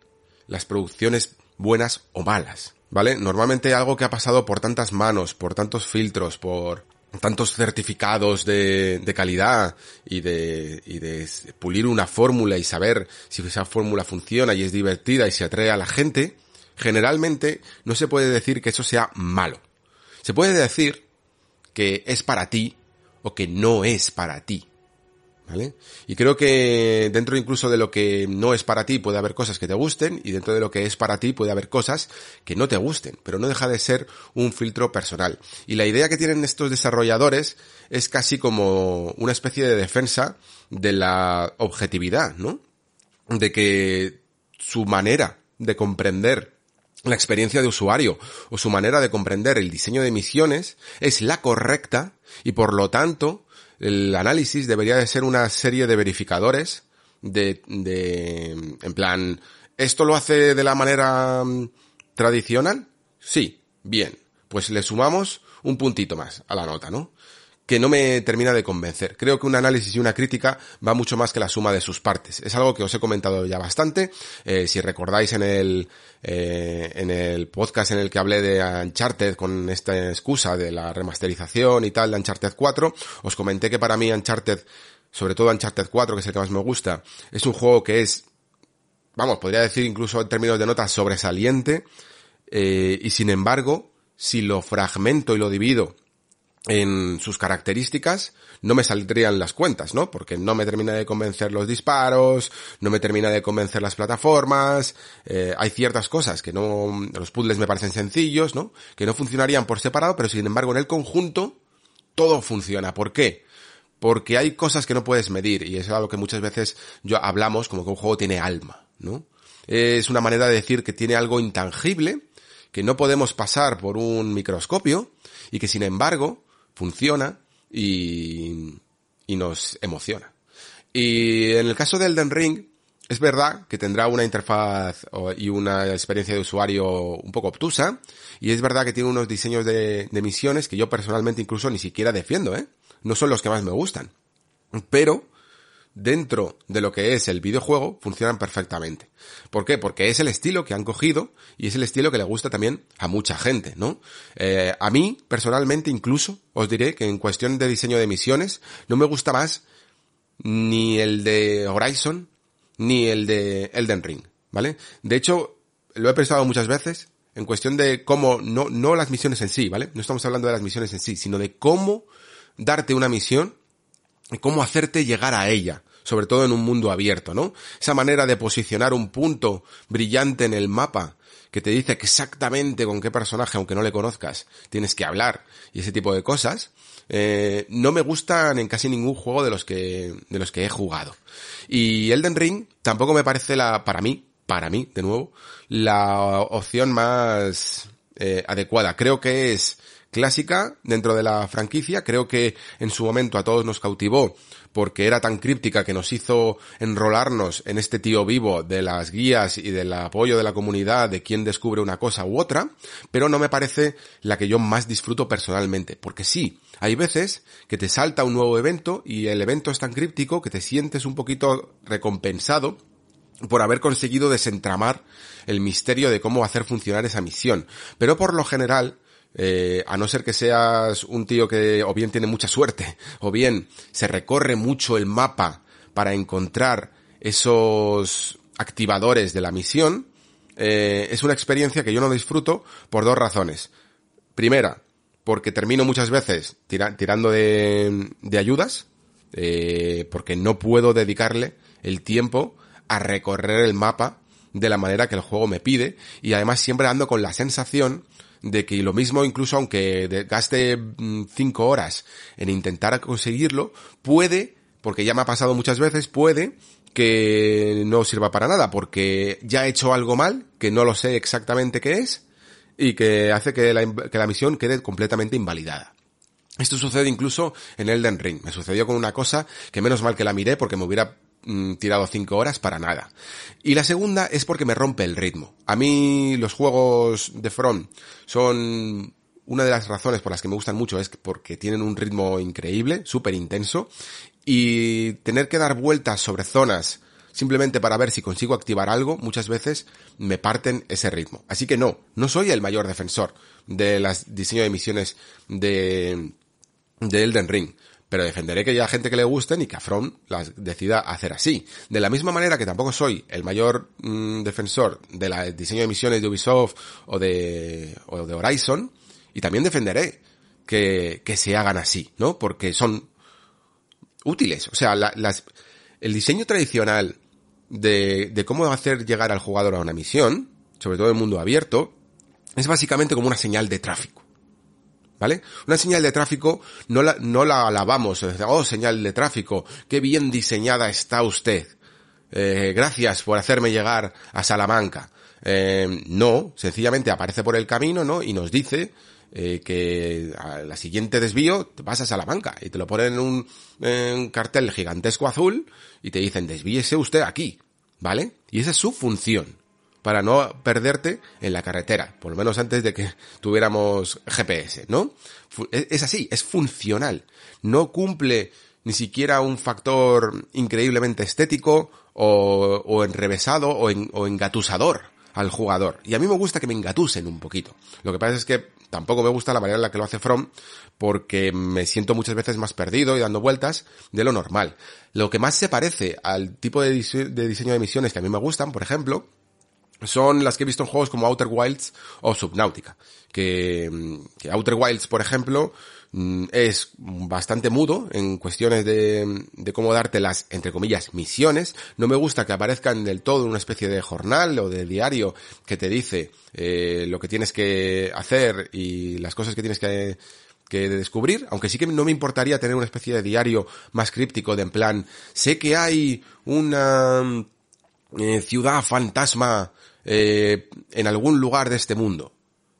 las producciones buenas o malas, ¿vale? Normalmente algo que ha pasado por tantas manos, por tantos filtros, por tantos certificados de, de calidad y de, y de pulir una fórmula y saber si esa fórmula funciona y es divertida y se atrae a la gente, generalmente no se puede decir que eso sea malo. Se puede decir que es para ti o que no es para ti. ¿Vale? Y creo que dentro incluso de lo que no es para ti puede haber cosas que te gusten y dentro de lo que es para ti puede haber cosas que no te gusten, pero no deja de ser un filtro personal. Y la idea que tienen estos desarrolladores es casi como una especie de defensa de la objetividad, ¿no? De que su manera de comprender la experiencia de usuario o su manera de comprender el diseño de misiones es la correcta y por lo tanto el análisis debería de ser una serie de verificadores de, de, en plan, ¿esto lo hace de la manera mm, tradicional? Sí, bien. Pues le sumamos un puntito más a la nota, ¿no? Que no me termina de convencer. Creo que un análisis y una crítica va mucho más que la suma de sus partes. Es algo que os he comentado ya bastante. Eh, si recordáis en el, eh, en el podcast en el que hablé de Uncharted con esta excusa de la remasterización y tal de Uncharted 4, os comenté que para mí Uncharted, sobre todo Uncharted 4, que es el que más me gusta, es un juego que es, vamos, podría decir incluso en términos de notas sobresaliente, eh, y sin embargo, si lo fragmento y lo divido en sus características no me saldrían las cuentas, ¿no? Porque no me termina de convencer los disparos, no me termina de convencer las plataformas, eh, hay ciertas cosas que no, los puzzles me parecen sencillos, ¿no? Que no funcionarían por separado, pero sin embargo en el conjunto todo funciona. ¿Por qué? Porque hay cosas que no puedes medir y es algo que muchas veces yo hablamos como que un juego tiene alma, ¿no? Es una manera de decir que tiene algo intangible, que no podemos pasar por un microscopio y que sin embargo funciona y, y nos emociona. Y en el caso del Elden Ring, es verdad que tendrá una interfaz y una experiencia de usuario un poco obtusa, y es verdad que tiene unos diseños de, de, misiones que yo personalmente incluso ni siquiera defiendo, ¿eh? No son los que más me gustan. Pero dentro de lo que es el videojuego funcionan perfectamente. ¿Por qué? Porque es el estilo que han cogido y es el estilo que le gusta también a mucha gente, ¿no? Eh, a mí, personalmente, incluso, os diré que en cuestión de diseño de misiones, no me gusta más ni el de Horizon, ni el de Elden Ring, ¿vale? De hecho, lo he pensado muchas veces, en cuestión de cómo, no, no las misiones en sí, ¿vale? No estamos hablando de las misiones en sí, sino de cómo darte una misión cómo hacerte llegar a ella, sobre todo en un mundo abierto, ¿no? Esa manera de posicionar un punto brillante en el mapa que te dice exactamente con qué personaje, aunque no le conozcas, tienes que hablar y ese tipo de cosas, eh, no me gustan en casi ningún juego de los que de los que he jugado. Y Elden Ring tampoco me parece la para mí, para mí, de nuevo, la opción más eh, adecuada. Creo que es clásica dentro de la franquicia. Creo que en su momento a todos nos cautivó porque era tan críptica que nos hizo enrolarnos en este tío vivo de las guías y del apoyo de la comunidad de quien descubre una cosa u otra, pero no me parece la que yo más disfruto personalmente, porque sí, hay veces que te salta un nuevo evento y el evento es tan críptico que te sientes un poquito recompensado por haber conseguido desentramar el misterio de cómo hacer funcionar esa misión. Pero por lo general, eh, a no ser que seas un tío que o bien tiene mucha suerte, o bien se recorre mucho el mapa para encontrar esos activadores de la misión, eh, es una experiencia que yo no disfruto por dos razones. Primera, porque termino muchas veces tirando de, de ayudas, eh, porque no puedo dedicarle el tiempo a recorrer el mapa de la manera que el juego me pide, y además siempre ando con la sensación de que lo mismo incluso aunque gaste mm, cinco horas en intentar conseguirlo, puede, porque ya me ha pasado muchas veces, puede que no sirva para nada, porque ya he hecho algo mal, que no lo sé exactamente qué es, y que hace que la, que la misión quede completamente invalidada. Esto sucede incluso en Elden Ring. Me sucedió con una cosa que menos mal que la miré porque me hubiera mm, tirado 5 horas para nada. Y la segunda es porque me rompe el ritmo. A mí los juegos de Front son una de las razones por las que me gustan mucho es porque tienen un ritmo increíble, súper intenso, y tener que dar vueltas sobre zonas simplemente para ver si consigo activar algo, muchas veces me parten ese ritmo. Así que no, no soy el mayor defensor de las diseño de misiones de, de Elden Ring. Pero defenderé que haya gente que le gusten y que From las decida hacer así. De la misma manera que tampoco soy el mayor mm, defensor del diseño de misiones de Ubisoft o de, o de Horizon. Y también defenderé que, que se hagan así, ¿no? Porque son útiles. O sea, el diseño tradicional de, de cómo hacer llegar al jugador a una misión, sobre todo en mundo abierto, es básicamente como una señal de tráfico. ¿Vale? Una señal de tráfico no la, no la alabamos, oh, señal de tráfico, qué bien diseñada está usted. Eh, gracias por hacerme llegar a Salamanca. Eh, no, sencillamente aparece por el camino, ¿no? Y nos dice eh, que a la siguiente desvío te vas a Salamanca y te lo ponen en un, en un cartel gigantesco azul y te dicen desvíese usted aquí, ¿vale? Y esa es su función para no perderte en la carretera, por lo menos antes de que tuviéramos GPS, ¿no? E, es así, es funcional. No cumple ni siquiera un factor increíblemente estético o, o enrevesado o, o engatusador al jugador. Y a mí me gusta que me engatusen un poquito. Lo que pasa es que tampoco me gusta la manera en la que lo hace From porque me siento muchas veces más perdido y dando vueltas de lo normal. Lo que más se parece al tipo de, de diseño de misiones que a mí me gustan, por ejemplo, son las que he visto en juegos como Outer Wilds o Subnautica. Que, que Outer Wilds, por ejemplo, mm, es bastante mudo en cuestiones de, de, cómo darte las, entre comillas, misiones. No me gusta que aparezcan del todo en una especie de jornal o de diario que te dice eh, lo que tienes que hacer y las cosas que tienes que, que descubrir, aunque sí que no me importaría tener una especie de diario más críptico de en plan, sé que hay una eh, ciudad fantasma eh, en algún lugar de este mundo.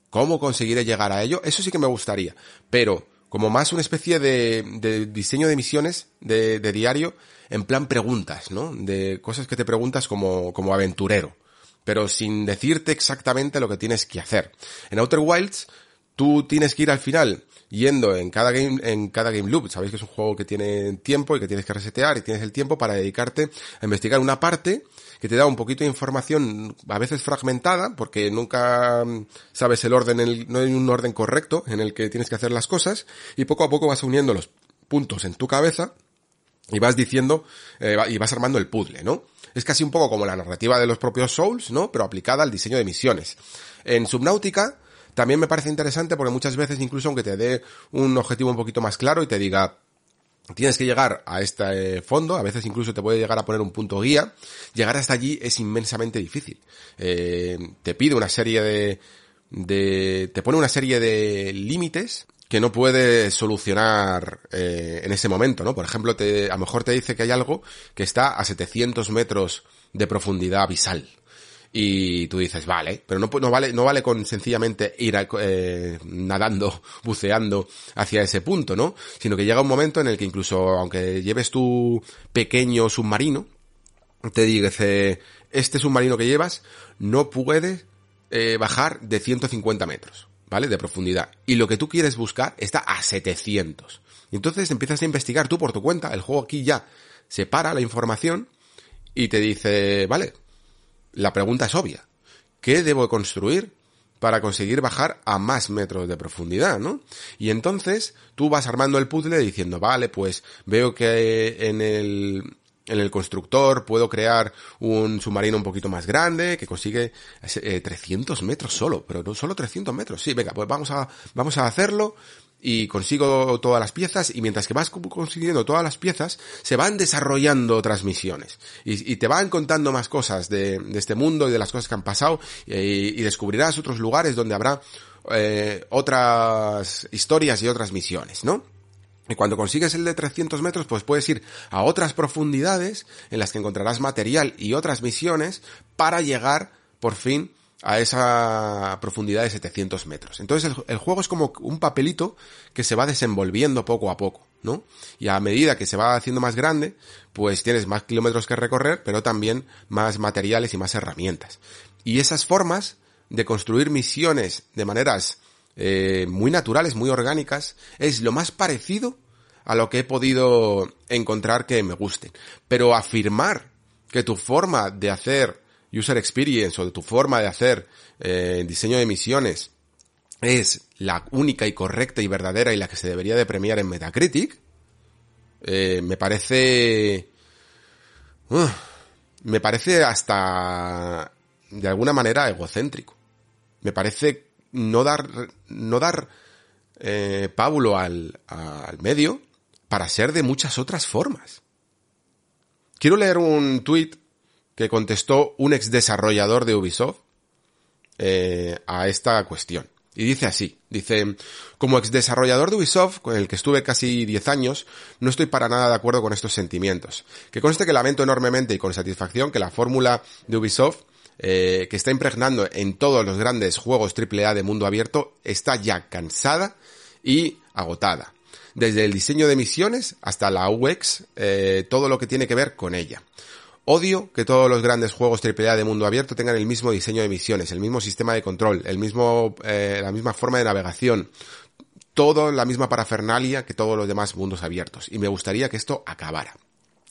¿Cómo conseguiré llegar a ello? Eso sí que me gustaría. Pero como más una especie de, diseño de misiones de, de, diario en plan preguntas, ¿no? De cosas que te preguntas como, como aventurero. Pero sin decirte exactamente lo que tienes que hacer. En Outer Wilds, tú tienes que ir al final yendo en cada game, en cada game loop. Sabéis que es un juego que tiene tiempo y que tienes que resetear y tienes el tiempo para dedicarte a investigar una parte que te da un poquito de información a veces fragmentada porque nunca mm, sabes el orden, no hay un orden correcto en el que tienes que hacer las cosas y poco a poco vas uniendo los puntos en tu cabeza y vas diciendo eh, y vas armando el puzzle, ¿no? Es casi un poco como la narrativa de los propios Souls, ¿no? Pero aplicada al diseño de misiones. En Subnautica también me parece interesante porque muchas veces incluso aunque te dé un objetivo un poquito más claro y te diga tienes que llegar a este fondo, a veces incluso te puede llegar a poner un punto guía, llegar hasta allí es inmensamente difícil. Eh, te pide una serie de, de, te pone una serie de límites que no puedes solucionar eh, en ese momento, ¿no? Por ejemplo, te, a lo mejor te dice que hay algo que está a 700 metros de profundidad abisal y tú dices, vale, pero no, no vale, no vale con sencillamente ir eh, nadando, buceando hacia ese punto, ¿no? Sino que llega un momento en el que incluso, aunque lleves tu pequeño submarino, te dice, este submarino que llevas no puede eh, bajar de 150 metros, ¿vale? De profundidad. Y lo que tú quieres buscar está a 700. Y entonces empiezas a investigar tú por tu cuenta, el juego aquí ya separa la información y te dice, vale, la pregunta es obvia. ¿Qué debo construir para conseguir bajar a más metros de profundidad, ¿no? Y entonces tú vas armando el puzzle diciendo, vale, pues veo que en el, en el constructor puedo crear un submarino un poquito más grande que consigue 300 eh, metros solo, pero no solo 300 metros. Sí, venga, pues vamos a, vamos a hacerlo y consigo todas las piezas y mientras que vas consiguiendo todas las piezas se van desarrollando otras misiones y, te van contando más cosas de, de, este mundo y de las cosas que han pasado y, y descubrirás otros lugares donde habrá eh, otras historias y otras misiones, ¿no? Y cuando consigues el de 300 metros, pues puedes ir a otras profundidades en las que encontrarás material y otras misiones para llegar por fin a esa profundidad de 700 metros. Entonces el, juego es como un papelito que se va desenvolviendo poco a poco. ¿no? Y a medida que se va haciendo más grande, pues tienes más kilómetros que recorrer, pero también más materiales y más herramientas. Y esas formas de construir misiones de maneras eh, muy naturales, muy orgánicas, es lo más parecido a lo que he podido encontrar que me gusten. Pero afirmar que tu forma de hacer user experience o de tu forma de hacer eh, diseño de misiones es la única y correcta y verdadera y la que se debería de premiar en Metacritic, eh, me parece... me parece hasta de alguna manera egocéntrico. Me parece no dar, no dar eh, al, al medio para ser de muchas otras formas. Quiero leer un tuit que contestó un ex desarrollador de Ubisoft eh, a esta cuestión. Y dice así, dice, como ex desarrollador de Ubisoft, con el que estuve casi 10 años, no estoy para nada de acuerdo con estos sentimientos. Que conste que lamento enormemente y con satisfacción que la fórmula de Ubisoft, eh, que está impregnando en todos los grandes juegos AAA de mundo abierto, está ya cansada y agotada. Desde el diseño de misiones hasta la UX, eh, todo lo que tiene que ver con ella. Odio que todos los grandes juegos AAA de mundo abierto tengan el mismo diseño de misiones, el mismo sistema de control, el mismo, eh, la misma forma de navegación, todo la misma parafernalia que todos los demás mundos abiertos. Y me gustaría que esto acabara.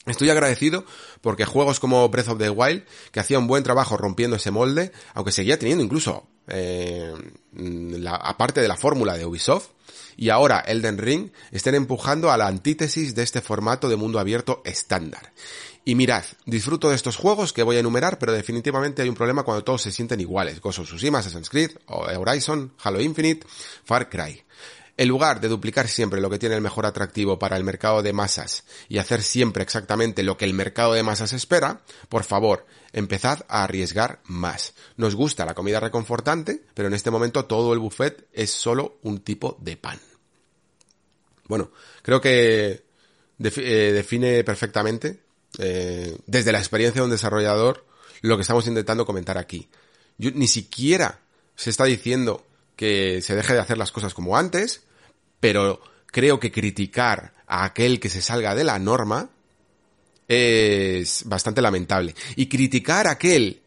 Estoy agradecido porque juegos como Breath of the Wild, que hacía un buen trabajo rompiendo ese molde, aunque seguía teniendo incluso, eh, la, aparte de la fórmula de Ubisoft, y ahora Elden Ring, estén empujando a la antítesis de este formato de mundo abierto estándar. Y mirad, disfruto de estos juegos que voy a enumerar, pero definitivamente hay un problema cuando todos se sienten iguales. Ghost of Assassin's Creed, Horizon, Halo Infinite, Far Cry. En lugar de duplicar siempre lo que tiene el mejor atractivo para el mercado de masas y hacer siempre exactamente lo que el mercado de masas espera, por favor, empezad a arriesgar más. Nos gusta la comida reconfortante, pero en este momento todo el buffet es solo un tipo de pan. Bueno, creo que eh, define perfectamente eh, desde la experiencia de un desarrollador, lo que estamos intentando comentar aquí. Yo, ni siquiera se está diciendo que se deje de hacer las cosas como antes, pero creo que criticar a aquel que se salga de la norma es bastante lamentable. Y criticar a aquel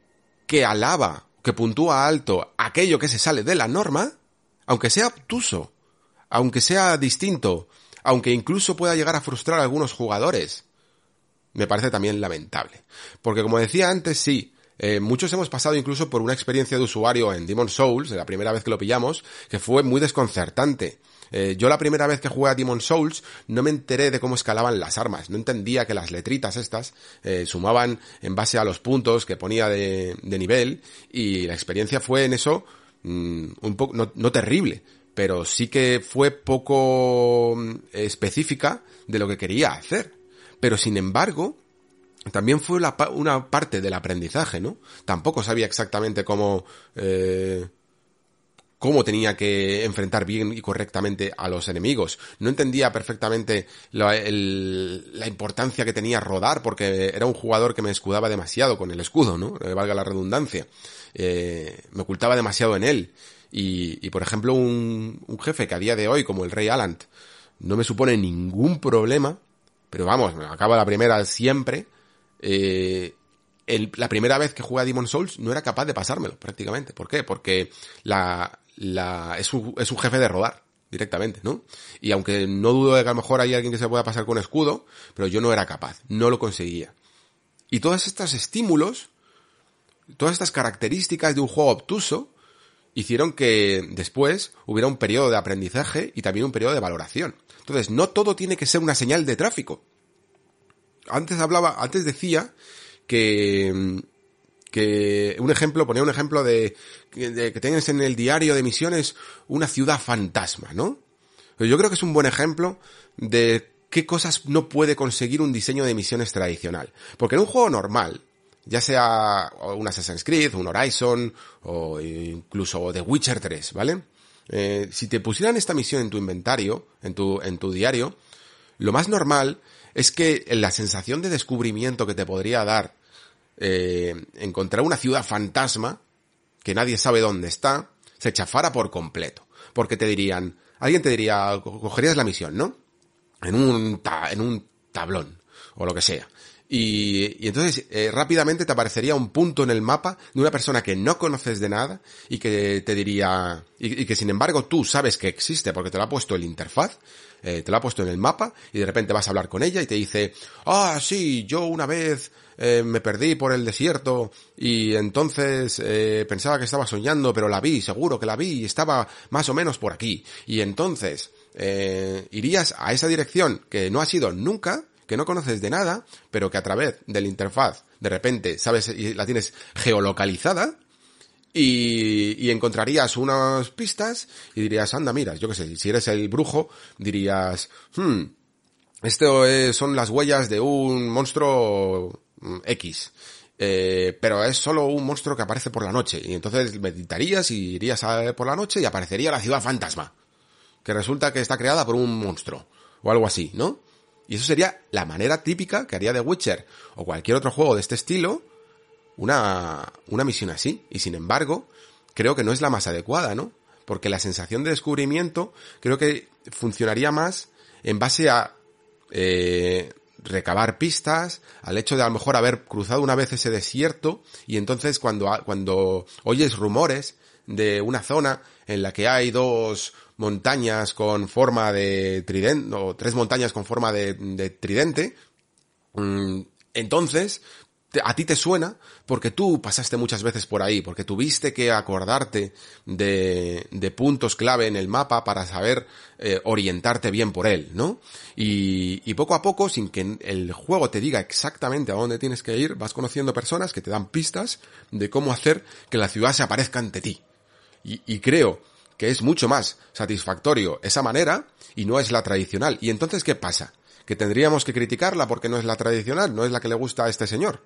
que alaba, que puntúa alto aquello que se sale de la norma, aunque sea obtuso, aunque sea distinto, aunque incluso pueda llegar a frustrar a algunos jugadores, me parece también lamentable. Porque como decía antes, sí, eh, muchos hemos pasado incluso por una experiencia de usuario en Demon Souls, la primera vez que lo pillamos, que fue muy desconcertante. Eh, yo la primera vez que jugué a Demon Souls no me enteré de cómo escalaban las armas, no entendía que las letritas estas eh, sumaban en base a los puntos que ponía de, nivel y la experiencia fue en eso mm, un poco, no, no terrible, pero sí que fue poco mm, específica de lo que quería hacer. Pero sin embargo, también fue una parte del aprendizaje, ¿no? Tampoco sabía exactamente cómo, eh, cómo tenía que enfrentar bien y correctamente a los enemigos. No entendía perfectamente la, importancia que tenía rodar, porque era un jugador que me escudaba demasiado con el escudo, ¿no? Eh, valga la redundancia. Eh, me ocultaba demasiado en él. Y, por ejemplo, un, un, jefe que a día de hoy, como el Rey Alant, no me supone ningún problema pero vamos, acaba la primera siempre. Eh, la primera vez que jugué a Demon Souls no era capaz de pasármelo, prácticamente. ¿Por qué? Porque la, la, es, un, es un jefe de rodar directamente, ¿no? Y aunque no dudo de que a lo mejor hay alguien que se pueda pasar con escudo, pero yo no era capaz, no lo conseguía. Y todos estos estímulos, todas estas características de un juego obtuso, hicieron que después hubiera un periodo de aprendizaje y también un periodo de valoración. Entonces, no todo tiene que ser una señal de tráfico. Antes hablaba, antes decía que, que un ejemplo, ponía un ejemplo de, que tengas en el diario de misiones una ciudad fantasma, ¿no? Yo creo que es un buen ejemplo de qué cosas no puede conseguir un diseño de misiones tradicional. Porque en un juego normal, ya sea un Assassin's Creed, un Horizon, o incluso The Witcher 3, ¿vale? Eh, si te pusieran esta misión en tu inventario, en tu, en tu diario, lo más normal es que la sensación de descubrimiento que te podría dar eh, encontrar una ciudad fantasma, que nadie sabe dónde está, se chafara por completo. Porque te dirían, alguien te diría, cogerías la misión, ¿no? en un, en un tablón o lo que sea. Y, entonces eh, rápidamente te aparecería un punto en el mapa de una persona que no conoces de nada y que te diría, y, que sin embargo tú sabes que existe porque te lo ha puesto el interfaz, eh, te lo ha puesto en el mapa y de repente vas a hablar con ella y te dice, ah, sí, yo una vez eh, me perdí por el desierto y entonces pensaba que estaba soñando, pero la vi, seguro que la vi y estaba más o menos por aquí. Y entonces irías a esa dirección que no has ido nunca que no conoces de nada, pero que a través de la interfaz de repente sabes y la tienes geolocalizada y, encontrarías unas pistas y dirías, anda, mira, yo qué sé, si eres el brujo, dirías, hmm, esto son las huellas de un monstruo mm, X. Eh, pero es solo un monstruo que aparece por la noche. Y entonces meditarías y irías a, por la noche y aparecería la ciudad fantasma. Que resulta que está creada por un monstruo. O algo así, ¿no? Y eso sería la manera típica que haría The Witcher o cualquier otro juego de este estilo una, una misión así. Y sin embargo, creo que no es la más adecuada, ¿no? Porque la sensación de descubrimiento creo que funcionaría más en base a eh, recabar pistas, al hecho de a lo mejor haber cruzado una vez ese desierto y entonces cuando, cuando oyes rumores de una zona en la que hay dos montañas con forma de tridente, o tres montañas con forma de, tridente, mm, entonces a ti te suena porque tú pasaste muchas veces por ahí, porque tuviste que acordarte de, puntos clave en el mapa para saber eh, orientarte bien por él, ¿no? Y, poco a poco, sin que el juego te diga exactamente a dónde tienes que ir, vas conociendo personas que te dan pistas de cómo hacer que la ciudad se aparezca ante ti. Y creo que es mucho más satisfactorio esa manera y no es la tradicional. ¿Y entonces qué pasa? ¿Que tendríamos que criticarla porque no es la tradicional, no es la que le gusta a este señor?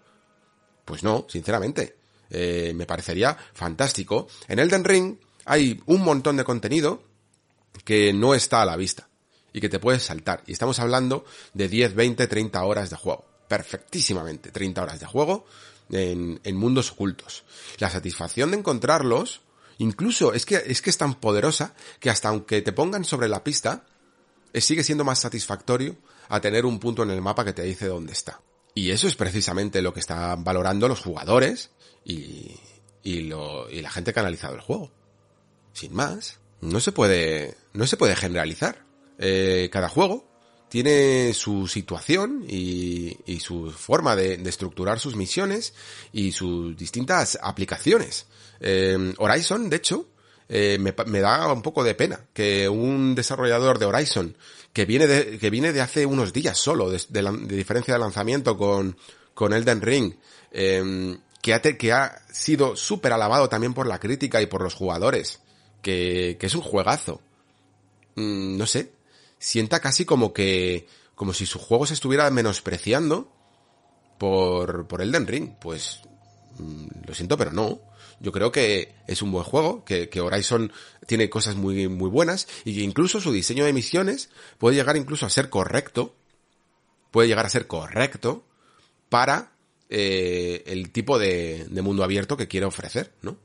Pues no, sinceramente. Eh, me parecería fantástico. En Elden Ring hay un montón de contenido que no está a la vista y que te puedes saltar. Y estamos hablando de 10, 20, 30 horas de juego. Perfectísimamente, 30 horas de juego en, en mundos ocultos. La satisfacción de encontrarlos Incluso es que, es que es tan poderosa que hasta aunque te pongan sobre la pista, eh, sigue siendo más satisfactorio a tener un punto en el mapa que te dice dónde está. Y eso es precisamente lo que están valorando los jugadores y, la gente que ha analizado el juego. Sin más, no se puede, no se puede generalizar. Eh, cada juego tiene su situación y, y su forma de, de, estructurar sus misiones y sus distintas aplicaciones. Eh, Horizon, de hecho, eh, me, da un poco de pena que un desarrollador de Horizon que viene de, que viene de hace unos días solo, de, diferencia de lanzamiento con, con Elden Ring, eh, que, ha que ha sido súper alabado también por la crítica y por los jugadores, que, que es un juegazo. Mm, no sé, sienta casi como que, como si su juego se estuviera menospreciando por, por Elden Ring. Pues, mm, lo siento, pero no. Yo creo que es un buen juego, que, que Horizon tiene cosas muy, muy buenas y que incluso su diseño de misiones puede llegar incluso a ser correcto, puede llegar a ser correcto para eh, el tipo de, mundo abierto que quiere ofrecer, ¿no?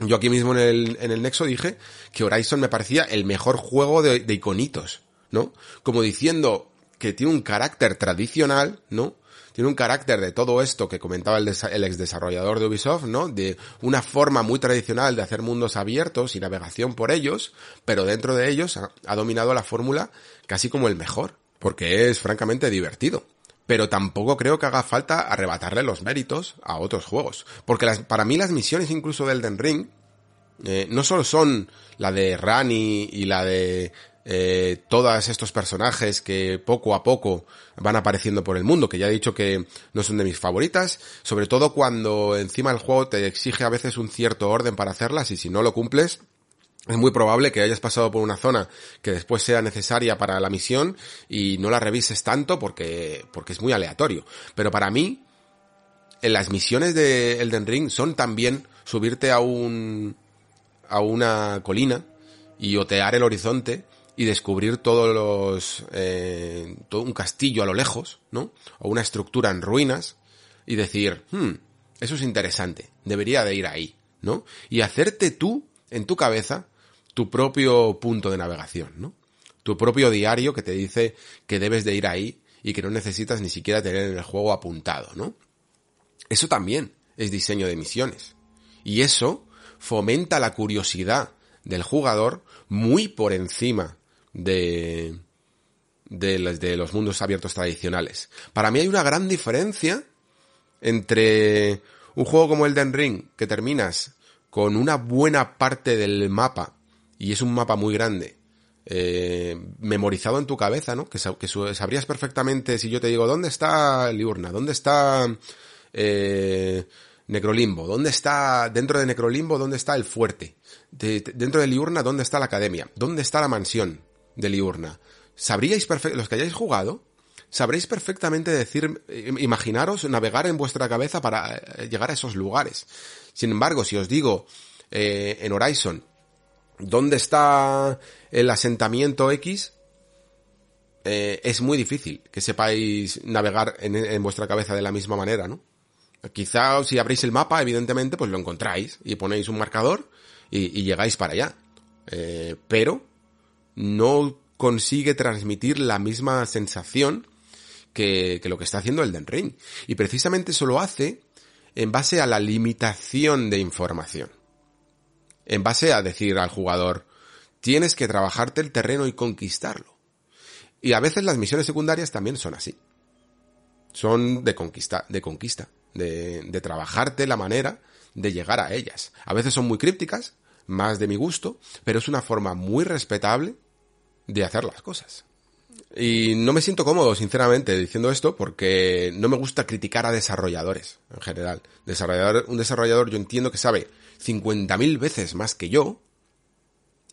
Yo aquí mismo en el, en el Nexo dije que Horizon me parecía el mejor juego de iconitos, ¿no? Como diciendo que tiene un carácter tradicional, ¿no? Tiene un carácter de todo esto que comentaba el, ex desarrollador de Ubisoft, ¿no? De una forma muy tradicional de hacer mundos abiertos y navegación por ellos, pero dentro de ellos ha, dominado la fórmula casi como el mejor, porque es francamente divertido pero tampoco creo que haga falta arrebatarle los méritos a otros juegos. Porque para mí las misiones incluso del Den Ring eh, no solo son la de Rani y la de eh, todos estos personajes que poco a poco van apareciendo por el mundo, que ya he dicho que no son de mis favoritas, sobre todo cuando encima el juego te exige a veces un cierto orden para hacerlas y si no lo cumples, es muy probable que hayas pasado por una zona que después sea necesaria para la misión y no la revises tanto porque, porque es muy aleatorio. Pero para mí, en las misiones de Elden Ring son también subirte a un, a una colina y otear el horizonte y descubrir todos los, eh, todo un castillo a lo lejos, ¿no? O una estructura en ruinas y decir, hmm, eso es interesante, debería de ir ahí, ¿no? Y hacerte tú, en tu cabeza, tu propio punto de navegación, ¿no? Tu propio diario que te dice que debes de ir ahí y que no necesitas ni siquiera tener en el juego apuntado, ¿no? Eso también es diseño de misiones. Y eso fomenta la curiosidad del jugador muy por encima de, de, los, de los mundos abiertos tradicionales. Para mí hay una gran diferencia entre un juego como Elden Ring, que terminas con una buena parte del mapa, y es un mapa muy grande, eh, memorizado en tu cabeza, ¿no? Que, sabrías perfectamente si yo te digo, ¿dónde está Liurna? ¿Dónde está eh, Necrolimbo? ¿Dónde está, dentro de Necrolimbo, dónde está el fuerte? dentro de Liurna, ¿dónde está la academia? ¿Dónde está la mansión de Liurna? Sabríais los que hayáis jugado, sabréis perfectamente decir, imaginaros navegar en vuestra cabeza para eh, llegar a esos lugares. Sin embargo, si os digo eh, en Horizon dónde está el asentamiento X, eh, es muy difícil que sepáis navegar en, vuestra cabeza de la misma manera, ¿no? Quizá si abrís el mapa, evidentemente, pues lo encontráis y ponéis un marcador y, llegáis para allá. pero no consigue transmitir la misma sensación que, lo que está haciendo el Den Ring. Y precisamente eso lo hace en base a la limitación de información. En base a decir al jugador, tienes que trabajarte el terreno y conquistarlo. Y a veces las misiones secundarias también son así. Son de conquista, de conquista, de, de trabajarte la manera de llegar a ellas. A veces son muy crípticas, más de mi gusto, pero es una forma muy respetable de hacer las cosas. Y no me siento cómodo, sinceramente, diciendo esto porque no me gusta criticar a desarrolladores en general. Desarrollador, un desarrollador yo entiendo que sabe 50.000 veces más que yo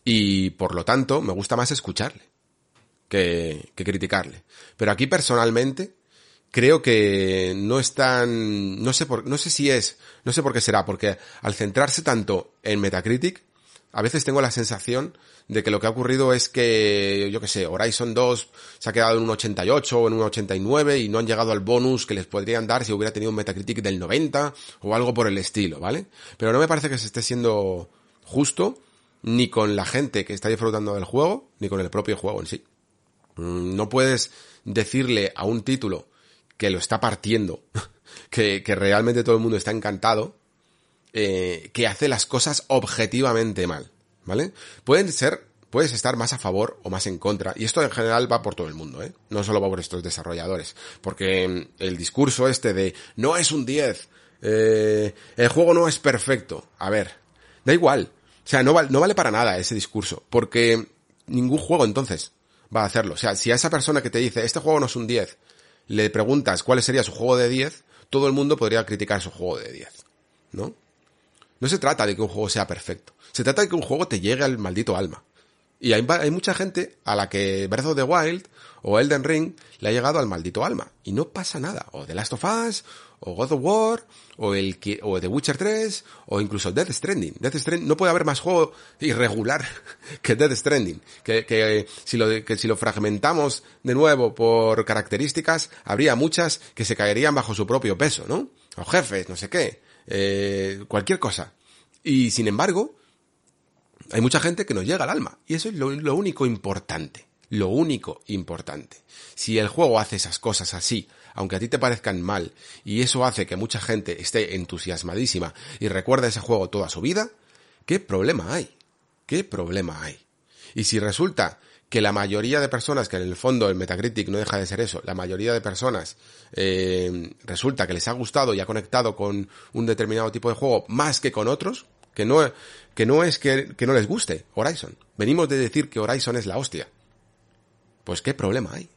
y por lo tanto me gusta más escucharle que, criticarle. Pero aquí personalmente creo que no están, no sé por, no sé si es, no sé por qué será, porque al centrarse tanto en Metacritic, a veces tengo la sensación de que lo que ha ocurrido es que, yo que sé, Horizon 2 se ha quedado en un 88 o en un 89 y no han llegado al bonus que les podrían dar si hubiera tenido un Metacritic del 90 o algo por el estilo, ¿vale? Pero no me parece que se esté siendo justo ni con la gente que está disfrutando del juego, ni con el propio juego en sí. Mm, no puedes decirle a un título que lo está partiendo, que realmente todo el mundo está encantado, eh, que hace las cosas objetivamente mal, ¿vale? Pueden ser, puedes estar más a favor o más en contra, y esto en general va por todo el mundo, ¿eh? No solo va por estos desarrolladores, porque mm, el discurso este de no es un 10, eh, el juego no es perfecto, a ver, da igual, o sea, no, no vale para nada ese discurso, porque ningún juego entonces va a hacerlo, o sea, si a esa persona que te dice este juego no es un 10, le preguntas cuál sería su juego de 10, todo el mundo podría criticar su juego de 10, ¿no? No se trata de que un juego sea perfecto. Se trata de que un juego te llegue al maldito alma. Y hay, mucha gente a la que Breath of the Wild o Elden Ring le ha llegado al maldito alma. Y no pasa nada. O The Last of Us, o God of War, o, el, o The Witcher 3, o incluso Death Stranding. Death Stranding, no puede haber más juego irregular que Death Stranding. Que, si lo, que si lo fragmentamos de nuevo por características, habría muchas que se caerían bajo su propio peso, ¿no? O jefes, no sé qué eh, cualquier cosa. Y sin embargo, hay mucha gente que nos llega al alma. Y eso es lo, único importante. Lo único importante. Si el juego hace esas cosas así, aunque a ti te parezcan mal, y eso hace que mucha gente esté entusiasmadísima y recuerda ese juego toda su vida, ¿qué problema hay? ¿Qué problema hay? Y si resulta que la mayoría de personas, que en el fondo el Metacritic no deja de ser eso, la mayoría de personas eh, resulta que les ha gustado y ha conectado con un determinado tipo de juego más que con otros, que no, que no es que, que no les guste Horizon. Venimos de decir que Horizon es la hostia. Pues qué problema hay.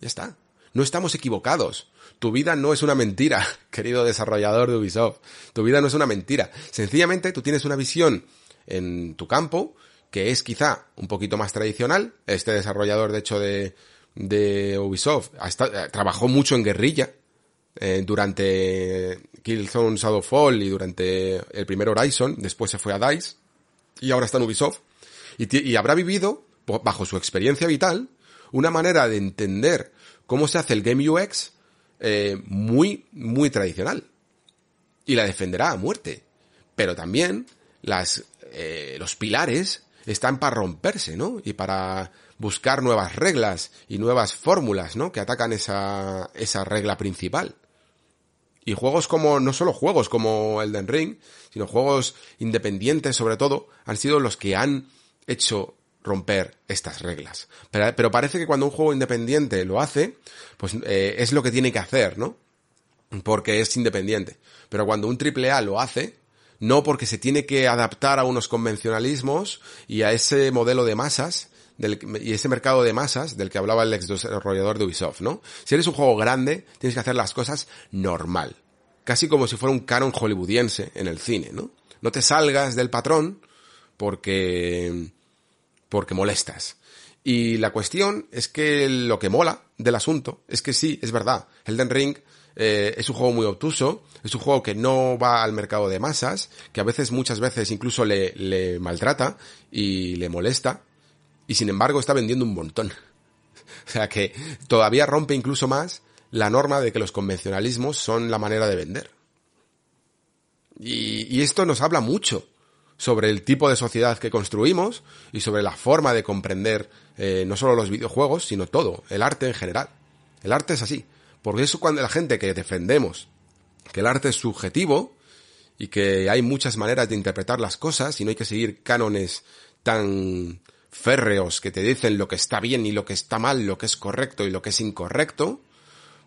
Ya está. No estamos equivocados. Tu vida no es una mentira, querido desarrollador de Ubisoft. Tu vida no es una mentira. Sencillamente tú tienes una visión en tu campo que es quizá un poquito más tradicional. Este desarrollador, de hecho, de, de Ubisoft hasta, trabajó mucho en guerrilla eh, durante Killzone Shadowfall y durante el primer Horizon. Después se fue a DICE y ahora está en Ubisoft. Y, y habrá vivido, bajo su experiencia vital, una manera de entender cómo se hace el Game UX eh, muy, muy tradicional. Y la defenderá a muerte. Pero también las, eh, los pilares están para romperse, ¿no? Y para, buscar nuevas reglas y nuevas fórmulas, ¿no? Que atacan esa, esa regla principal. Y juegos como, no solo juegos como Elden Ring, sino juegos independientes sobre todo, han sido los que han hecho romper estas reglas. Pero, parece que cuando un juego independiente lo hace, pues eh, es lo que tiene que hacer, ¿no? Porque es independiente. Pero cuando un AAA lo hace, no porque se tiene que adaptar a unos convencionalismos y a ese modelo de masas, y ese mercado de masas del que hablaba el ex desarrollador de Ubisoft, ¿no? Si eres un juego grande, tienes que hacer las cosas normal. Casi como si fuera un canon hollywoodiense en el cine, ¿no? No te salgas del patrón porque, porque molestas. Y la cuestión es que lo que mola del asunto es que sí, es verdad, Elden Ring eh, es un juego muy obtuso, es un juego que no va al mercado de masas, que a veces, muchas veces incluso le, maltrata y le molesta, y sin embargo está vendiendo un montón. o sea que todavía rompe incluso más la norma de que los convencionalismos son la manera de vender. Y, y, esto nos habla mucho sobre el tipo de sociedad que construimos y sobre la forma de comprender eh, no solo los videojuegos, sino todo, el arte en general. El arte es así. Porque eso cuando la gente que defendemos que el arte es subjetivo y que hay muchas maneras de interpretar las cosas y no hay que seguir cánones tan férreos que te dicen lo que está bien y lo que está mal, lo que es correcto y lo que es incorrecto,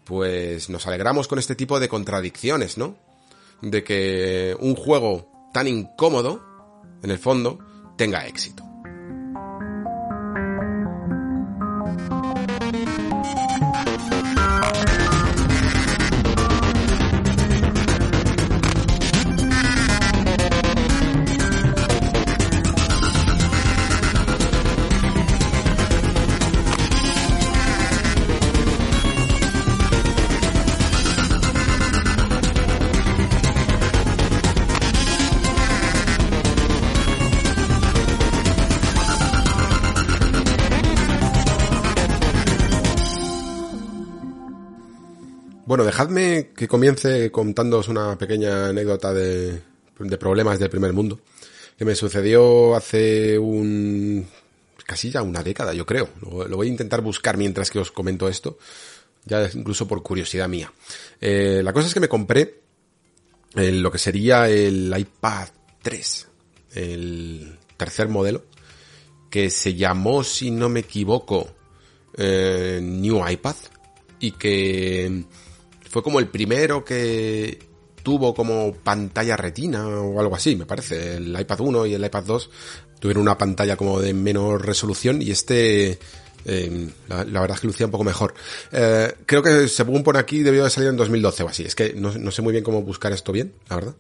pues nos alegramos con este tipo de contradicciones, ¿no? De que un juego tan incómodo, en el fondo, tenga éxito. Bueno, dejadme que comience contándoos una pequeña anécdota de, problemas del primer mundo que me sucedió hace un casi ya una década, yo creo. Lo, voy a intentar buscar mientras que os comento esto, ya incluso por curiosidad mía. Eh, la cosa es que me compré lo que sería el iPad 3, el tercer modelo, que se llamó, si no me equivoco, eh, New iPad, y que fue como el primero que tuvo como pantalla retina o algo así, me parece. El iPad 1 y el iPad 2 tuvieron una pantalla como de menor resolución y este eh, la, verdad es que lucía un poco mejor. Eh, creo que según pone aquí debió de salir en 2012 o así. Es que no, sé muy bien cómo buscar esto bien, la verdad.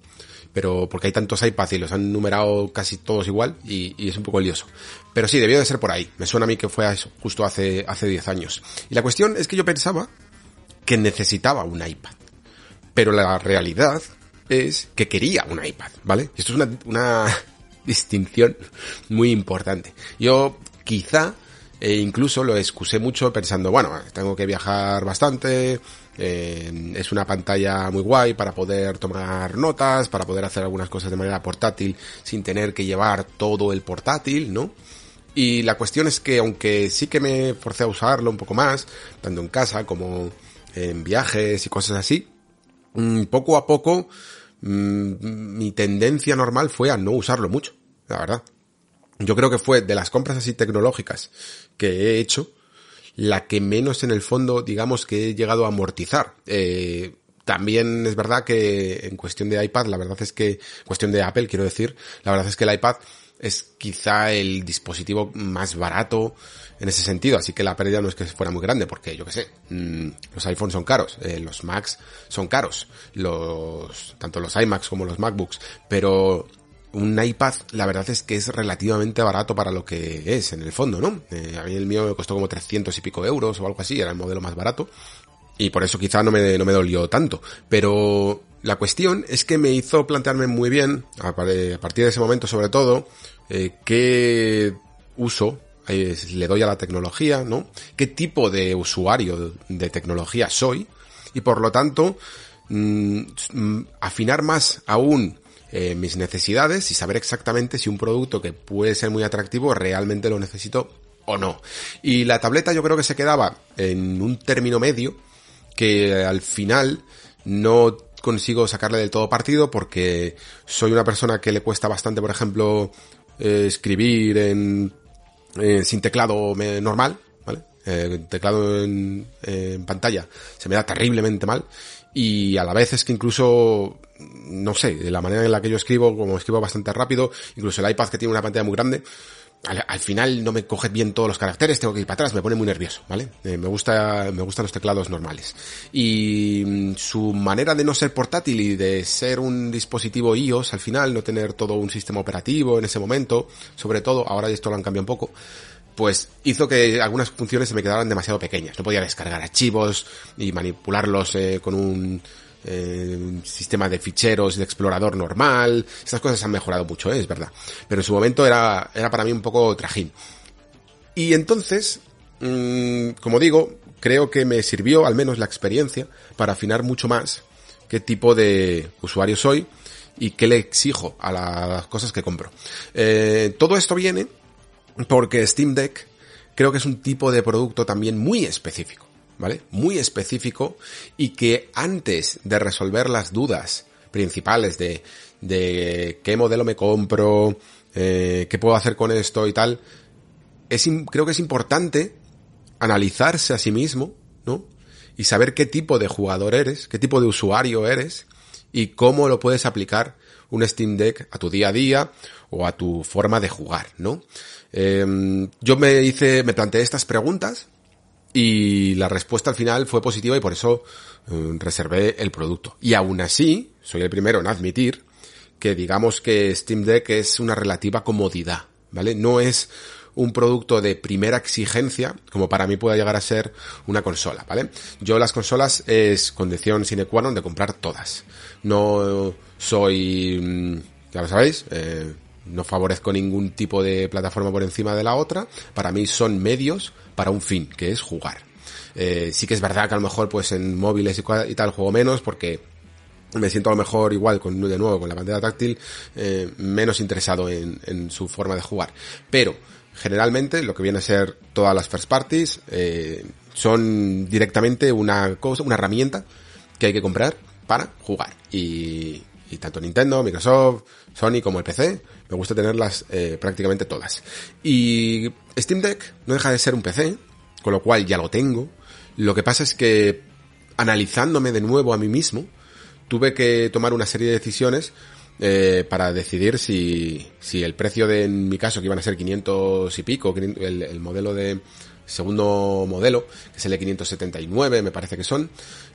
Pero porque hay tantos iPads y los han numerado casi todos igual y, es un poco lioso. Pero sí, debió de ser por ahí. Me suena a mí que fue justo hace, hace 10 años. Y la cuestión es que yo pensaba que necesitaba un iPad. Pero la realidad es que quería un iPad, ¿vale? Esto es una, distinción muy importante. Yo quizá e incluso lo excusé mucho pensando, bueno, tengo que viajar bastante, eh, es una pantalla muy guay para poder tomar notas, para poder hacer algunas cosas de manera portátil sin tener que llevar todo el portátil, ¿no? Y la cuestión es que aunque sí que me forcé a usarlo un poco más, tanto en casa como en viajes y cosas así, mm, poco a poco mm, mi tendencia normal fue a no usarlo mucho, la verdad. Yo creo que fue de las compras así tecnológicas que he hecho, la que menos en el fondo, digamos, que he llegado a amortizar. Eh, también es verdad que en cuestión de iPad, la verdad es que, cuestión de Apple, quiero decir, la verdad es que el iPad es quizá el dispositivo más barato en ese sentido, así que la pérdida no es que fuera muy grande, porque yo que sé, mm, los iPhones son caros, eh, los Macs son caros, los, tanto los iMacs como los MacBooks, pero un iPad la verdad es que es relativamente barato para lo que es en el fondo, ¿no? Eh, a mí el mío me costó como 300 y pico euros o algo así, era el modelo más barato, y por eso quizá no me, no me dolió tanto, pero la cuestión es que me hizo plantearme muy bien, a partir de ese momento sobre todo, eh, qué uso le doy a la tecnología, ¿no? ¿Qué tipo de usuario de tecnología soy? Y por lo tanto, mm, afinar más aún eh, mis necesidades y saber exactamente si un producto que puede ser muy atractivo realmente lo necesito o no. Y la tableta yo creo que se quedaba en un término medio que al final no consigo sacarle del todo partido porque soy una persona que le cuesta bastante, por ejemplo, eh, escribir en, eh, sin teclado normal, ¿vale? Eh, teclado en, en pantalla se me da terriblemente mal y a la vez es que incluso no sé, de la manera en la que yo escribo, como escribo bastante rápido, incluso el iPad que tiene una pantalla muy grande, al, final no me coge bien todos los caracteres, tengo que ir para atrás, me pone muy nervioso, ¿vale? Eh, me gusta, me gustan los teclados normales. Y mm, su manera de no ser portátil y de ser un dispositivo iOS al final, no tener todo un sistema operativo en ese momento, sobre todo, ahora esto lo han cambiado un poco, pues hizo que algunas funciones se me quedaran demasiado pequeñas. No podía descargar archivos y manipularlos eh, con un eh, sistema de ficheros de explorador normal. Estas cosas han mejorado mucho, ¿eh? es verdad. Pero en su momento era, era para mí un poco trajín. Y entonces, mmm, como digo, creo que me sirvió al menos la experiencia para afinar mucho más qué tipo de usuario soy y qué le exijo a las cosas que compro. Eh, todo esto viene porque Steam Deck creo que es un tipo de producto también muy específico. ¿Vale? Muy específico y que antes de resolver las dudas principales de, de qué modelo me compro, eh, qué puedo hacer con esto y tal, es, creo que es importante analizarse a sí mismo, ¿no? Y saber qué tipo de jugador eres, qué tipo de usuario eres y cómo lo puedes aplicar un Steam Deck a tu día a día o a tu forma de jugar, ¿no? Eh, yo me hice, me planteé estas preguntas y la respuesta al final fue positiva y por eso eh, reservé el producto. Y aún así, soy el primero en admitir que digamos que Steam Deck es una relativa comodidad, ¿vale? No es un producto de primera exigencia, como para mí pueda llegar a ser una consola, ¿vale? Yo las consolas es condición sine qua non de comprar todas. No soy, mm, ya lo sabéis, eh, no favorezco ningún tipo de plataforma por encima de la otra. Para mí son medios para un fin, que es jugar. Eh, sí que es verdad que a lo mejor pues en móviles y, tal juego menos porque me siento a lo mejor igual con de nuevo con la pantalla táctil eh, menos interesado en, en, su forma de jugar. Pero generalmente lo que viene a ser todas las first parties eh, son directamente una cosa, una herramienta que hay que comprar para jugar. Y, y tanto Nintendo, Microsoft, Sony como el PC, me gusta tenerlas eh, prácticamente todas. Y Steam Deck no deja de ser un PC, con lo cual ya lo tengo. Lo que pasa es que analizándome de nuevo a mí mismo, tuve que tomar una serie de decisiones eh, para decidir si, si el precio de, en mi caso, que iban a ser 500 y pico, el, el modelo de, segundo modelo, que es el E579, me parece que son,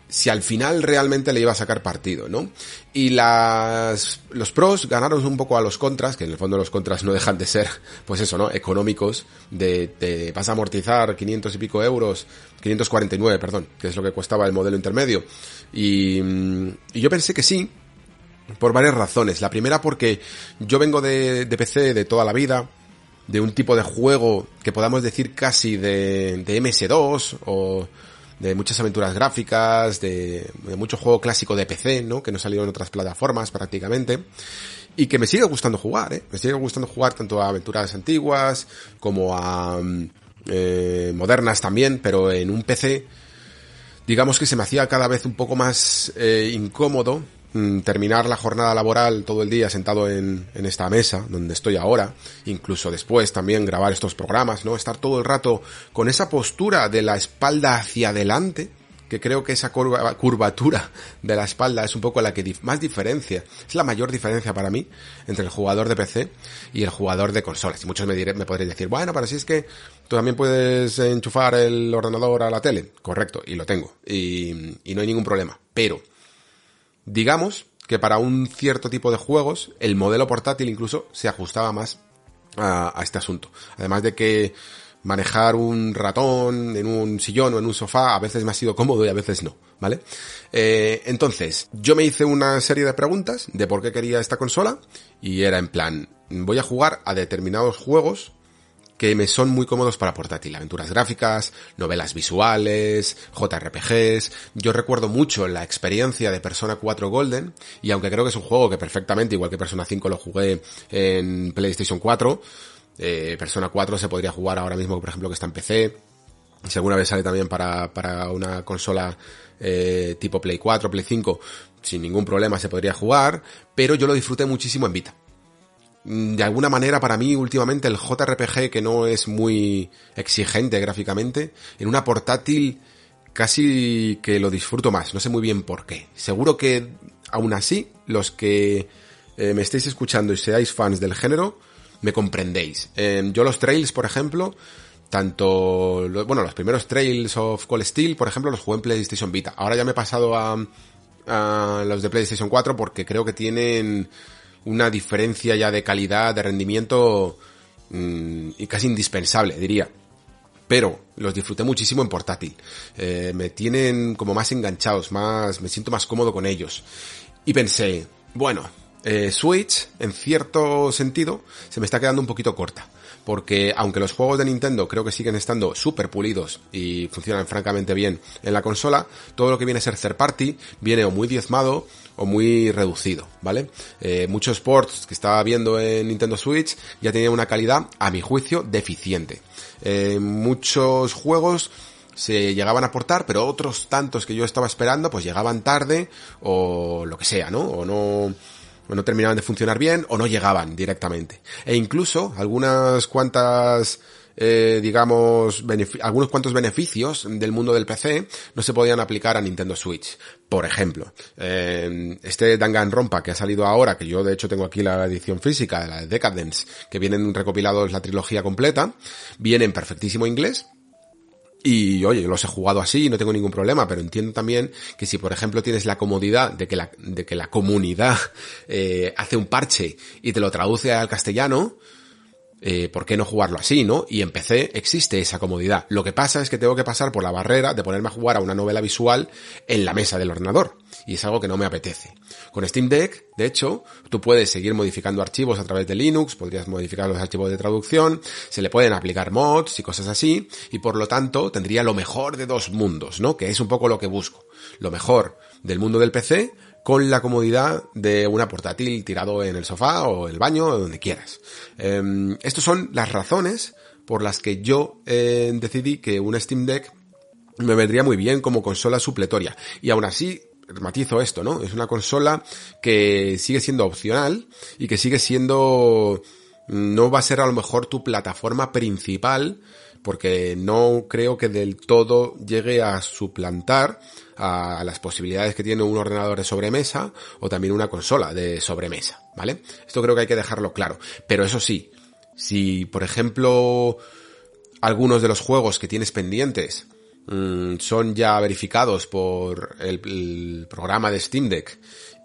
si al final realmente le iba a sacar partido, ¿no? Y las, los pros ganaron un poco a los contras, que en el fondo los contras no dejan de ser, pues eso, ¿no? Económicos, de, te vas a amortizar 500 y pico euros, 549, perdón, que es lo que costaba el modelo intermedio. Y, y yo pensé que sí, por varias razones. La primera porque yo vengo de, de PC de toda la vida, de un tipo de juego que podamos decir casi de, de MS2 o de muchas aventuras gráficas, de, de, mucho juego clásico de PC, ¿no? Que no salió en otras plataformas prácticamente. Y que me sigue gustando jugar, ¿eh? Me sigue gustando jugar tanto a aventuras antiguas como a eh, modernas también, pero en un PC digamos que se me hacía cada vez un poco más eh, incómodo Mm, terminar la jornada laboral todo el día sentado en, esta mesa donde estoy ahora, incluso después también grabar estos programas, ¿no? Estar todo el rato con esa postura de la espalda hacia adelante, que creo que esa curva, curvatura de la espalda es un poco la que más diferencia, es la mayor diferencia para mí entre el jugador de PC y el jugador de consolas. Y muchos me, diré, me podréis decir, bueno, pero si es que tú también puedes enchufar el ordenador a la tele. Correcto, y lo tengo. Y no hay ningún problema. Pero, Digamos que para un cierto tipo de juegos el modelo portátil incluso se ajustaba más a, este asunto. Además de que manejar un ratón en un sillón o en un sofá a veces me ha sido cómodo y a veces no, ¿vale? Eh, entonces, yo me hice una serie de preguntas de por qué quería esta consola y era en plan, voy a jugar a determinados juegos que me son muy cómodos para portátil. Aventuras gráficas, novelas visuales, JRPGs. Yo recuerdo mucho la experiencia de Persona 4 Golden, y aunque creo que es un juego que perfectamente, igual que Persona 5 lo jugué en PlayStation 4, Eh, Persona 4 se podría jugar ahora mismo, por ejemplo, que está en PC. Si alguna vez sale también para, para una consola eh, tipo Play 4, Play 5, sin ningún problema se podría jugar, pero yo lo disfruté muchísimo en Vita. Mm, de alguna manera para mí últimamente el JRPG que no es muy exigente gráficamente, en una portátil casi que lo disfruto más, no sé muy bien por qué. Seguro que aún así los que eh, me estéis escuchando y seáis fans del género, me comprendéis. Eh, yo los trails, por ejemplo, tanto, bueno, los primeros Trails of Cold Steel, por ejemplo, los jugué en PlayStation Vita. Ahora ya me he pasado a, a los de PlayStation 4 porque creo que tienen una diferencia ya de calidad, de rendimiento mmm, y casi indispensable, diría. Pero los disfruté muchísimo en portátil. Eh, me tienen como más enganchados, más, me siento más cómodo con ellos. Y pensé, bueno, eh, Switch, en cierto sentido, se me está quedando un poquito corta porque aunque los juegos de Nintendo creo que siguen estando súper pulidos y funcionan francamente bien en la consola, todo lo que viene a ser third party viene o muy diezmado o muy reducido, ¿vale? Eh, muchos ports que estaba viendo en Nintendo Switch ya tenían una calidad, a mi juicio, deficiente. Eh, muchos juegos se llegaban a portar, pero otros tantos que yo estaba esperando, pues llegaban tarde o lo que sea, ¿no? O no no terminaban de funcionar bien o no llegaban directamente. E incluso algunas cuantas eh, digamos, algunos cuantos beneficios del mundo del PC no se podían aplicar a Nintendo Switch. Por ejemplo, eh, este Danganronpa que ha salido ahora, que yo de hecho tengo aquí la edición física, la de Decadence, que vienen recopilados la trilogía completa, viene en perfectísimo inglés, y oye, los he jugado así y no tengo ningún problema, pero entiendo también que si por ejemplo tienes la comodidad de que la, de que la comunidad eh, hace un parche y te lo traduce al castellano, eh, ¿por qué no jugarlo así, no? Y en PC existe esa comodidad. Lo que pasa es que tengo que pasar por la barrera de ponerme a jugar a una novela visual en la mesa del ordenador. Y es algo que no me apetece. Con Steam Deck, de hecho, tú puedes seguir modificando archivos a través de Linux, podrías modificar los archivos de traducción, se le pueden aplicar mods y cosas así, y por lo tanto tendría lo mejor de dos mundos, ¿no? Que es un poco lo que busco. Lo mejor del mundo del PC, con la comodidad de una portátil tirado en el sofá o el baño o donde quieras. Eh, Estas son las razones por las que yo eh, decidí que un Steam Deck me vendría muy bien como consola supletoria. Y aún así, matizo esto, ¿no? Es una consola que sigue siendo opcional y que sigue siendo... No va a ser a lo mejor tu plataforma principal porque no creo que del todo llegue a suplantar a las posibilidades que tiene un ordenador de sobremesa o también una consola de sobremesa, ¿vale? Esto creo que hay que dejarlo claro. Pero eso sí, si por ejemplo algunos de los juegos que tienes pendientes mmm, son ya verificados por el, programa de Steam Deck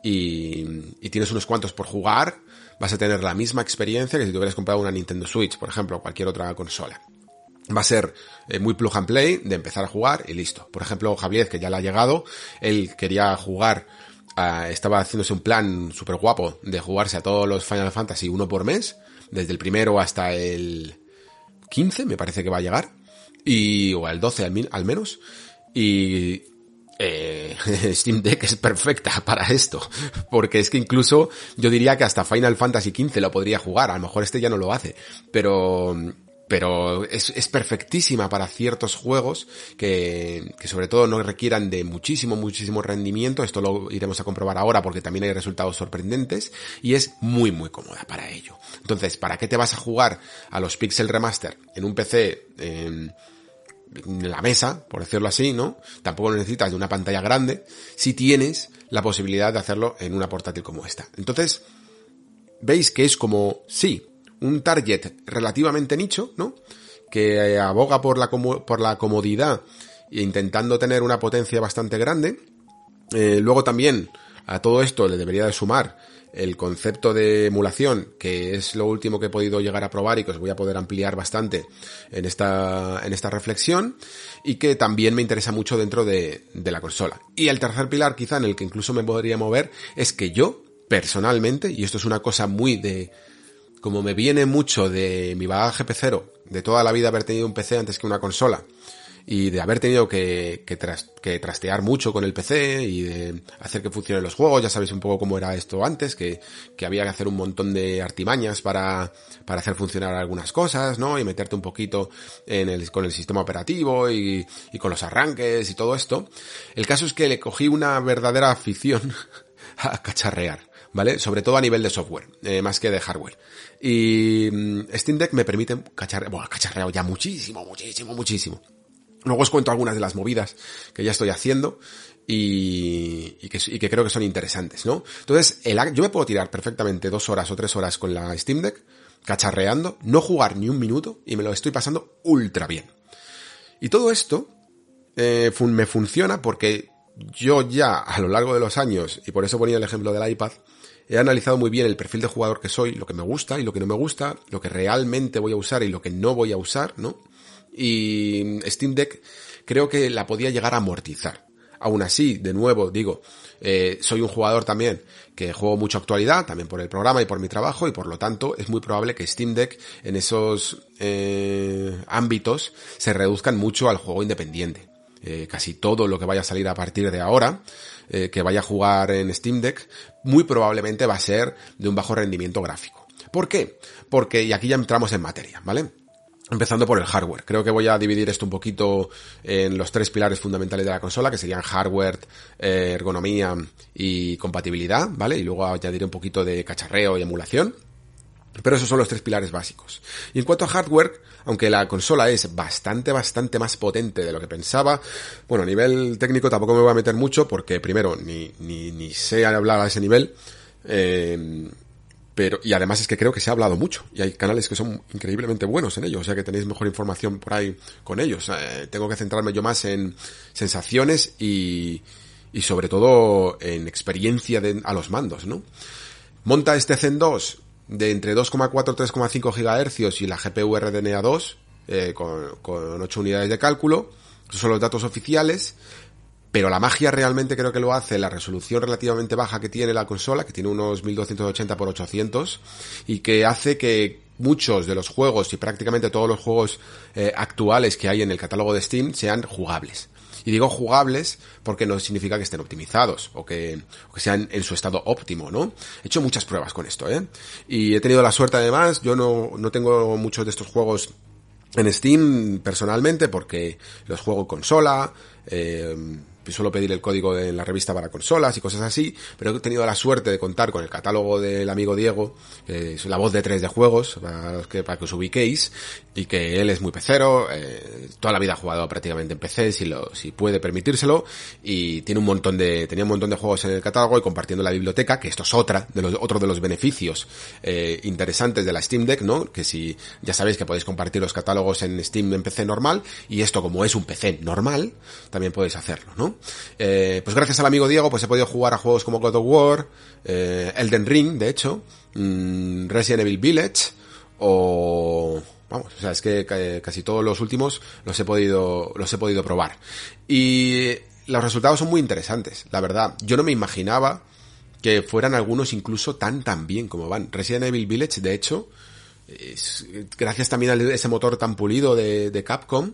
y, y tienes unos cuantos por jugar, vas a tener la misma experiencia que si te hubieras comprado una Nintendo Switch, por ejemplo, o cualquier otra consola va a ser eh, muy plug and play, de empezar a jugar y listo. Por ejemplo, Javier, que ya le ha llegado, él quería jugar, uh, estaba haciéndose un plan súper guapo de jugarse a todos los Final Fantasy uno por mes, desde el primero hasta el 15, me parece que va a llegar, y, o al 12 al, menos, y eh, Steam Deck es perfecta para esto, porque es que incluso yo diría que hasta Final Fantasy XV lo podría jugar, a lo mejor este ya no lo hace, pero pero es, es, perfectísima para ciertos juegos que, que, sobre todo no requieran de muchísimo, muchísimo rendimiento. Esto lo iremos a comprobar ahora porque también hay resultados sorprendentes y es muy, muy cómoda para ello. Entonces, ¿para qué te vas a jugar a los Pixel Remaster en un PC en la mesa, por decirlo así, ¿no? Tampoco necesitas de una pantalla grande si tienes la posibilidad de hacerlo en una portátil como esta. Entonces, veis que es como, sí, un target relativamente nicho, ¿no? Que aboga por la, por la comodidad e intentando tener una potencia bastante grande. Eh, luego también a todo esto le debería de sumar el concepto de emulación, que es lo último que he podido llegar a probar y que os voy a poder ampliar bastante en esta, en esta reflexión, y que también me interesa mucho dentro de, de la consola. Y el tercer pilar, quizá en el que incluso me podría mover, es que yo, personalmente, y esto es una cosa muy de, como me viene mucho de mi bagaje pecero, de toda la vida haber tenido un PC antes que una consola, y de haber tenido que, que, trastear mucho con el PC y de hacer que funcionen los juegos, ya sabéis un poco cómo era esto antes, que, había que hacer un montón de artimañas para, hacer funcionar algunas cosas, ¿no? Y meterte un poquito en el, con el sistema operativo y, y con los arranques y todo esto. El caso es que le cogí una verdadera afición a cacharrear. ¿vale? Sobre todo a nivel de software, eh, más que de hardware. Y mm, Steam Deck me permite cacharrear, bueno, cacharreado ya muchísimo, muchísimo, muchísimo. Luego os cuento algunas de las movidas que ya estoy haciendo y, y, que, creo que son interesantes, ¿no? Entonces, el, yo me puedo tirar perfectamente dos horas o tres horas con la Steam Deck, cacharreando, no jugar ni un minuto y me lo estoy pasando ultra bien. Y todo esto eh, me funciona porque yo ya a lo largo de los años, y por eso ponía el ejemplo del iPad, he analizado muy bien el perfil de jugador que soy, lo que me gusta y lo que no me gusta, lo que realmente voy a usar y lo que no voy a usar, ¿no? Y Steam Deck creo que la podía llegar a amortizar. Aún así, de nuevo, digo, eh, soy un jugador también que juego mucho actualidad, también por el programa y por mi trabajo, y por lo tanto es muy probable que Steam Deck en esos eh, ámbitos se reduzcan mucho al juego independiente. Eh, casi todo lo que vaya a salir a partir de ahora, eh, que vaya a jugar en Steam Deck, muy probablemente va a ser de un bajo rendimiento gráfico. ¿Por qué? Porque, y aquí ya entramos en materia, ¿vale? Empezando por el hardware. Creo que voy a dividir esto un poquito en los tres pilares fundamentales de la consola, que serían hardware, eh, ergonomía y compatibilidad, ¿vale? Y luego añadiré un poquito de cacharreo y emulación. Pero esos son los tres pilares básicos. Y en cuanto a hardware, aunque la consola es bastante, bastante más potente de lo que pensaba, bueno, a nivel técnico tampoco me voy a meter mucho porque primero ni, ni, ni sé hablar a ese nivel. Eh, pero, y además es que creo que se ha hablado mucho y hay canales que son increíblemente buenos en ello, o sea que tenéis mejor información por ahí con ellos. Eh, tengo que centrarme yo más en sensaciones y, y sobre todo en experiencia de, a los mandos, ¿no? Monta este Zen 2 de entre 2,4 y 3,5 GHz y la GPU RDNA 2 eh, con, con 8 unidades de cálculo. Esos son los datos oficiales pero la magia realmente creo que lo hace la resolución relativamente baja que tiene la consola, que tiene unos 1280 x 800 y que hace que muchos de los juegos y prácticamente todos los juegos eh, actuales que hay en el catálogo de Steam sean jugables. Y digo jugables porque no significa que estén optimizados o que, o que, sean en su estado óptimo, ¿no? He hecho muchas pruebas con esto, ¿eh? Y he tenido la suerte además, yo no, no tengo muchos de estos juegos en Steam personalmente porque los juego en consola, eh, suelo pedir el código de la revista para consolas y cosas así, pero he tenido la suerte de contar con el catálogo del amigo Diego, que es la voz de tres de juegos, para que, para que os ubiquéis, y que él es muy pecero, eh, toda la vida ha jugado prácticamente en PC, si, lo, si puede permitírselo, y tiene un montón de, tenía un montón de juegos en el catálogo y compartiendo la biblioteca, que esto es otra, de los, otro de los beneficios eh, interesantes de la Steam Deck, ¿no? Que si ya sabéis que podéis compartir los catálogos en Steam en PC normal, y esto como es un PC normal, también podéis hacerlo, ¿no? Eh, pues gracias al amigo Diego, pues he podido jugar a juegos como God of War, eh, Elden Ring, de hecho, mmm, Resident Evil Village, o vamos, o sea, es que casi todos los últimos los he podido, los he podido probar. Y los resultados son muy interesantes, la verdad. Yo no me imaginaba que fueran algunos incluso tan tan bien como van. Resident Evil Village, de hecho, gracias también a ese motor tan pulido de Capcom,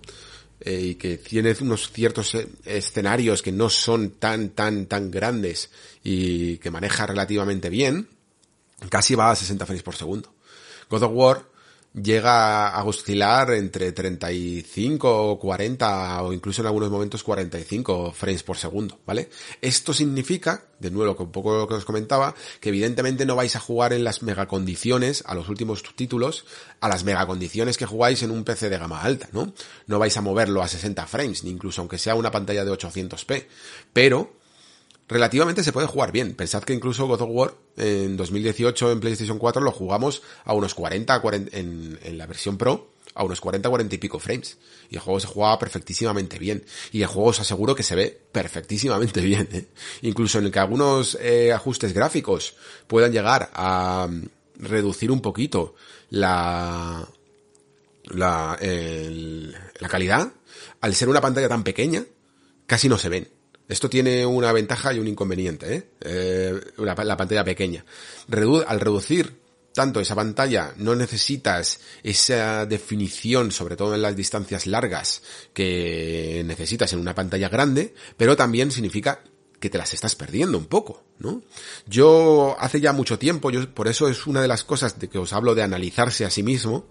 eh, y que tiene unos ciertos eh, escenarios que no son tan, tan, tan grandes y que maneja relativamente bien, casi va a 60 frames por segundo. God of War llega a oscilar entre 35 40 o incluso en algunos momentos 45 frames por segundo, ¿vale? Esto significa, de nuevo, con poco lo que os comentaba, que evidentemente no vais a jugar en las megacondiciones, a los últimos títulos, a las megacondiciones que jugáis en un PC de gama alta, ¿no? No vais a moverlo a 60 frames, ni incluso aunque sea una pantalla de 800p, pero relativamente se puede jugar bien. Pensad que incluso God of War en 2018 en PlayStation 4 lo jugamos a unos 40, 40 en, en, la versión Pro, a unos 40, 40 y pico frames. Y el juego se jugaba perfectísimamente bien. Y el juego os aseguro que se ve perfectísimamente bien. ¿eh? Incluso en el que algunos eh, ajustes gráficos puedan llegar a reducir un poquito la, la, la calidad, al ser una pantalla tan pequeña, casi no se ven. Esto tiene una ventaja y un inconveniente, ¿eh? eh la, la, pantalla pequeña. Al reducir tanto esa pantalla no necesitas esa definición, sobre todo en las distancias largas, que necesitas en una pantalla grande, pero también significa que te las estás perdiendo un poco, ¿no? Yo hace ya mucho tiempo, yo por eso es una de las cosas de que os hablo de analizarse a sí mismo,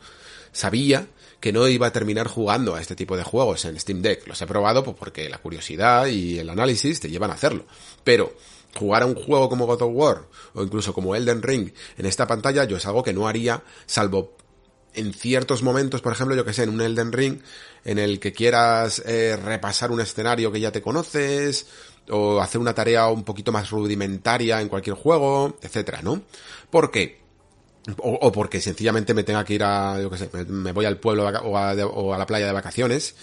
sabía que no iba a terminar jugando a este tipo de juegos en Steam Deck. Los he probado pues, porque la curiosidad y el análisis te llevan a hacerlo. Pero jugar a un juego como God of War o incluso como Elden Ring en esta pantalla yo es algo que no haría salvo en ciertos momentos, por ejemplo, yo que sé, en un Elden Ring en el que quieras eh, repasar un escenario que ya te conoces o hacer una tarea un poquito más rudimentaria en cualquier juego, etcétera, ¿no? ¿Por qué? O, porque sencillamente me tenga que ir a, yo qué sé, me, voy al pueblo o a, la playa de vacaciones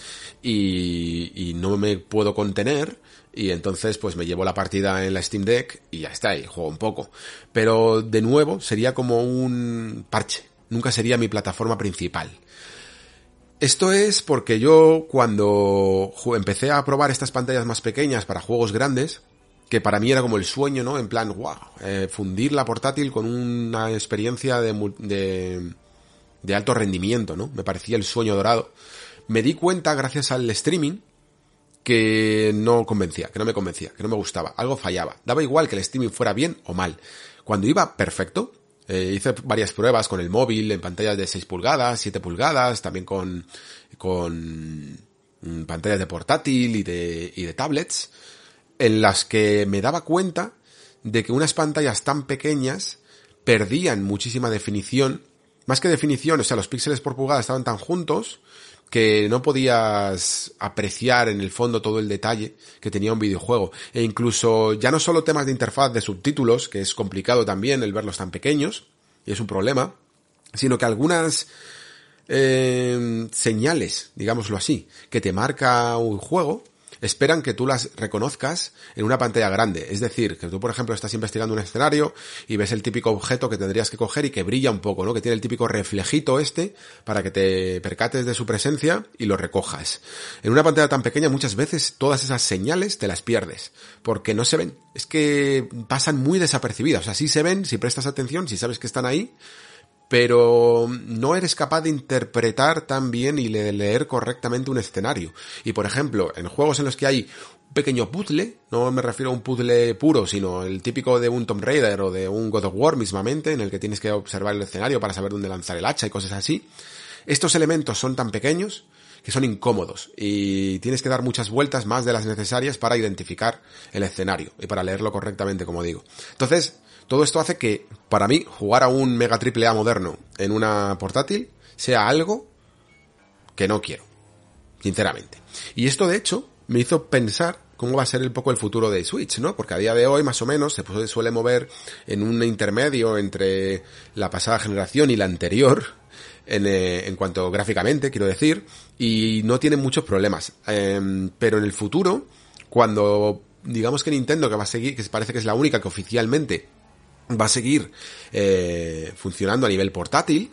y, y no me puedo contener y entonces pues me llevo la partida en la Steam Deck y ya está, y juego un poco. Pero de nuevo sería como un parche, nunca sería mi plataforma principal. Esto es porque yo cuando empecé a probar estas pantallas más pequeñas para juegos grandes, que para mí era como el sueño, ¿no? En plan, wow, eh, fundir la portátil con una experiencia de, de, de alto rendimiento, ¿no? Me parecía el sueño dorado. Me di cuenta, gracias al streaming, que no convencía, que no me convencía, que no me gustaba, algo fallaba. Daba igual que el streaming fuera bien o mal. Cuando iba perfecto, eh, hice varias pruebas con el móvil en pantallas de 6 pulgadas, 7 pulgadas, también con, con mm, pantallas de portátil y de, y de tablets, en las que me daba cuenta de que unas pantallas tan pequeñas perdían muchísima definición, más que definición, o sea, los píxeles por pulgada estaban tan juntos que no podías apreciar en el fondo todo el detalle que tenía un videojuego. E incluso ya no solo temas de interfaz de subtítulos, que es complicado también el verlos tan pequeños, y es un problema, sino que algunas eh, señales, digámoslo así, que te marca un juego, esperan que tú las reconozcas en una pantalla grande. Es decir, que tú, por ejemplo, estás investigando un escenario y ves el típico objeto que tendrías que coger y que brilla un poco, ¿no? Que tiene el típico reflejito este para que te percates de su presencia y lo recojas. En una pantalla tan pequeña muchas veces todas esas señales te las pierdes porque no se ven. Es que pasan muy desapercibidas. O sea, sí se ven si prestas atención, si sabes que están ahí, pero no eres capaz de interpretar tan bien y leer correctamente un escenario. Y por ejemplo, en juegos en los que hay un pequeño puzzle, no me refiero a un puzzle puro, sino el típico de un Tomb Raider o de un God of War mismamente, en el que tienes que observar el escenario para saber dónde lanzar el hacha y cosas así. Estos elementos son tan pequeños que son incómodos y tienes que dar muchas vueltas más de las necesarias para identificar el escenario y para leerlo correctamente, como digo. Entonces, todo esto hace que, para mí, jugar a un Mega Triple A moderno en una portátil sea algo que no quiero. Sinceramente. Y esto, de hecho, me hizo pensar cómo va a ser un poco el futuro de Switch, ¿no? Porque a día de hoy, más o menos, se suele mover en un intermedio entre la pasada generación y la anterior, en, eh, en cuanto gráficamente, quiero decir, y no tiene muchos problemas. Em, pero en el futuro, cuando digamos que Nintendo, que va a seguir, que parece que es la única que oficialmente va a seguir eh, funcionando a nivel portátil.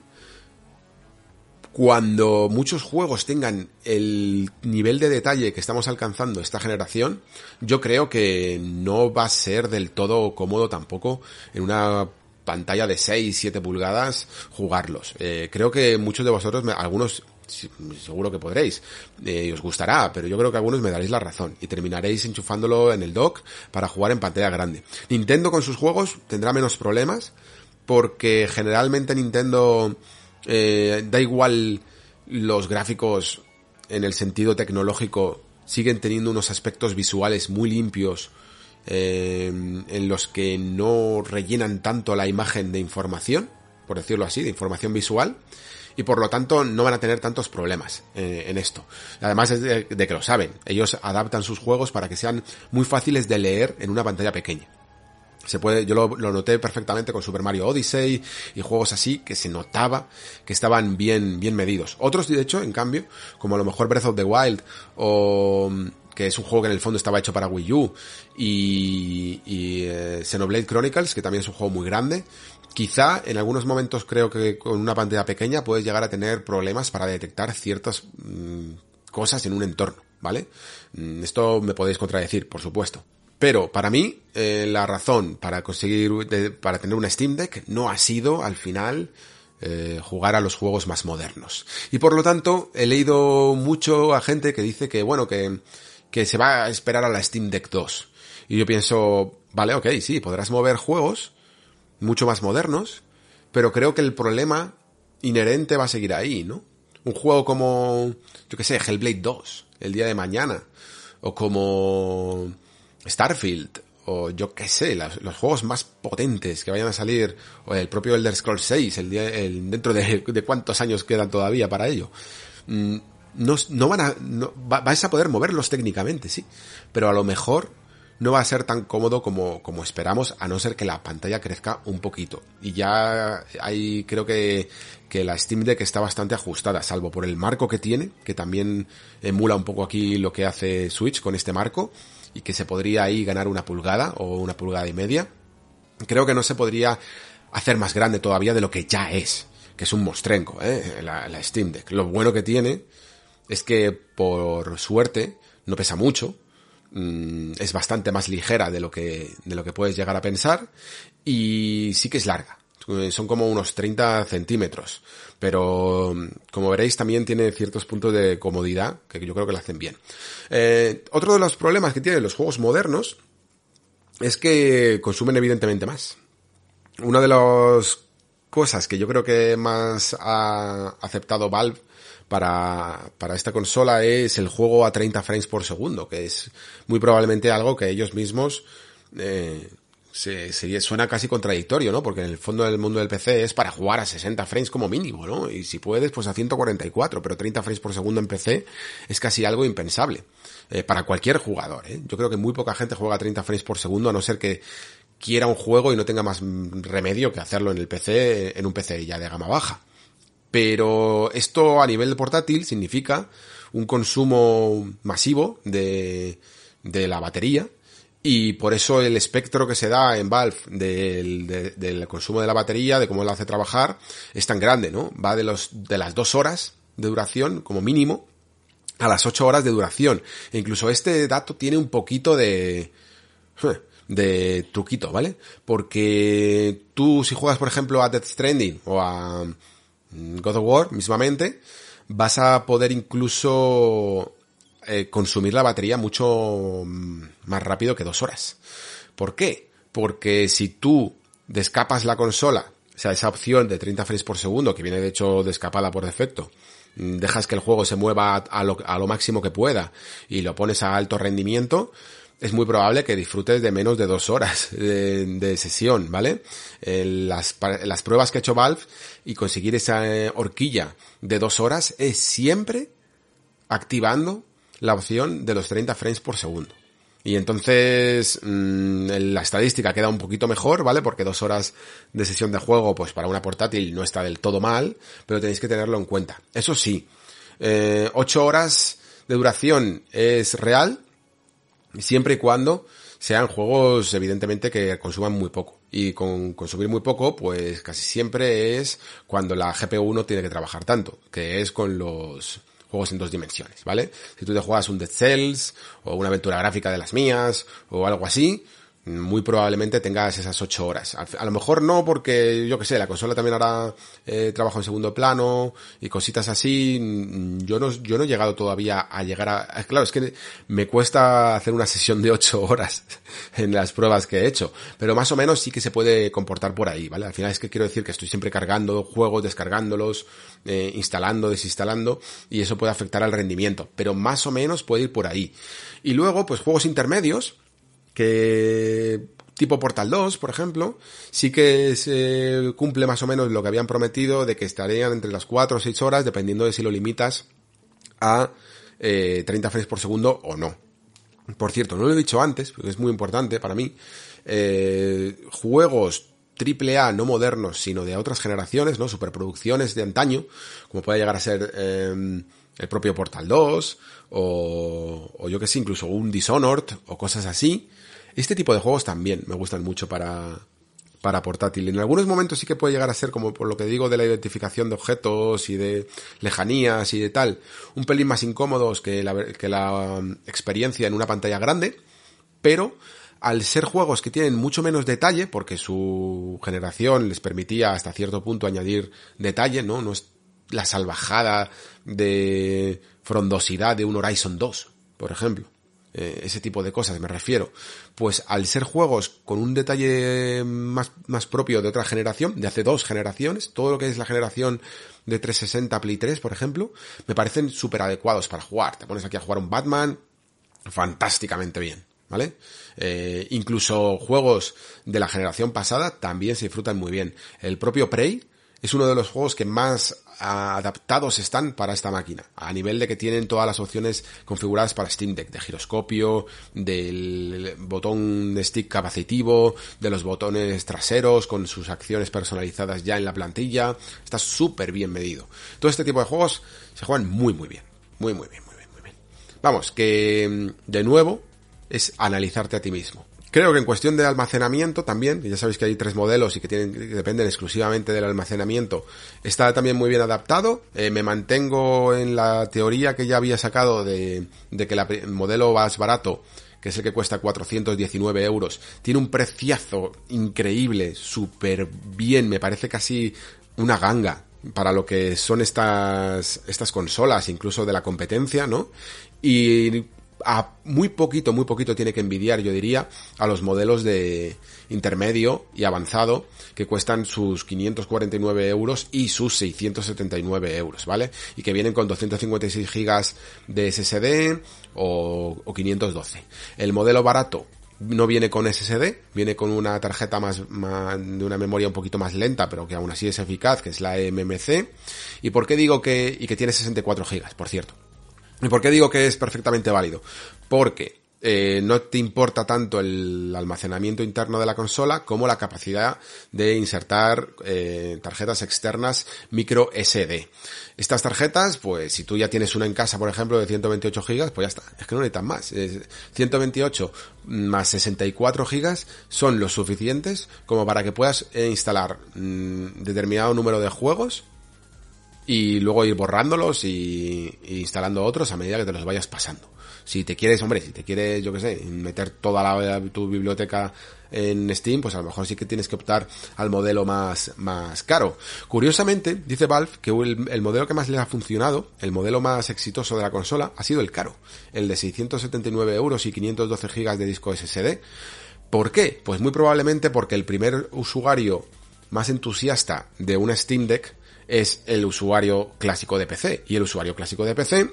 Cuando muchos juegos tengan el nivel de detalle que estamos alcanzando esta generación, yo creo que no va a ser del todo cómodo tampoco en una pantalla de 6, 7 pulgadas jugarlos. Eh, creo que muchos de vosotros, algunos seguro que podréis, eh, y os gustará, pero yo creo que algunos me daréis la razón. Y terminaréis enchufándolo en el dock para jugar en pantalla grande. Nintendo con sus juegos tendrá menos problemas porque generalmente Nintendo eh, da igual los gráficos en el sentido tecnológico siguen teniendo unos aspectos visuales muy limpios eh, en los que no rellenan tanto la imagen de información, por decirlo así, de información visual y por lo tanto no van a tener tantos problemas eh, en esto. Además de, de que lo saben, ellos adaptan sus juegos para que sean muy fáciles de leer en una pantalla pequeña. Se puede, yo lo, noté perfectamente con Super Mario Odyssey y juegos así que se notaba que estaban bien, bien medidos. Otros, de hecho, en cambio, como a lo mejor Breath of the Wild o que es un juego que en el fondo estaba hecho para Wii U y, y eh, Xenoblade Chronicles, que también es un juego muy grande, Quizá en algunos momentos creo que con una pantalla pequeña puedes llegar a tener problemas para detectar ciertas mm, cosas en un entorno, ¿vale? Mm, esto me podéis contradecir, por supuesto. Pero para mí, eh, la razón para conseguir, para tener una Steam Deck no ha sido al final eh, jugar a los juegos más modernos. Y por lo tanto, he leído mucho a gente que dice que, bueno, que, que se va a esperar a la Steam Deck 2. Y yo pienso, vale, ok, sí, podrás mover juegos mucho más modernos, pero creo que el problema inherente va a seguir ahí, ¿no? Un juego como, yo que sé, Hellblade 2, el día de mañana, o como Starfield, o yo qué sé, los, juegos más potentes que vayan a salir, o el propio Elder Scrolls 6, el día, el, dentro de, cuántos años quedan todavía para ello. Mm, no, no van a, no, vais a poder moverlos técnicamente, sí, pero a lo mejor no va a ser tan cómodo como, como esperamos, a no ser que la pantalla crezca un poquito. Y ya hay, creo que, que la Steam Deck está bastante ajustada, salvo por el marco que tiene, que también emula un poco aquí lo que hace Switch con este marco, y que se podría ahí ganar una pulgada o una pulgada y media. Creo que no se podría hacer más grande todavía de lo que ya es, que es un mostrenco, ¿eh? la, la Steam Deck. Lo bueno que tiene es que, por suerte, no pesa mucho, Mm, es bastante más ligera de lo que, de lo que puedes llegar a pensar y sí que es larga. Son como unos 30 centímetros. Pero, como veréis, también tiene ciertos puntos de comodidad que yo creo que lo hacen bien. Eh, otro de los problemas que tienen los juegos modernos es que consumen evidentemente más. Una de las cosas que yo creo que más ha aceptado Valve para, para esta consola es el juego a 30 frames por segundo, que es muy probablemente algo que ellos mismos eh, se, suena casi contradictorio, ¿no? Porque en el fondo del mundo del PC es para jugar a 60 frames como mínimo, ¿no? Y si puedes, pues a 144, pero 30 frames por segundo en PC es casi algo impensable. Eh, para cualquier jugador, ¿eh? Yo creo que muy poca gente juega a 30 frames por segundo, a no ser que quiera un juego y no tenga más remedio que hacerlo en el PC, en un PC ya de gama baja. Pero esto a nivel de portátil significa un consumo masivo de, de la batería y por eso el espectro que se da en Valve del, consumo de la batería, de cómo lo hace trabajar, es tan grande, ¿no? Va de los, de las dos horas de duración como mínimo a las ocho horas de duración. E incluso este dato tiene un poquito de, de truquito, ¿vale? Porque tú si juegas por ejemplo a Death Stranding o a God of War mismamente, vas a poder incluso eh, consumir la batería mucho mm, más rápido que dos horas. ¿Por qué? Porque si tú descapas la consola, o sea, esa opción de 30 frames por segundo, que viene de hecho descapada por defecto, mm, dejas que el juego se mueva a lo, a lo máximo que pueda y lo pones a alto rendimiento, es muy probable que disfrutes de menos de dos horas de, sesión, ¿vale? las, las, pruebas que ha hecho Valve y conseguir esa eh, horquilla de dos horas es siempre activando la opción de los 30 frames por segundo. Y entonces mm, la estadística queda un poquito mejor, ¿vale? Porque dos horas de sesión de juego, pues para una portátil no está del todo mal, pero tenéis que tenerlo en cuenta. Eso sí, eh, ocho horas de duración es real, siempre y cuando sean juegos evidentemente que consuman muy poco. Y con consumir muy poco, pues casi siempre es cuando la GPU no tiene que trabajar tanto, que es con los juegos en dos dimensiones, ¿vale? Si tú te juegas un Dead Cells, o una aventura gráfica de las mías, o algo así, muy probablemente tengas esas ocho horas. A, lo mejor no porque, yo que sé, la consola también hará eh, trabajo en segundo plano y cositas así. Mm, yo no, yo no he llegado todavía a llegar a... Claro, es que me cuesta hacer una sesión de ocho horas en las pruebas que he hecho, pero más o menos sí que se puede comportar por ahí, ¿vale? Al final es que quiero decir que estoy siempre cargando juegos, descargándolos, eh, instalando, desinstalando y eso puede afectar al rendimiento, pero más o menos puede ir por ahí. Y luego, pues juegos intermedios, que tipo Portal 2, por ejemplo, sí que se cumple más o menos lo que habían prometido de que estarían entre las 4 o 6 horas, dependiendo de si lo limitas a eh, 30 frames por segundo o no. Por cierto, no lo he dicho antes, porque es muy importante para mí, eh, juegos AAA no modernos, sino de otras generaciones, ¿no? Superproducciones de antaño, como puede llegar a ser eh, el propio Portal 2, o, o yo que sé, incluso un Dishonored, o cosas así, este tipo de juegos también me gustan mucho para, para portátil. En algunos momentos sí que puede llegar a ser, como por lo que digo de la identificación de objetos y de lejanías y de tal, un pelín más incómodos que la, que la um, experiencia en una pantalla grande, pero al ser juegos que tienen mucho menos detalle, porque su generación les permitía hasta cierto punto añadir detalle, ¿no? No es la salvajada de frondosidad de un Horizon 2, por ejemplo. Eh, ese tipo de cosas me refiero. Pues al ser juegos con un detalle más, más propio de otra generación, de hace dos generaciones, todo lo que es la generación de 360 Play 3, por ejemplo, me parecen súper adecuados para jugar. Te pones aquí a jugar un Batman fantásticamente bien. ¿vale? Eh, incluso juegos de la generación pasada también se disfrutan muy bien. El propio Prey es uno de los juegos que más adaptados están para esta máquina, a nivel de que tienen todas las opciones configuradas para Steam Deck, de giroscopio, del botón de stick capacitivo, de los botones traseros con sus acciones personalizadas ya en la plantilla, está súper bien medido. Todo este tipo de juegos se juegan muy muy bien, muy muy bien, muy bien, muy bien. Vamos, que de nuevo es analizarte a ti mismo. Creo que en cuestión de almacenamiento también, ya sabéis que hay tres modelos y que, dependen exclusivamente del almacenamiento, está también muy bien adaptado. Eh, me mantengo en la teoría que ya había sacado de, de que el modelo más barato que es el que cuesta 419 euros, tiene un preciazo increíble, súper bien, me parece casi una ganga para lo que son estas, estas consolas, incluso de la competencia, ¿no? Y a muy poquito, muy poquito tiene que envidiar, yo diría, a los modelos de intermedio y avanzado que cuestan sus 549 euros y sus 679 euros, ¿vale? Y que vienen con 256 gigas de SSD o, o 512. El modelo barato no viene con SSD, viene con una tarjeta más, más, de una memoria un poquito más lenta, pero que aún así es eficaz, que es la MMC. ¿Y por qué digo que, y que tiene 64 gigas, por cierto? ¿Y por qué digo que es perfectamente válido? Porque eh, no te importa tanto el almacenamiento interno de la consola como la capacidad de insertar eh, tarjetas externas micro SD. Estas tarjetas, pues si tú ya tienes una en casa, por ejemplo, de 128 GB, pues ya está. Es que no necesitan más. 128 más 64 GB son los suficientes como para que puedas eh, instalar mm, determinado número de juegos y luego ir borrándolos y, instalando otros a medida que te los vayas pasando. Si te quieres, hombre, si te quieres, yo qué sé, meter toda la, tu biblioteca en Steam, pues a lo mejor sí que tienes que optar al modelo más, más caro. Curiosamente, dice Valve que el, el, modelo que más le ha funcionado, el modelo más exitoso de la consola, ha sido el caro. El de 679 euros y 512 gigas de disco SSD. ¿Por qué? Pues muy probablemente porque el primer usuario más entusiasta de una Steam Deck es el usuario clásico de PC. Y el usuario clásico de PC,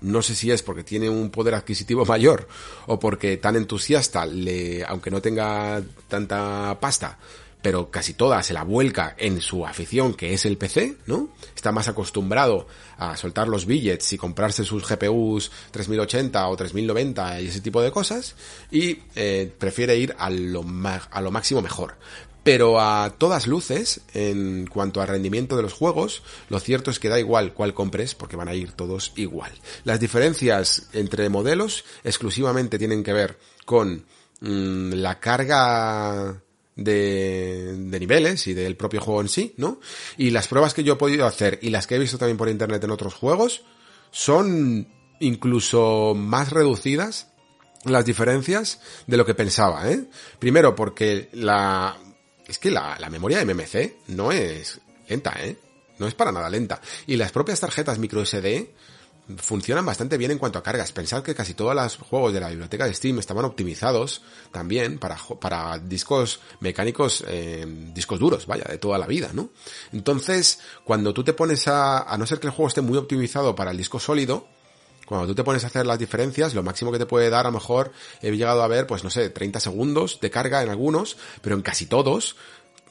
no sé si es porque tiene un poder adquisitivo mayor o porque tan entusiasta, le, aunque no tenga tanta pasta, pero casi toda se la vuelca en su afición que es el PC, ¿no? Está más acostumbrado a soltar los billets y comprarse sus GPUs 3080 o 3090 y ese tipo de cosas y eh, prefiere ir a lo, a lo máximo mejor. Pero a todas luces, en cuanto al rendimiento de los juegos, lo cierto es que da igual cuál compres porque van a ir todos igual. Las diferencias entre modelos exclusivamente tienen que ver con mmm, la carga de, de, niveles y del propio juego en sí, ¿no? Y las pruebas que yo he podido hacer y las que he visto también por internet en otros juegos son incluso más reducidas las diferencias de lo que pensaba, ¿eh? Primero porque la es que la, la memoria MMC no es lenta, ¿eh? No es para nada lenta. Y las propias tarjetas micro SD funcionan bastante bien en cuanto a cargas. Pensad que casi todos los juegos de la biblioteca de Steam estaban optimizados también para, para discos mecánicos, eh, discos duros, vaya, de toda la vida, ¿no? Entonces, cuando tú te pones a, a no ser que el juego esté muy optimizado para el disco sólido, cuando tú te pones a hacer las diferencias, lo máximo que te puede dar, a lo mejor he llegado a ver, pues no sé, 30 segundos de carga en algunos, pero en casi todos,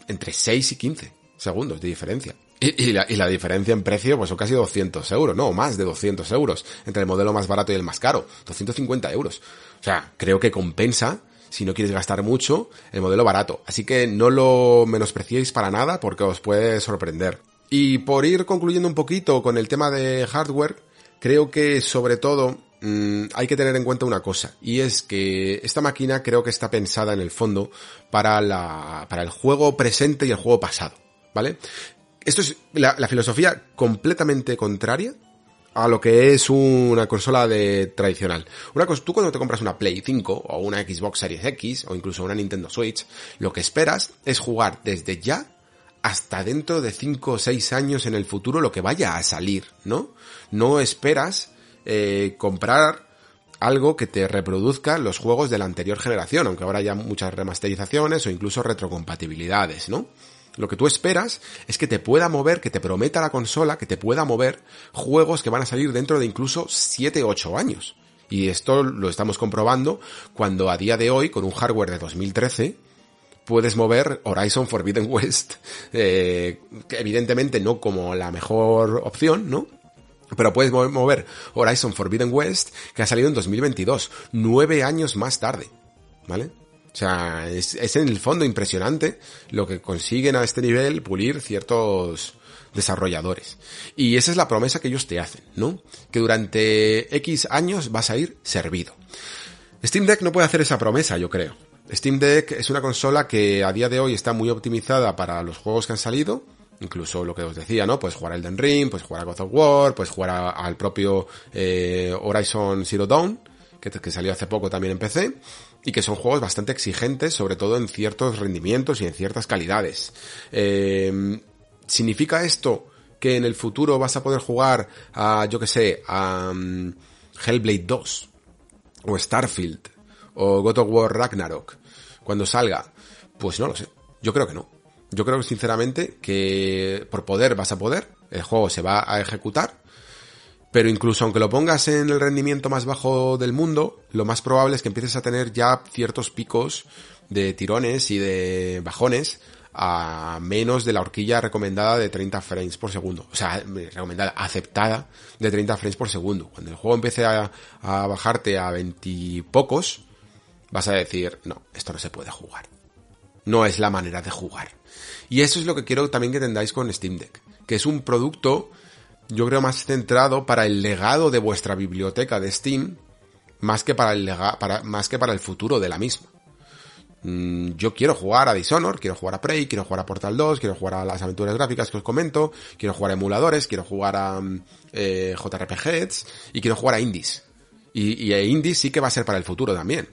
entre 6 y 15 segundos de diferencia. Y, la, diferencia en precio, pues son casi 200 euros, no, más de 200 euros, entre el modelo más barato y el más caro, 250 euros. O sea, creo que compensa, si no quieres gastar mucho, el modelo barato. Así que no lo menospreciéis para nada porque os puede sorprender. Y por ir concluyendo un poquito con el tema de hardware, creo que sobre todo mmm, hay que tener en cuenta una cosa, y es que esta máquina creo que está pensada en el fondo para la, para el juego presente y el juego pasado, ¿vale? Esto es la, la filosofía completamente contraria a lo que es una consola de tradicional. Una tú cuando te compras una Play 5 o una Xbox Series X o incluso una Nintendo Switch, lo que esperas es jugar desde ya hasta dentro de 5 o 6 años en el futuro lo que vaya a salir, ¿no? No esperas eh, comprar algo que te reproduzca los juegos de la anterior generación, aunque ahora haya muchas remasterizaciones o incluso retrocompatibilidades, ¿no? Lo que tú esperas es que te pueda mover, que te prometa la consola, que te pueda mover juegos que van a salir dentro de incluso 7, 8 años. Y esto lo estamos comprobando cuando a día de hoy, con un hardware de 2013, puedes mover Horizon Forbidden West, eh, que evidentemente no como la mejor opción, ¿no? Pero puedes mover Horizon Forbidden West, que ha salido en 2022, nueve años más tarde, ¿vale? O sea, es, es, en el fondo impresionante lo que consiguen a este nivel pulir ciertos desarrolladores. Y esa es la promesa que ellos te hacen, ¿no? Que durante X años vas a ir servido. Steam Deck no puede hacer esa promesa, yo creo. Steam Deck es una consola que a día de hoy está muy optimizada para los juegos que han salido, incluso lo que os decía, ¿no? Pues jugar Elden Ring, pues jugar a God of War, pues jugar al propio eh, Horizon Zero Dawn, que, salió hace poco también en PC, y que son juegos bastante exigentes, sobre todo en ciertos rendimientos y en ciertas calidades. Eh, ¿Significa esto que en el futuro vas a poder jugar a, yo que sé, a um, Hellblade 2, o Starfield, o God of War Ragnarok, cuando salga? Pues no lo sé. Yo creo que no. Yo creo sinceramente que por poder vas a poder, el juego se va a ejecutar, pero incluso aunque lo pongas en el rendimiento más bajo del mundo, lo más probable es que empieces a tener ya ciertos picos de tirones y de bajones a menos de la horquilla recomendada de 30 frames por segundo. O sea, recomendada, aceptada de 30 frames por segundo. Cuando el juego empiece a, a bajarte a 20 pocos, vas a decir, no, esto no se puede jugar. No es la manera de jugar. Y eso es lo que quiero también que entendáis con Steam Deck, que es un producto, yo creo, más centrado para el legado de vuestra biblioteca de Steam, más que para el lega más que para el futuro de la misma. Mm, yo quiero jugar a Dishonor, quiero jugar a Prey, quiero jugar a Portal 2, quiero jugar a las aventuras gráficas que os comento, quiero jugar a emuladores, quiero jugar a eh, JRPGs y quiero jugar a indies. Y, indies sí que va a ser para el futuro también.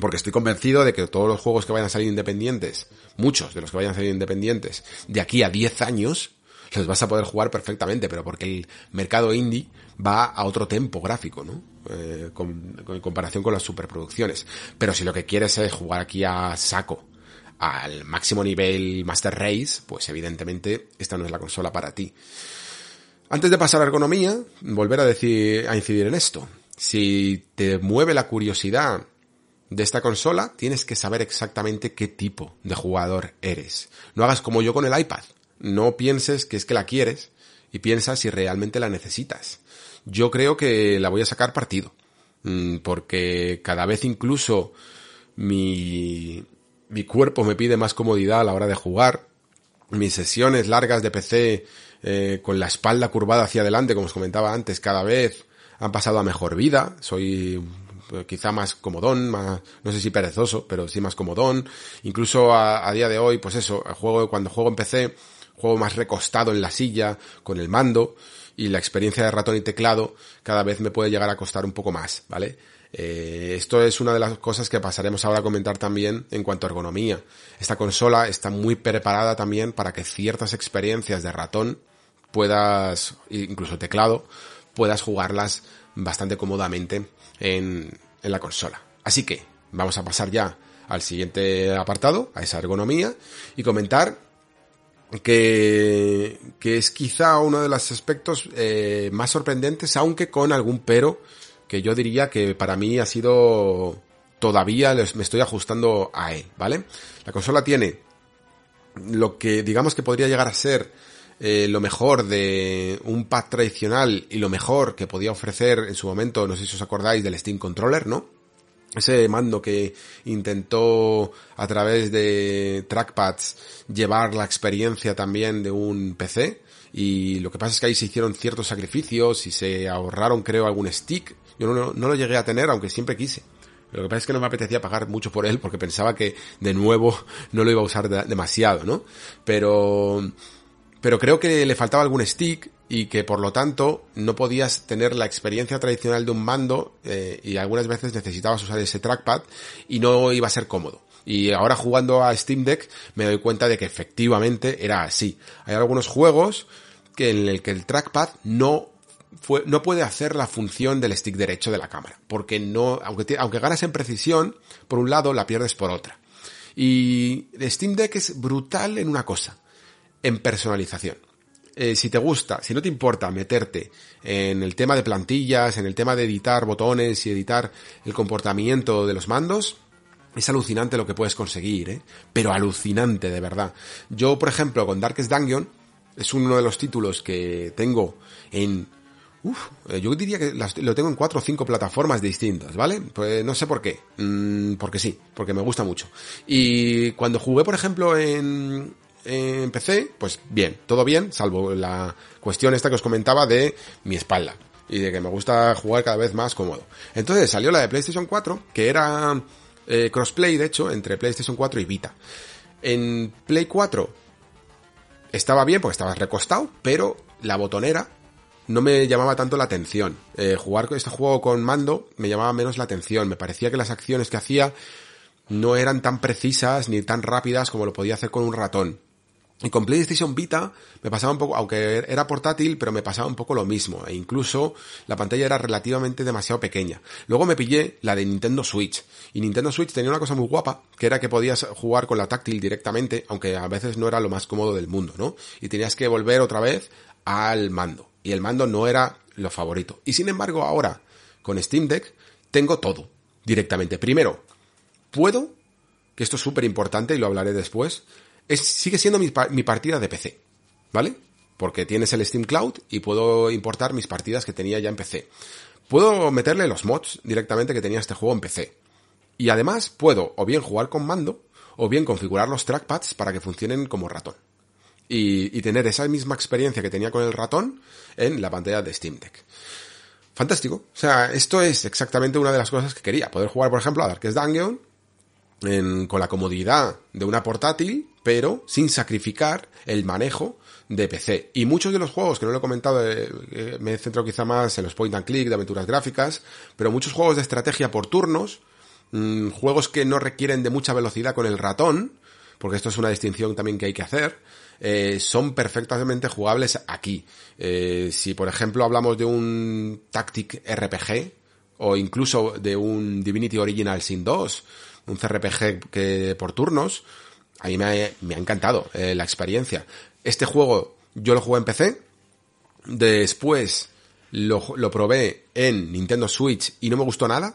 Porque estoy convencido de que todos los juegos que vayan a salir independientes, muchos de los que vayan a salir independientes, de aquí a 10 años, los vas a poder jugar perfectamente, pero porque el mercado indie va a otro tempo gráfico, ¿no? Eh, con, en comparación con las superproducciones. Pero si lo que quieres es jugar aquí a saco, al máximo nivel Master Race, pues evidentemente esta no es la consola para ti. Antes de pasar a ergonomía, volver a decir, a incidir en esto. Si te mueve la curiosidad de esta consola, tienes que saber exactamente qué tipo de jugador eres. No hagas como yo con el iPad. No pienses que es que la quieres y piensa si realmente la necesitas. Yo creo que la voy a sacar partido. Mm, porque cada vez incluso mi, mi cuerpo me pide más comodidad a la hora de jugar. Mis sesiones largas de PC eh, con la espalda curvada hacia adelante, como os comentaba antes, cada vez han pasado a mejor vida. Soy quizá más comodón, más, no sé si perezoso, pero sí más comodón. Incluso a, a día de hoy, pues eso, juego, cuando juego en PC, juego más recostado en la silla, con el mando, y la experiencia de ratón y teclado cada vez me puede llegar a costar un poco más, ¿vale? Eh, esto es una de las cosas que pasaremos ahora a comentar también en cuanto a ergonomía. Esta consola está muy preparada también para que ciertas experiencias de ratón puedas, incluso teclado, puedas jugarlas bastante cómodamente en, en la consola. Así que vamos a pasar ya al siguiente apartado, a esa ergonomía, y comentar que, que es quizá uno de los aspectos eh, más sorprendentes, aunque con algún pero que yo diría que para mí ha sido todavía me estoy ajustando a él, ¿vale? La consola tiene lo que digamos que podría llegar a ser eh, lo mejor de un pad tradicional y lo mejor que podía ofrecer en su momento, no sé si os acordáis del Steam Controller, ¿no? Ese mando que intentó a través de trackpads llevar la experiencia también de un PC y lo que pasa es que ahí se hicieron ciertos sacrificios y se ahorraron creo algún stick. Yo no, no lo llegué a tener aunque siempre quise. Lo que pasa es que no me apetecía pagar mucho por él porque pensaba que de nuevo no lo iba a usar demasiado, ¿no? Pero pero creo que le faltaba algún stick y que por lo tanto no podías tener la experiencia tradicional de un mando eh, y algunas veces necesitabas usar ese trackpad y no iba a ser cómodo. Y ahora jugando a Steam Deck me doy cuenta de que efectivamente era así. Hay algunos juegos que en el que el trackpad no fue, no puede hacer la función del stick derecho de la cámara, porque no, aunque, aunque ganas en precisión, por un lado la pierdes por otra. Y Steam Deck es brutal en una cosa, en personalización. Eh, si te gusta, si no te importa meterte en el tema de plantillas, en el tema de editar botones y editar el comportamiento de los mandos, es alucinante lo que puedes conseguir, ¿eh? Pero alucinante, de verdad. Yo, por ejemplo, con Darkest Dungeon, es uno de los títulos que tengo en... Uf, eh, yo diría que lo tengo en cuatro o cinco plataformas distintas, ¿vale? Pues no sé por qué. Mm, porque sí, porque me gusta mucho. Y cuando jugué, por ejemplo, en, en PC, pues bien, todo bien, salvo la cuestión esta que os comentaba de mi espalda y de que me gusta jugar cada vez más cómodo. Entonces salió la de PlayStation 4, que era eh, crossplay, de hecho, entre PlayStation 4 y Vita. En Play 4 estaba bien porque estaba recostado, pero la botonera no me llamaba tanto la atención. Eh, jugar este juego con mando me llamaba menos la atención. Me parecía que las acciones que hacía no eran tan precisas ni tan rápidas como lo podía hacer con un ratón. Y con PlayStation Vita me pasaba un poco, aunque era portátil, pero me pasaba un poco lo mismo. E incluso la pantalla era relativamente demasiado pequeña. Luego me pillé la de Nintendo Switch. Y Nintendo Switch tenía una cosa muy guapa, que era que podías jugar con la táctil directamente, aunque a veces no era lo más cómodo del mundo, ¿no? Y tenías que volver otra vez al mando. Y el mando no era lo favorito. Y sin embargo ahora, con Steam Deck, tengo todo directamente. Primero, puedo, que esto es súper importante y lo hablaré después, es, sigue siendo mi, mi partida de PC, ¿vale? Porque tienes el Steam Cloud y puedo importar mis partidas que tenía ya en PC. Puedo meterle los mods directamente que tenía este juego en PC. Y además puedo o bien jugar con mando o bien configurar los trackpads para que funcionen como ratón. Y, y, tener esa misma experiencia que tenía con el ratón en la pantalla de Steam Deck. Fantástico. O sea, esto es exactamente una de las cosas que quería. Poder jugar, por ejemplo, a Darkest Dungeon en, con la comodidad de una portátil, pero sin sacrificar el manejo de PC. Y muchos de los juegos, que no lo he comentado, eh, eh, me he quizá más en los point and click de aventuras gráficas, pero muchos juegos de estrategia por turnos, mmm, juegos que no requieren de mucha velocidad con el ratón, porque esto es una distinción también que hay que hacer, eh, son perfectamente jugables aquí. Eh, si por ejemplo hablamos de un Tactic RPG, o incluso de un Divinity Original Sin 2, un CRPG que por turnos, a mí me ha, me ha encantado eh, la experiencia. Este juego yo lo jugué en PC, después lo, lo probé en Nintendo Switch y no me gustó nada,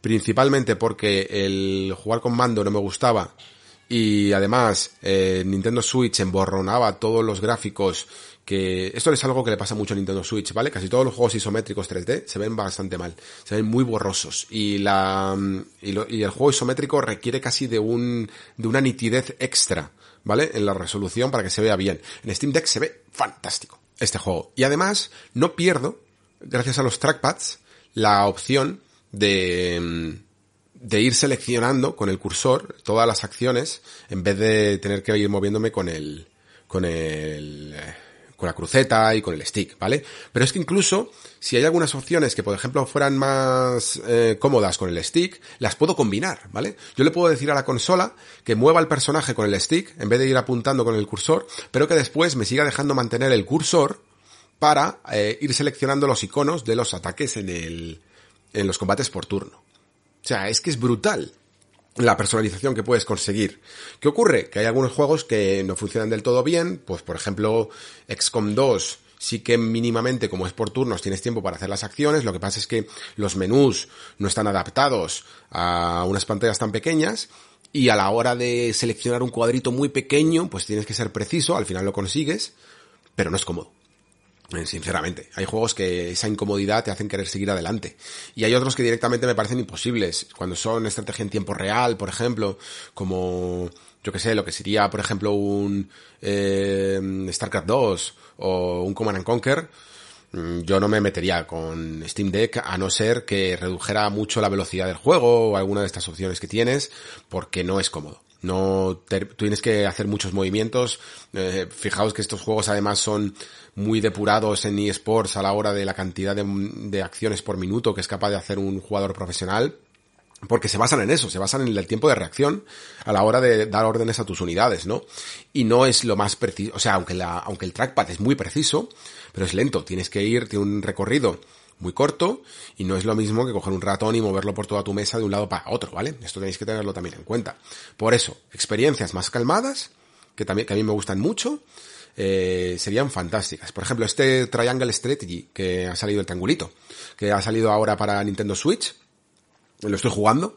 principalmente porque el jugar con mando no me gustaba y además eh, Nintendo Switch emborronaba todos los gráficos que esto es algo que le pasa mucho a Nintendo Switch, ¿vale? Casi todos los juegos isométricos 3D se ven bastante mal, se ven muy borrosos y la y, lo, y el juego isométrico requiere casi de un de una nitidez extra, ¿vale? En la resolución para que se vea bien. En Steam Deck se ve fantástico este juego y además no pierdo gracias a los trackpads la opción de de ir seleccionando con el cursor todas las acciones en vez de tener que ir moviéndome con el con el con la cruceta y con el stick, ¿vale? Pero es que incluso si hay algunas opciones que por ejemplo fueran más eh, cómodas con el stick, las puedo combinar, ¿vale? Yo le puedo decir a la consola que mueva el personaje con el stick en vez de ir apuntando con el cursor, pero que después me siga dejando mantener el cursor para eh, ir seleccionando los iconos de los ataques en el en los combates por turno. O sea, es que es brutal la personalización que puedes conseguir. ¿Qué ocurre? Que hay algunos juegos que no funcionan del todo bien, pues por ejemplo XCOM 2 sí que mínimamente como es por turnos tienes tiempo para hacer las acciones, lo que pasa es que los menús no están adaptados a unas pantallas tan pequeñas y a la hora de seleccionar un cuadrito muy pequeño pues tienes que ser preciso, al final lo consigues, pero no es cómodo. Eh, sinceramente, hay juegos que esa incomodidad te hacen querer seguir adelante. Y hay otros que directamente me parecen imposibles. Cuando son estrategia en tiempo real, por ejemplo, como, yo que sé, lo que sería, por ejemplo, un eh, StarCraft 2 o un Command and Conquer, mm, yo no me metería con Steam Deck a no ser que redujera mucho la velocidad del juego o alguna de estas opciones que tienes, porque no es cómodo No tienes que hacer muchos movimientos. Eh, fijaos que estos juegos además son muy depurados en eSports a la hora de la cantidad de, de acciones por minuto que es capaz de hacer un jugador profesional porque se basan en eso, se basan en el tiempo de reacción a la hora de dar órdenes a tus unidades, ¿no? Y no es lo más preciso, o sea, aunque la, aunque el trackpad es muy preciso, pero es lento, tienes que ir, tiene un recorrido muy corto y no es lo mismo que coger un ratón y moverlo por toda tu mesa de un lado para otro, ¿vale? Esto tenéis que tenerlo también en cuenta. Por eso, experiencias más calmadas, que también, a mí me gustan mucho, eh, serían fantásticas. Por ejemplo, este Triangle Strategy que ha salido el triangulito, que ha salido ahora para Nintendo Switch, lo estoy jugando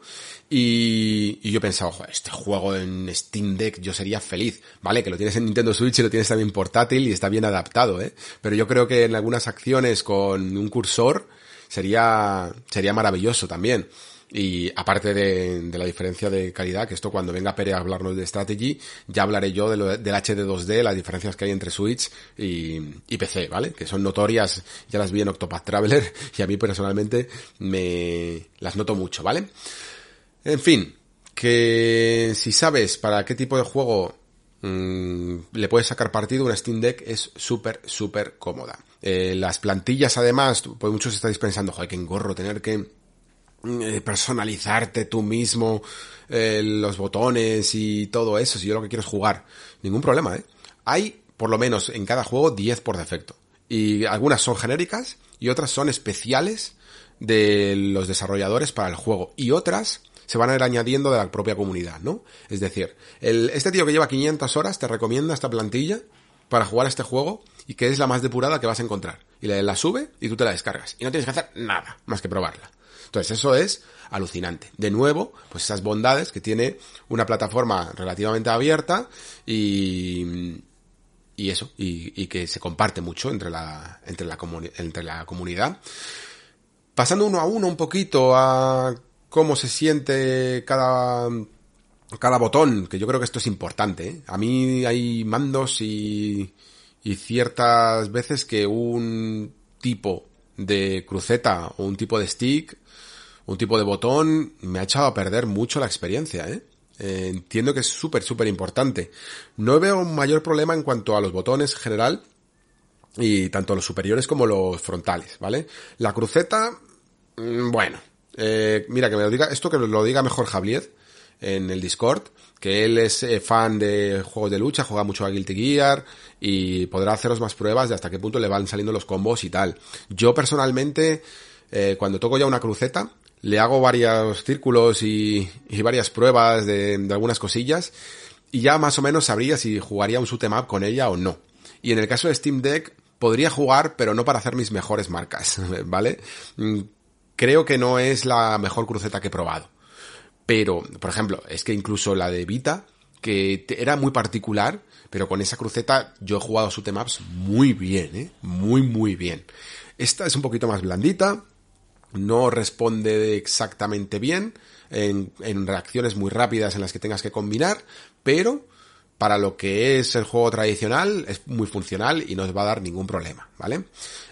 y, y yo he pensado, este juego en Steam Deck yo sería feliz, ¿vale? Que lo tienes en Nintendo Switch y lo tienes también portátil y está bien adaptado, ¿eh? Pero yo creo que en algunas acciones con un cursor sería, sería maravilloso también. Y aparte de, de, la diferencia de calidad, que esto cuando venga Pere a hablarnos de strategy, ya hablaré yo de lo, del HD2D, las diferencias que hay entre Switch y, y, PC, ¿vale? Que son notorias, ya las vi en Octopath Traveler y a mí personalmente me las noto mucho, ¿vale? En fin, que si sabes para qué tipo de juego mmm, le puedes sacar partido, una Steam Deck es súper, súper cómoda. Eh, las plantillas además, pues muchos estáis pensando, joder, qué engorro tener que eh, personalizarte tú mismo eh, los botones y todo eso, si yo lo que quiero es jugar. Ningún problema, ¿eh? Hay, por lo menos en cada juego, 10 por defecto. Y algunas son genéricas y otras son especiales de los desarrolladores para el juego. Y otras se van a ir añadiendo de la propia comunidad, ¿no? Es decir, el, este tío que lleva 500 horas te recomienda esta plantilla para jugar este juego y que es la más depurada que vas a encontrar. Y la, la sube y tú te la descargas. Y no tienes que hacer nada más que probarla. Entonces eso es alucinante. De nuevo, pues esas bondades que tiene una plataforma relativamente abierta y, y eso, y, y que se comparte mucho entre la, entre la, entre la comunidad. Pasando uno a uno un poquito a cómo se siente cada, cada botón, que yo creo que esto es importante. ¿eh? A mí hay mandos y, y ciertas veces que un tipo de cruceta o un tipo de stick un tipo de botón me ha echado a perder mucho la experiencia, ¿eh? eh entiendo que es súper, súper importante. No veo un mayor problema en cuanto a los botones en general, y tanto los superiores como los frontales, ¿vale? La cruceta, mm, bueno, eh, mira que me lo diga, esto que lo diga mejor Javier en el Discord, que él es eh, fan de juegos de lucha, juega mucho a Guilty Gear y podrá haceros más pruebas de hasta qué punto le van saliendo los combos y tal. Yo personalmente, eh, cuando toco ya una cruceta, le hago varios círculos y, varias pruebas de, algunas cosillas y ya más o menos sabría si jugaría un shoot'em con ella o no. Y en el caso de Steam Deck podría jugar, pero no para hacer mis mejores marcas, ¿vale? Creo que no es la mejor cruceta que he probado. Pero, por ejemplo, es que incluso la de Vita, que era muy particular, pero con esa cruceta yo he jugado shoot'em ups muy bien, ¿eh? Muy, muy bien. Esta es un poquito más blandita, no responde exactamente bien en, en, reacciones muy rápidas en las que tengas que combinar, pero para lo que es el juego tradicional es muy funcional y no os va a dar ningún problema, ¿vale?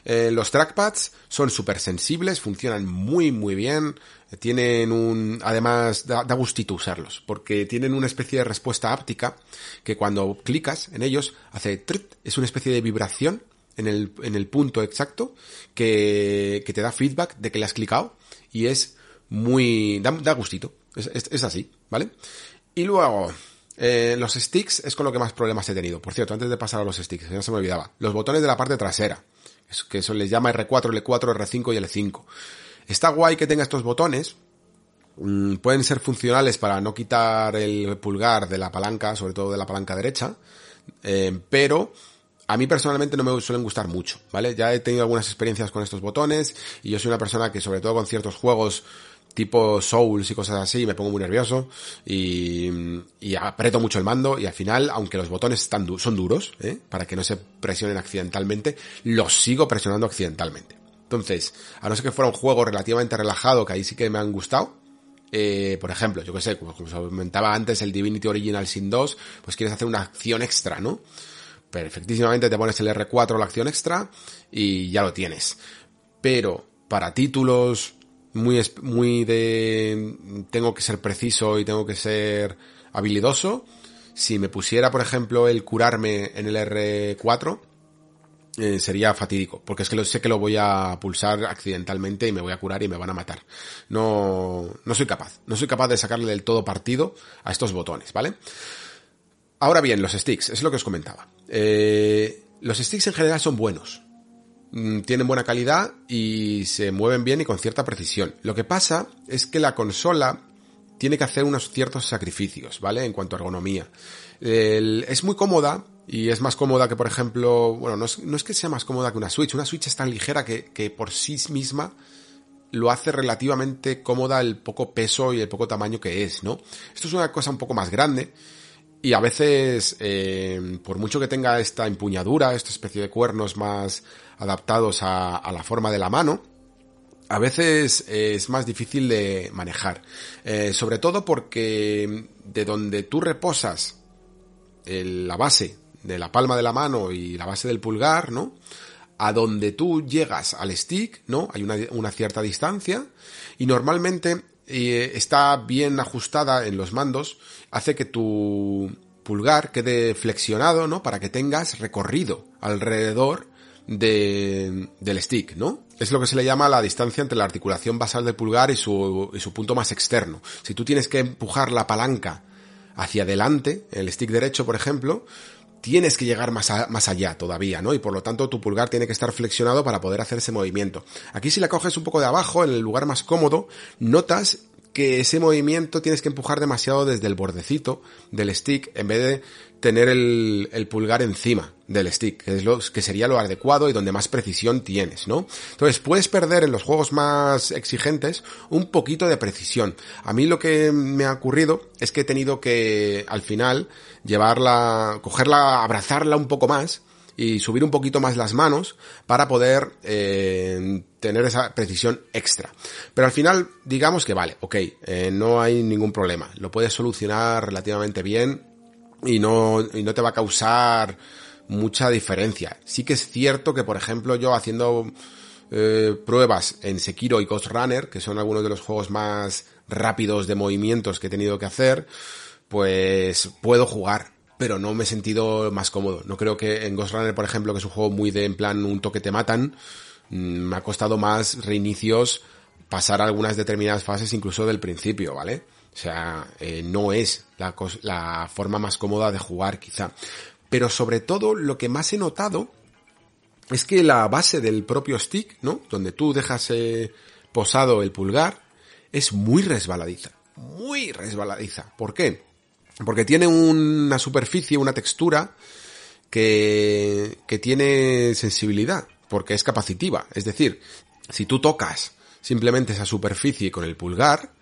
Eh, los trackpads son súper sensibles, funcionan muy muy bien, tienen un, además da, gustito usarlos, porque tienen una especie de respuesta áptica que cuando clicas en ellos hace trit, es una especie de vibración en el, en el punto exacto que, que te da feedback de que le has clicado y es muy... da, da gustito, es, es, es, así, ¿vale? Y luego, eh, los sticks es con lo que más problemas he tenido. Por cierto, antes de pasar a los sticks, ya se me olvidaba, los botones de la parte trasera, que eso les llama R4, L4, R5 y L5. Está guay que tenga estos botones, mm, pueden ser funcionales para no quitar el pulgar de la palanca, sobre todo de la palanca derecha, eh, pero a mí personalmente no me suelen gustar mucho, ¿vale? Ya he tenido algunas experiencias con estos botones y yo soy una persona que sobre todo con ciertos juegos tipo Souls y cosas así me pongo muy nervioso y, y aprieto mucho el mando y al final, aunque los botones son duros, ¿eh? para que no se presionen accidentalmente, los sigo presionando accidentalmente. Entonces, a no ser que fuera un juego relativamente relajado, que ahí sí que me han gustado, eh, por ejemplo, yo que sé, como, como comentaba antes, el Divinity Original Sin 2, pues quieres hacer una acción extra, ¿no? perfectísimamente te pones el R4 la acción extra y ya lo tienes. Pero para títulos muy, muy de tengo que ser preciso y tengo que ser habilidoso, si me pusiera, por ejemplo, el curarme en el R4, eh, sería fatídico, porque es que lo, sé que lo voy a pulsar accidentalmente y me voy a curar y me van a matar. No, no soy capaz, no soy capaz de sacarle del todo partido a estos botones, ¿vale? Ahora bien, los sticks, es lo que os comentaba. Eh, los sticks en general son buenos, tienen buena calidad y se mueven bien y con cierta precisión. Lo que pasa es que la consola tiene que hacer unos ciertos sacrificios, ¿vale? En cuanto a ergonomía. es muy cómoda, y es más cómoda que, por ejemplo, bueno, no es, no es que sea más cómoda que una Switch, una Switch es tan ligera que, que por sí misma lo hace relativamente cómoda el poco peso y el poco tamaño que es, ¿no? Esto es una cosa un poco más grande y a veces, eh, por mucho que tenga esta empuñadura, esta especie de cuernos más adaptados a, la forma de la mano, a veces es más difícil de manejar. Eh, sobre todo porque de donde tú reposas la base de la palma de la mano y la base del pulgar, ¿no? A donde tú llegas al stick, ¿no? Hay una, cierta distancia y normalmente eh, está bien ajustada en los mandos, hace que tu pulgar quede flexionado, ¿no? Para que tengas recorrido alrededor de, del stick, ¿no? Es lo que se le llama la distancia entre la articulación basal del pulgar y su, y su punto más externo. Si tú tienes que empujar la palanca hacia adelante, el stick derecho, por ejemplo, tienes que llegar más, más allá todavía, ¿no? Y por lo tanto tu pulgar tiene que estar flexionado para poder hacer ese movimiento. Aquí si la coges un poco de abajo, en el lugar más cómodo, notas que ese movimiento tienes que empujar demasiado desde el bordecito del stick en vez de tener el, pulgar encima del stick, que es lo que sería lo adecuado y donde más precisión tienes, ¿no? Entonces puedes perder en los juegos más exigentes un poquito de precisión. A mí lo que me ha ocurrido es que he tenido que al final llevarla, cogerla, abrazarla un poco más y subir un poquito más las manos para poder eh, tener esa precisión extra. Pero al final digamos que vale, ok, eh, no hay ningún problema, lo puedes solucionar relativamente bien y no, y no te va a causar mucha diferencia. Sí que es cierto que, por ejemplo, yo haciendo eh, pruebas en Sekiro y Ghost Runner, que son algunos de los juegos más rápidos de movimientos que he tenido que hacer, pues puedo jugar, pero no me he sentido más cómodo. No creo que en Ghost Runner, por ejemplo, que es un juego muy de en plan un toque te matan, mm, me ha costado más reinicios pasar algunas determinadas fases incluso del principio, ¿vale? O sea, eh, no es la, la forma más cómoda de jugar quizá. Pero sobre todo lo que más he notado es que la base del propio stick, ¿no? Donde tú dejas eh, posado el pulgar, es muy resbaladiza. Muy resbaladiza. ¿Por qué? Porque tiene una superficie, una textura que, que tiene sensibilidad, porque es capacitiva. Es decir, si tú tocas simplemente esa superficie con el pulgar,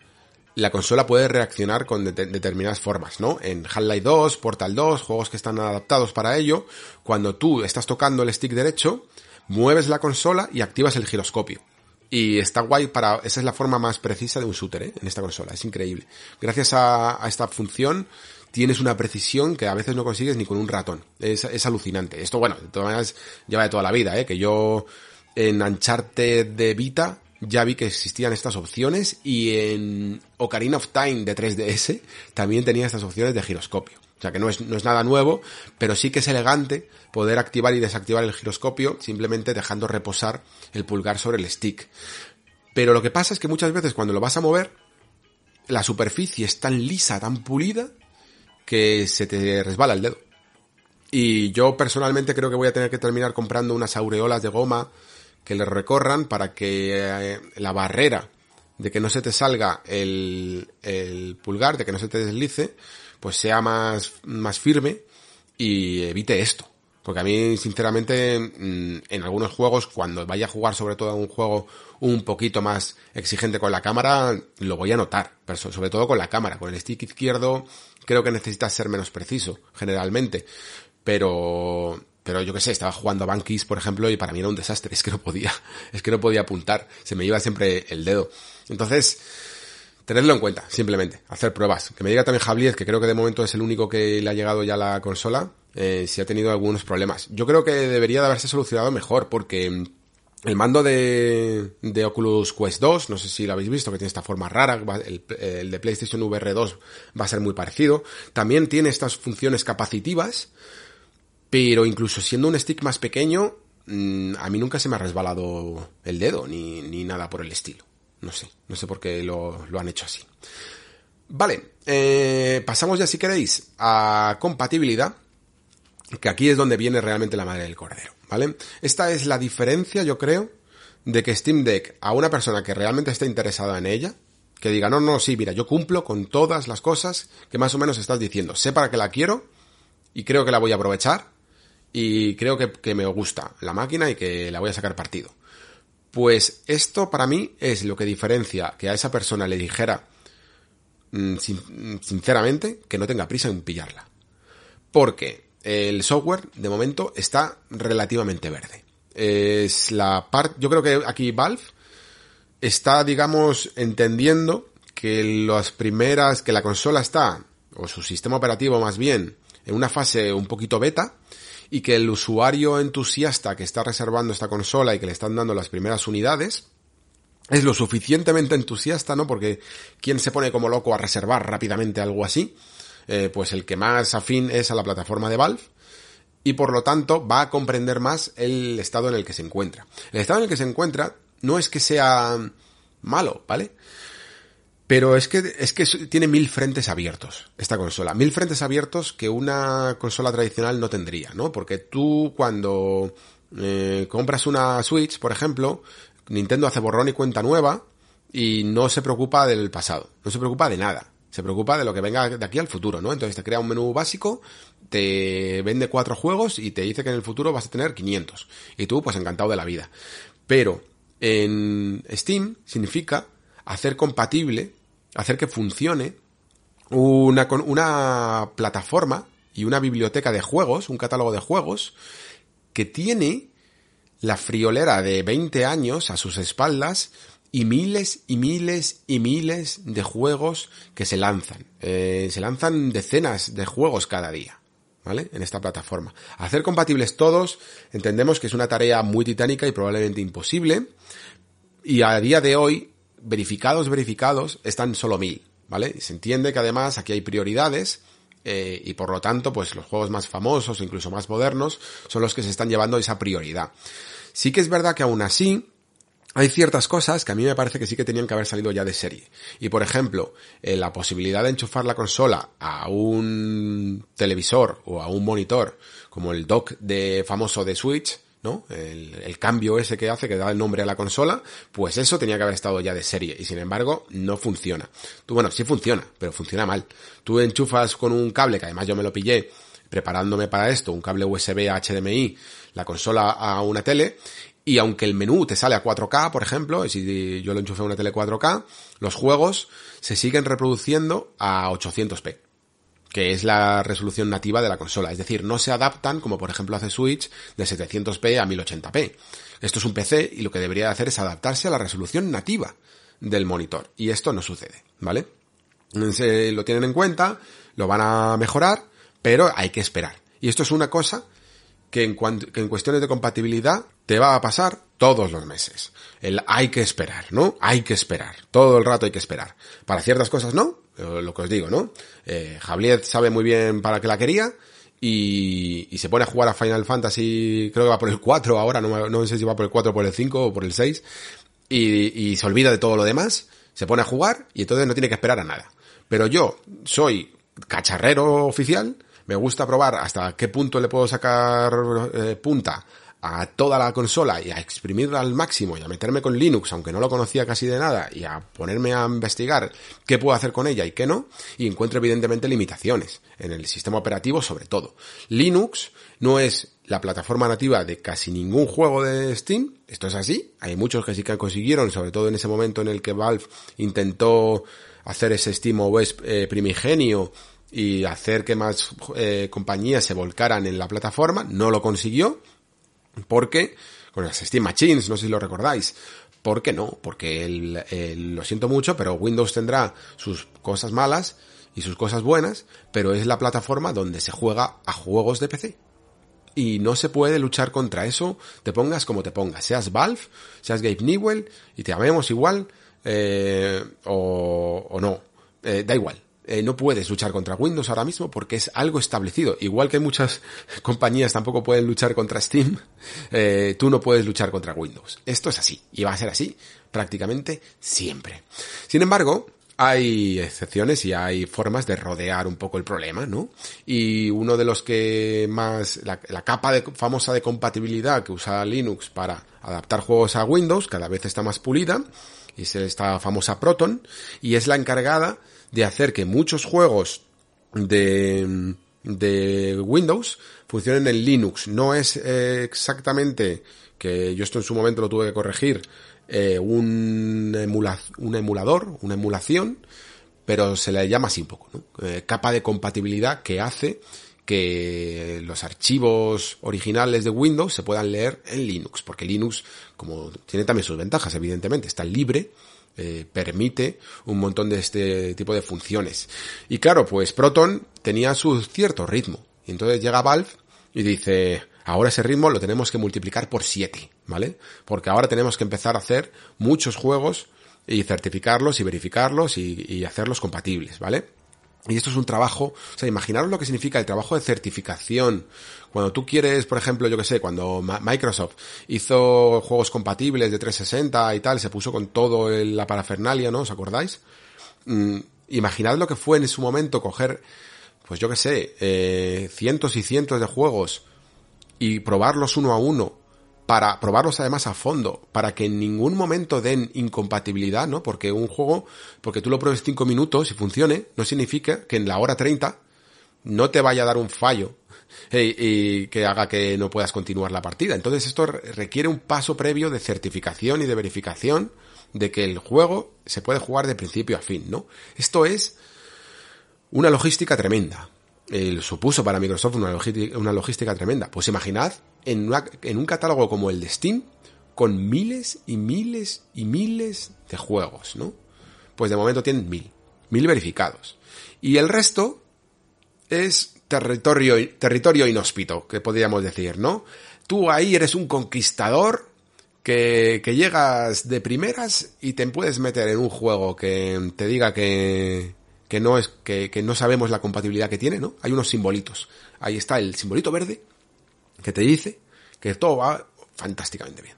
la consola puede reaccionar con determinadas formas, ¿no? En Half-Life 2, Portal 2, juegos que están adaptados para ello, cuando tú estás tocando el stick derecho, mueves la consola y activas el giroscopio. Y está guay para, esa es la forma más precisa de un shooter, ¿eh? En esta consola, es increíble. Gracias a, esta función, tienes una precisión que a veces no consigues ni con un ratón. Es, es alucinante. Esto, bueno, de todas maneras, lleva de toda la vida, ¿eh? Que yo en Ancharte de Vita ya vi que existían estas opciones y en Ocarina of Time de 3DS también tenía estas opciones de giroscopio. O sea que no es, no es nada nuevo, pero sí que es elegante poder activar y desactivar el giroscopio simplemente dejando reposar el pulgar sobre el stick. Pero lo que pasa es que muchas veces cuando lo vas a mover, la superficie es tan lisa, tan pulida, que se te resbala el dedo. Y yo personalmente creo que voy a tener que terminar comprando unas aureolas de goma que le recorran para que eh, la barrera de que no se te salga el, el, pulgar, de que no se te deslice, pues sea más, más firme y evite esto. Porque a mí, sinceramente, mm, en algunos juegos, cuando vaya a jugar sobre todo un juego un poquito más exigente con la cámara, lo voy a notar. Pero sobre todo con la cámara. Con el stick izquierdo, creo que necesitas ser menos preciso, generalmente. Pero, pero yo qué sé, estaba jugando a Bankis, por ejemplo, y para mí era un desastre, es que no podía, es que no podía apuntar, se me iba siempre el dedo. Entonces, tenedlo en cuenta, simplemente, hacer pruebas. Que me diga también Javier, que creo que de momento es el único que le ha llegado ya a la consola, eh, si ha tenido algunos problemas. Yo creo que debería de haberse solucionado mejor, porque el mando de, de, Oculus Quest 2, no sé si lo habéis visto, que tiene esta forma rara, el, el, de PlayStation VR 2 va a ser muy parecido. También tiene estas funciones capacitivas, pero incluso siendo un stick más pequeño, mm, a mí nunca se me ha resbalado el dedo, ni, ni nada por el estilo. No sé, no sé por qué lo, lo han hecho así. Vale, eh, pasamos ya si queréis a compatibilidad, que aquí es donde viene realmente la madre del cordero. ¿vale? Esta es la diferencia, yo creo, de que Steam Deck a una persona que realmente esté interesada en ella, que diga, no, no, sí, mira, yo cumplo con todas las cosas que más o menos estás diciendo. Sé para qué la quiero y creo que la voy a aprovechar y creo que, que me gusta la máquina y que la voy a sacar partido. Pues esto para mí es lo que diferencia que a esa persona le dijera, mm, sinceramente, que no tenga prisa en pillarla. Porque el software, de momento, está relativamente verde. Es la parte, yo creo que aquí Valve está, digamos, entendiendo que las primeras, que la consola está, o su sistema operativo más bien, en una fase un poquito beta, y que el usuario entusiasta que está reservando esta consola y que le están dando las primeras unidades, es lo suficientemente entusiasta, ¿no? Porque ¿quién se pone como loco a reservar rápidamente algo así? Eh, pues el que más afín es a la plataforma de Valve y por lo tanto va a comprender más el estado en el que se encuentra. El estado en el que se encuentra no es que sea malo, ¿vale? Pero es que, es que tiene mil frentes abiertos, esta consola. Mil frentes abiertos que una consola tradicional no tendría, ¿no? Porque tú cuando eh, compras una Switch, por ejemplo, Nintendo hace borrón y cuenta nueva y no se preocupa del pasado, no se preocupa de nada. Se preocupa de lo que venga de aquí al futuro, ¿no? Entonces te crea un menú básico, te vende cuatro juegos y te dice que en el futuro vas a tener 500. Y tú, pues encantado de la vida. Pero en Steam significa hacer compatible, hacer que funcione una, una plataforma y una biblioteca de juegos, un catálogo de juegos, que tiene la friolera de 20 años a sus espaldas y miles y miles y miles de juegos que se lanzan. Eh, se lanzan decenas de juegos cada día. ¿Vale? En esta plataforma. Hacer compatibles todos, entendemos que es una tarea muy titánica y probablemente imposible. Y a día de hoy, verificados, verificados, están solo mil, ¿vale? se entiende que además aquí hay prioridades, eh, y por lo tanto, pues los juegos más famosos, incluso más modernos, son los que se están llevando esa prioridad. Sí que es verdad que aún así, hay ciertas cosas que a mí me parece que sí que tenían que haber salido ya de serie. Y por ejemplo, eh, la posibilidad de enchufar la consola a un televisor o a un monitor, como el dock de famoso de Switch, ¿no? El, el, cambio ese que hace, que da el nombre a la consola, pues eso tenía que haber estado ya de serie. Y sin embargo, no funciona. Tú, bueno, sí funciona, pero funciona mal. Tú enchufas con un cable, que además yo me lo pillé preparándome para esto, un cable USB a HDMI, la consola a una tele, y aunque el menú te sale a 4K, por ejemplo, si yo lo enchufé a una tele 4K, los juegos se siguen reproduciendo a 800p, que es la resolución nativa de la consola. Es decir, no se adaptan, como por ejemplo hace Switch, de 700p a 1080p. Esto es un PC y lo que debería hacer es adaptarse a la resolución nativa del monitor. Y esto no sucede, ¿vale? Se lo tienen en cuenta, lo van a mejorar, pero hay que esperar. Y esto es una cosa que en, que en cuestiones de compatibilidad te va a pasar todos los meses. El hay que esperar, ¿no? Hay que esperar. Todo el rato hay que esperar. Para ciertas cosas no, lo que os digo, ¿no? Eh, sabe muy bien para qué la quería y, y, se pone a jugar a Final Fantasy, creo que va por el 4 ahora, no, sé si va por el 4 o por el 5 o por el 6, y, y se olvida de todo lo demás, se pone a jugar y entonces no tiene que esperar a nada. Pero yo soy cacharrero oficial me gusta probar hasta qué punto le puedo sacar eh, punta a toda la consola y a exprimirla al máximo y a meterme con Linux, aunque no lo conocía casi de nada, y a ponerme a investigar qué puedo hacer con ella y qué no, y encuentro evidentemente limitaciones en el sistema operativo sobre todo. Linux no es la plataforma nativa de casi ningún juego de Steam, esto es así, hay muchos que sí que consiguieron, sobre todo en ese momento en el que Valve intentó hacer ese Steam OS eh, primigenio y hacer que más eh, compañías se volcaran en la plataforma. No lo consiguió porque con las Steam Machines, no sé si lo recordáis. ¿Por qué no? Porque el, lo siento mucho, pero Windows tendrá sus cosas malas y sus cosas buenas, pero es la plataforma donde se juega a juegos de PC. y no se puede luchar contra eso, te pongas como te pongas, seas Valve, seas Gabe Newell y te amemos igual eh, o, o, no, eh, da igual. Eh, no puedes luchar contra Windows ahora mismo porque es algo establecido. Igual que muchas compañías tampoco pueden luchar contra Steam, eh, tú no puedes luchar contra Windows. Esto es así y va a ser así prácticamente siempre. Sin embargo, hay excepciones y hay formas de rodear un poco el problema, ¿no? Y uno de los que más, la, capa famosa de compatibilidad que usa Linux para adaptar juegos a Windows cada vez está más pulida, y es esta famosa Proton, y es la encargada de hacer que muchos juegos de, de Windows funcionen en Linux. No es eh, exactamente, que yo esto en su momento lo tuve que corregir, eh, un, emula un emulador, una emulación, pero se le llama así un poco, eh, capa de compatibilidad que hace que los archivos originales de Windows se puedan leer en Linux, porque Linux, como tiene también sus ventajas, evidentemente, está libre, eh, permite un montón de este tipo de funciones. Y claro, pues Proton tenía su cierto ritmo. Y entonces llega Valve y dice, ahora ese ritmo lo tenemos que multiplicar por 7, ¿vale? Porque ahora tenemos que empezar a hacer muchos juegos y certificarlos y verificarlos y, y hacerlos compatibles, ¿vale? Y esto es un trabajo, o sea, imaginaros lo que significa el trabajo de certificación. Cuando tú quieres, por ejemplo, yo que sé, cuando Microsoft hizo juegos compatibles de 360 y tal, se puso con todo el, la parafernalia, ¿no? ¿Os acordáis? Mm, imaginad lo que fue en su momento coger, pues yo que sé, eh, cientos y cientos de juegos y probarlos uno a uno para probarlos además a fondo, para que en ningún momento den incompatibilidad, ¿no? Porque un juego, porque tú lo pruebes 5 minutos y funcione, no significa que en la hora 30 no te vaya a dar un fallo y, y, que haga que no puedas continuar la partida. Entonces esto requiere un paso previo de certificación y de verificación de que el juego se puede jugar de principio a fin, ¿no? Esto es una logística tremenda eh, supuso para Microsoft una logística, una logística tremenda. Pues imaginad en, una, en un catálogo como el de Steam, con miles y miles y miles de juegos, ¿no? Pues de momento tienen mil, mil verificados. Y el resto es territorio, territorio inhóspito, que podríamos decir, ¿no? Tú ahí eres un conquistador que, que llegas de primeras y te puedes meter en un juego que te diga que, que no es, que, que, no sabemos la compatibilidad que tiene, ¿no? Hay unos simbolitos. Ahí está el simbolito verde que te dice que todo va fantásticamente bien.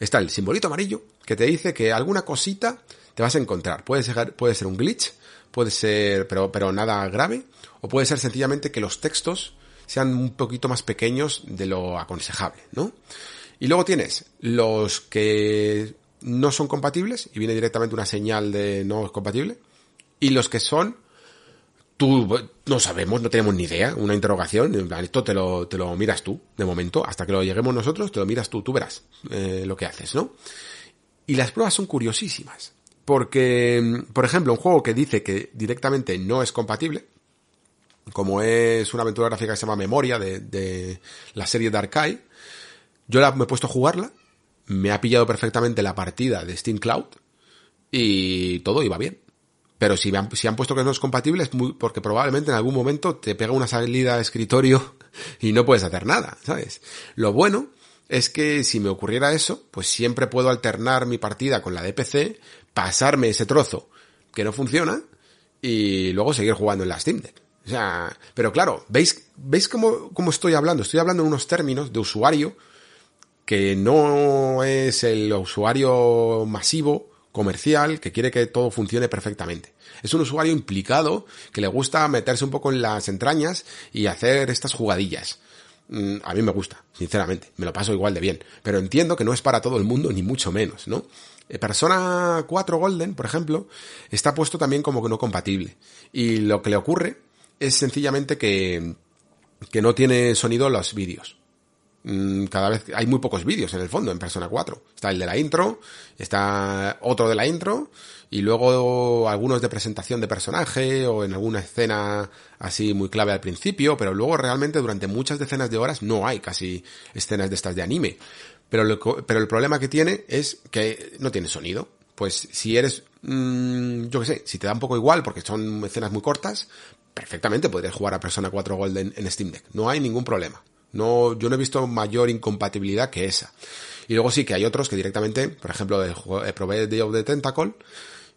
Está el simbolito amarillo que te dice que alguna cosita te vas a encontrar. Puede ser, puede ser un glitch, puede ser, pero, pero nada grave, o puede ser sencillamente que los textos sean un poquito más pequeños de lo aconsejable, ¿no? Y luego tienes los que no son compatibles y viene directamente una señal de no es compatible y los que son, tú no sabemos, no tenemos ni idea, una interrogación, en plan, esto te lo, te lo miras tú, de momento, hasta que lo lleguemos nosotros, te lo miras tú, tú verás eh, lo que haces, ¿no? Y las pruebas son curiosísimas, porque, por ejemplo, un juego que dice que directamente no es compatible, como es una aventura gráfica que se llama Memoria de, de la serie Dark Eye, yo la, me he puesto a jugarla, me ha pillado perfectamente la partida de Steam Cloud y todo iba bien. Pero si, han, puesto que no es compatible es muy, porque probablemente en algún momento te pega una salida de escritorio y no puedes hacer nada, ¿sabes? Lo bueno es que si me ocurriera eso, pues siempre puedo alternar mi partida con la de PC, pasarme ese trozo que no funciona y luego seguir jugando en la Steam Deck. O sea, pero claro, ¿veis, veis cómo, cómo estoy hablando? Estoy hablando en unos términos de usuario que no es el usuario masivo comercial que quiere que todo funcione perfectamente. Es un usuario implicado que le gusta meterse un poco en las entrañas y hacer estas jugadillas. Mm, a mí me gusta, sinceramente, me lo paso igual de bien, pero entiendo que no es para todo el mundo ni mucho menos, ¿no? Eh, Persona 4 Golden, por ejemplo, está puesto también como que no compatible. Y lo que le ocurre es sencillamente que, que no tiene sonido los vídeos. Mm, cada vez hay muy pocos vídeos en el fondo en Persona 4. Está el de la intro, está otro de la intro y luego algunos de presentación de personaje o en alguna escena así muy clave al principio, pero luego realmente durante muchas decenas de horas no hay casi escenas de estas de anime. Pero, lo, pero el problema que tiene es que no tiene sonido. Pues si eres, mmm, yo qué sé, si te da un poco igual porque son escenas muy cortas, perfectamente podrías jugar a Persona 4 Golden en Steam Deck. No hay ningún problema. No, yo no he visto mayor incompatibilidad que esa. Y luego sí que hay otros que directamente, por ejemplo, el juego, eh, probé Day of the Tentacle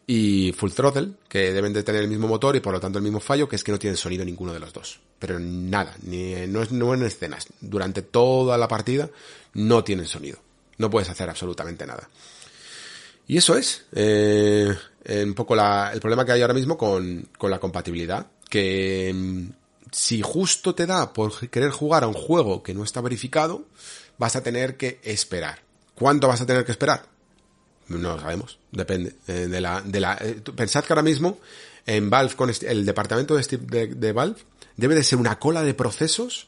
y Full Throttle, que deben de tener el mismo motor y por lo tanto el mismo fallo, que es que no tienen sonido ninguno de los dos. Pero nada, ni, no, es, no en escenas. Durante toda la partida no tienen sonido. No puedes hacer absolutamente nada. Y eso es eh, un poco la, el problema que hay ahora mismo con, con la compatibilidad. Que mm, si justo te da por querer jugar a un juego que no está verificado, vas a tener que esperar. ¿Cuánto vas a tener que esperar? No lo sabemos, depende eh, de la, de la. Eh, pensad que ahora mismo en Valve con este, el departamento de, de, de, Valve debe de ser una cola de procesos.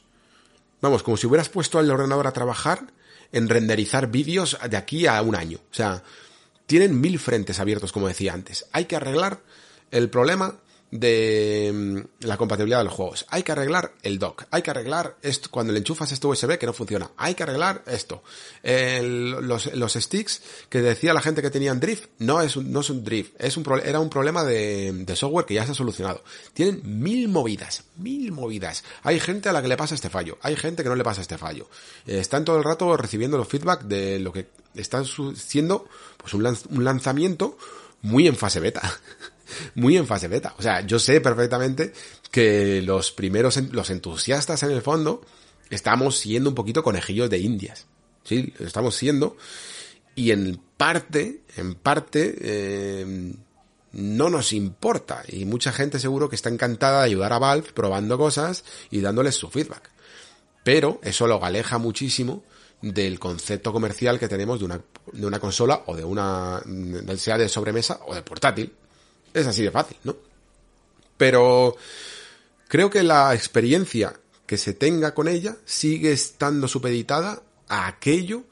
Vamos, como si hubieras puesto al ordenador a trabajar en renderizar vídeos de aquí a un año. O sea, tienen mil frentes abiertos, como decía antes. Hay que arreglar el problema de mm, la compatibilidad de los juegos. Hay que arreglar el dock. Hay que arreglar esto cuando le enchufas esto USB que no funciona. Hay que arreglar esto. los, los, sticks que decía la gente que tenían drift no es un, no es un drift. Es un, era un problema de, software que ya se ha solucionado. Tienen mil movidas. Mil movidas. Hay gente a la que le pasa este fallo. Hay gente que no le pasa este fallo. están todo el rato recibiendo los feedback de lo que está siendo pues un, un lanzamiento muy en fase beta. muy en fase beta. O sea, yo sé perfectamente que los primeros, los entusiastas en el fondo, estamos siendo un poquito conejillos de indias. Sí, estamos siendo. Y en parte, en parte, eh, no nos importa. Y mucha gente seguro que está encantada de ayudar a Valve probando cosas y dándoles su feedback. Pero eso lo aleja muchísimo del concepto comercial que tenemos de una, de una consola o de una, sea de sobremesa o de portátil. Es así de fácil, ¿no? Pero creo que la experiencia que se tenga con ella sigue estando supeditada a aquello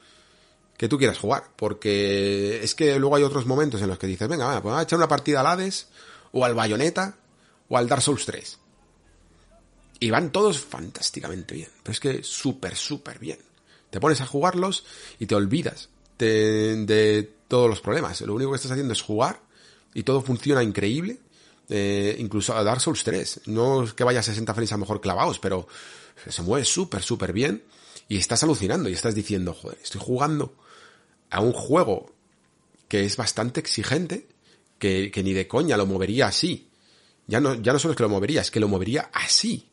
que tú quieras jugar. Porque es que luego hay otros momentos en los que dices, venga, pues a echar una partida al Hades, o al Bayonetta, o al Dark Souls 3. Y van todos fantásticamente bien. Pero es que súper, súper bien. Te pones a jugarlos y te olvidas de todos los problemas. Lo único que estás haciendo es jugar y todo funciona increíble. Eh, incluso a Dark Souls 3. No es que vaya a 60 frames a lo mejor clavados, pero se mueve súper, súper bien. Y estás alucinando y estás diciendo, joder, estoy jugando a un juego que es bastante exigente, que, que ni de coña lo movería así. Ya no, ya no solo es que lo movería, es que lo movería así.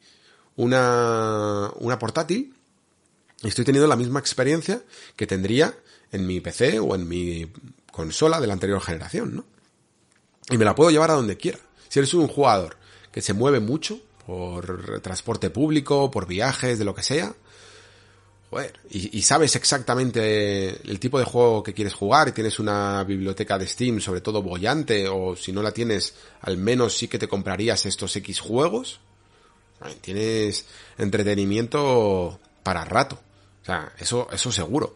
Una, una portátil. Estoy teniendo la misma experiencia que tendría en mi PC o en mi consola de la anterior generación, ¿no? Y me la puedo llevar a donde quiera. Si eres un jugador que se mueve mucho por transporte público, por viajes, de lo que sea, joder, y, sabes exactamente el tipo de juego que quieres jugar y tienes una biblioteca de Steam, sobre todo bollante, o si no la tienes, al menos sí que te comprarías estos X juegos, tienes entretenimiento para rato. O sea, eso, eso seguro.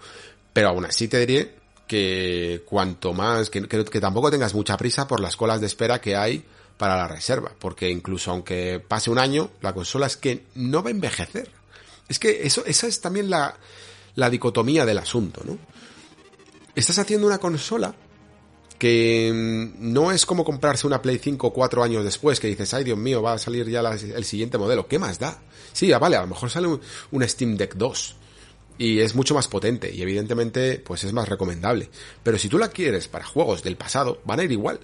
Pero aún así te diré que cuanto más, que, que, tampoco tengas mucha prisa por las colas de espera que hay para la reserva, porque incluso aunque pase un año, la consola es que no va a envejecer. Es que eso, esa es también la, la dicotomía del asunto, ¿no? Estás haciendo una consola que mm, no es como comprarse una Play 5 cuatro años después, que dices, ay Dios mío, va a salir ya el siguiente modelo. ¿Qué más da? Sí, vale, a lo mejor sale un, un Steam Deck 2, y es mucho más potente y evidentemente pues es más recomendable. Pero si tú la quieres para juegos del pasado, van a ir igual.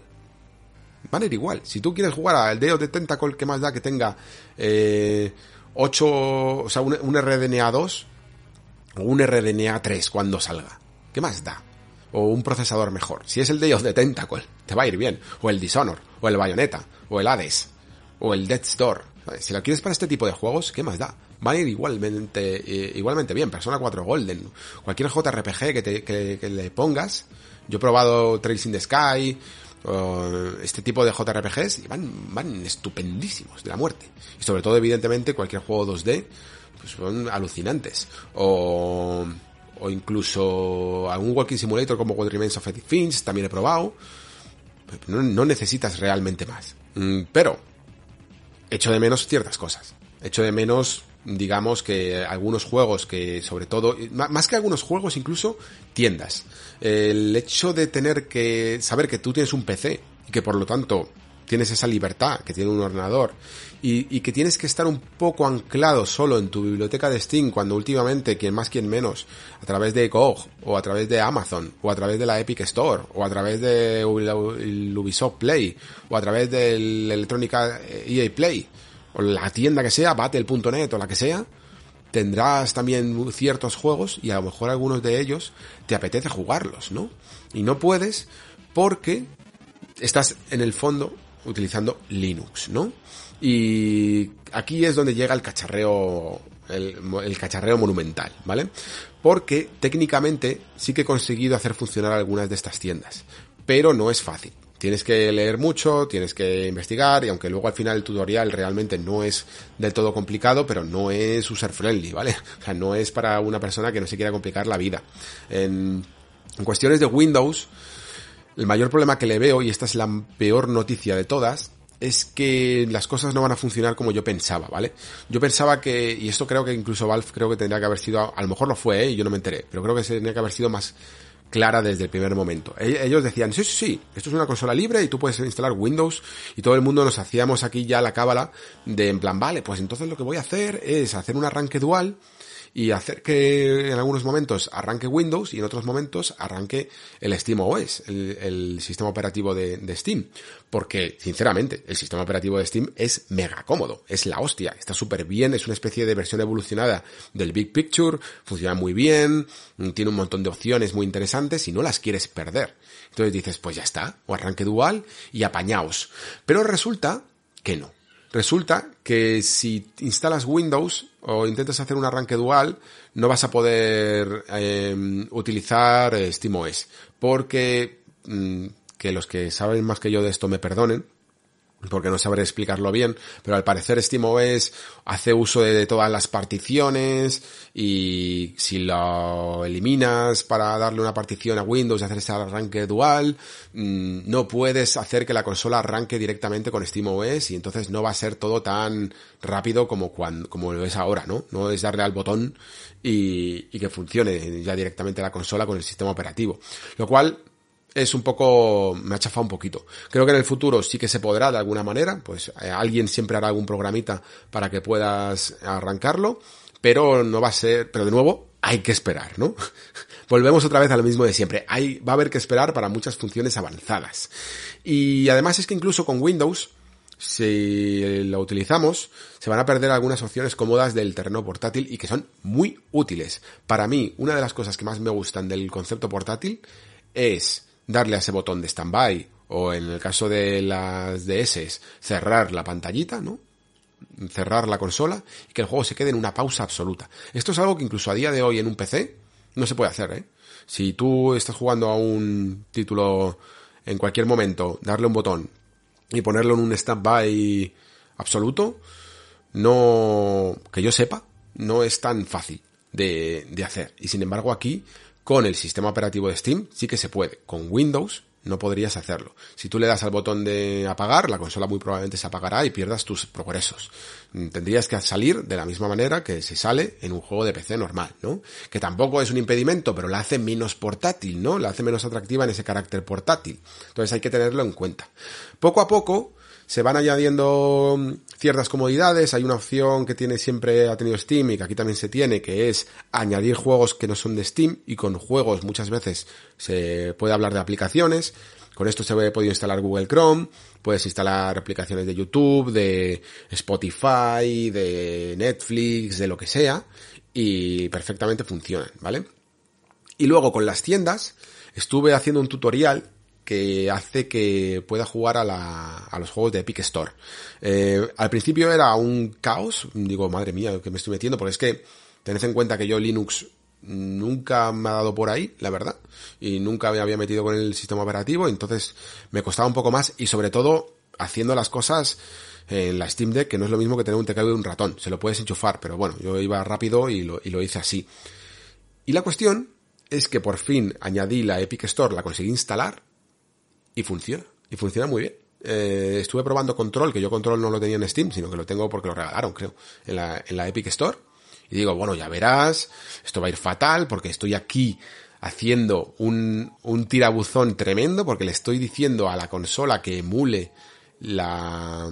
Van a ir igual. Si tú quieres jugar al Deo de Tentacle, que más da que tenga eh, 8, o sea, un, RDNA 2 o un RDNA 3 cuando salga. ¿Qué más da? O un procesador mejor. Si es el Day of the Tentacle, te va a ir bien. O el Dishonor, o el Bayonetta, o el Hades, o el Death's Door. Si la quieres para este tipo de juegos, ¿qué más da? Van a ir igualmente, eh, igualmente bien. Persona 4 Golden, cualquier JRPG que, te, que, le pongas. Yo he probado Trails in the Sky, este tipo de JRPGs y van, van estupendísimos de la muerte. Y sobre todo, evidentemente, cualquier juego 2D, pues son alucinantes. O, o incluso algún Walking Simulator como What Remains of Edith Finch, también he probado. No, no necesitas realmente más. Mm, pero, echo de menos ciertas cosas. Echo de menos digamos que algunos juegos que sobre todo, más que algunos juegos incluso tiendas. El hecho de tener que saber que tú tienes un PC y que por lo tanto tienes esa libertad que tiene un ordenador y, que tienes que estar un poco anclado solo en tu biblioteca de Steam cuando últimamente, quien más, quien menos, a través de GOG o a través de Amazon o a través de la Epic Store o a través de Ubisoft Play o a través del Electrónica EA Play o la tienda que sea, Battle.net o la que sea, tendrás también ciertos juegos y a lo mejor algunos de ellos te apetece jugarlos, ¿no? Y no puedes porque estás en el fondo utilizando Linux, ¿no? Y aquí es donde llega el cacharreo, el, cacharreo monumental, ¿vale? Porque técnicamente sí que he conseguido hacer funcionar algunas de estas tiendas, pero no es fácil. Tienes que leer mucho, tienes que investigar y aunque luego al final el tutorial realmente no es del todo complicado, pero no es user friendly, ¿vale? O sea, no es para una persona que no se quiera complicar la vida. En, cuestiones de Windows, el mayor problema que le veo, y esta es la peor noticia de todas, es que las cosas no van a funcionar como yo pensaba, ¿vale? Yo pensaba que, y esto creo que incluso Valve creo que tendría que haber sido, a lo mejor lo fue, ¿eh? y yo no me enteré, pero creo que tendría que haber sido más clara desde el primer momento. E-, ellos decían, sí, sí, sí, esto es una consola libre y tú puedes instalar Windows y todo el mundo nos hacíamos aquí ya la cábala de en plan, vale, pues entonces lo que voy a hacer es hacer un arranque dual y hacer que en algunos momentos arranque Windows y en otros momentos arranque el Steam OS, el, sistema operativo de, Steam. Porque, sinceramente, el sistema operativo de Steam es mega cómodo, es la hostia, está súper bien, es una especie de versión evolucionada del Big Picture, funciona muy bien, tiene un montón de opciones muy interesantes y no las quieres perder. Entonces dices, pues ya está, o arranque dual y apañaos. Pero resulta que no. Resulta que si instalas Windows o intentas hacer un arranque dual, no vas a poder em, utilizar SteamOS. Porque, mm, que los que saben más que yo de esto me perdonen, porque no sabré explicarlo bien, pero al parecer SteamOS hace uso de, todas las particiones y si lo eliminas para darle una partición a Windows y hacer ese arranque dual, mm, no puedes hacer que la consola arranque directamente con SteamOS y entonces no va a ser todo tan rápido como cuando, como lo es ahora, ¿no? No es darle al botón y, y que funcione ya directamente la consola con el sistema operativo. Lo cual es un poco, me ha chafado un poquito. Creo que en el futuro sí que se podrá de alguna manera, pues eh, alguien siempre hará algún programita para que puedas arrancarlo, pero no va a ser, pero de nuevo, hay que esperar, ¿no? Volvemos otra vez a lo mismo de siempre. Hay, va a haber que esperar para muchas funciones avanzadas. Y además es que incluso con Windows, si lo utilizamos, se van a perder algunas opciones cómodas del terreno portátil y que son muy útiles. Para mí, una de las cosas que más me gustan del concepto portátil es darle a ese botón de standby o en el caso de las DS cerrar la pantallita, ¿no? Cerrar la consola y que el juego se quede en una pausa absoluta. Esto es algo que incluso a día de hoy en un PC no se puede hacer, ¿eh? Si tú estás jugando a un título en cualquier momento, darle un botón y ponerlo en un standby absoluto, no, que yo sepa, no es tan fácil de, de hacer. Y sin embargo aquí con el sistema operativo de Steam sí que se puede. Con Windows no podrías hacerlo. Si tú le das al botón de apagar, la consola muy probablemente se apagará y pierdas tus progresos. Tendrías que salir de la misma manera que se sale en un juego de PC normal, ¿no? Que tampoco es un impedimento, pero la hace menos portátil, ¿no? La hace menos atractiva en ese carácter portátil. Entonces hay que tenerlo en cuenta. Poco a poco, se van añadiendo mm, ciertas comodidades. Hay una opción que tiene siempre, ha tenido Steam y que aquí también se tiene, que es añadir juegos que no son de Steam y con juegos muchas veces se puede hablar de aplicaciones. Con esto se puede podido instalar Google Chrome, puedes instalar aplicaciones de YouTube, de Spotify, de Netflix, de lo que sea, y perfectamente funcionan, ¿vale? Y luego con las tiendas, estuve haciendo un tutorial que hace que pueda jugar a, la, a los juegos de Epic Store. Eh, al principio era un caos, digo, madre mía, que me estoy metiendo, porque es que tened en cuenta que yo Linux nunca me ha dado por ahí, la verdad, y nunca me había metido con el sistema operativo, entonces me costaba un poco más y sobre todo haciendo las cosas en la Steam Deck, que no es lo mismo que tener un teclado y un ratón, se lo puedes enchufar, pero bueno, yo iba rápido y lo, y lo hice así. Y la cuestión es que por fin añadí la Epic Store, la conseguí instalar, y funciona. Y funciona muy bien. Eh, estuve probando Control, que yo Control no lo tenía en Steam, sino que lo tengo porque lo regalaron, creo, en la, en la Epic Store. Y digo, bueno, ya verás, esto va a ir fatal porque estoy aquí haciendo un, un tirabuzón tremendo porque le estoy diciendo a la consola que emule la,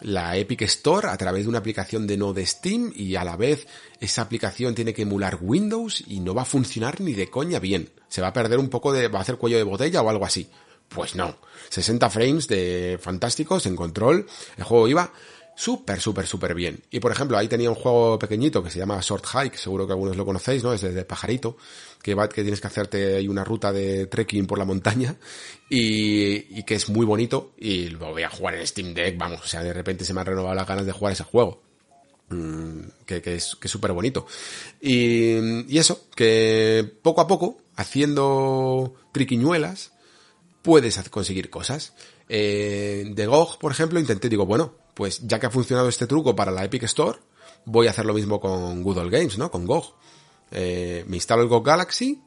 la Epic Store a través de una aplicación de no de Steam y a la vez esa aplicación tiene que emular Windows y no va a funcionar ni de coña bien. Se va a perder un poco de, va a hacer cuello de botella o algo así. Pues no. 60 frames de fantásticos en control. El juego iba súper, súper, súper bien. Y por ejemplo, ahí tenía un juego pequeñito que se llama Short Hike, seguro que algunos lo conocéis, ¿no? Es de, pajarito, que va, que tienes que hacerte ahí una ruta de trekking por la montaña y, que es muy bonito y lo voy a jugar en Steam Deck, vamos, o sea, de repente se me han renovado las ganas de jugar ese juego. Mm, que, que, es que súper bonito. Y, y eso, que poco a poco, haciendo triquiñuelas, puedes conseguir cosas. Eh, de GOG, por ejemplo, intenté, digo, bueno, pues ya que ha funcionado este truco para la Epic Store, voy a hacer lo mismo con Google Games, ¿no? Con GOG. Eh, me instalo el GOG Galaxy,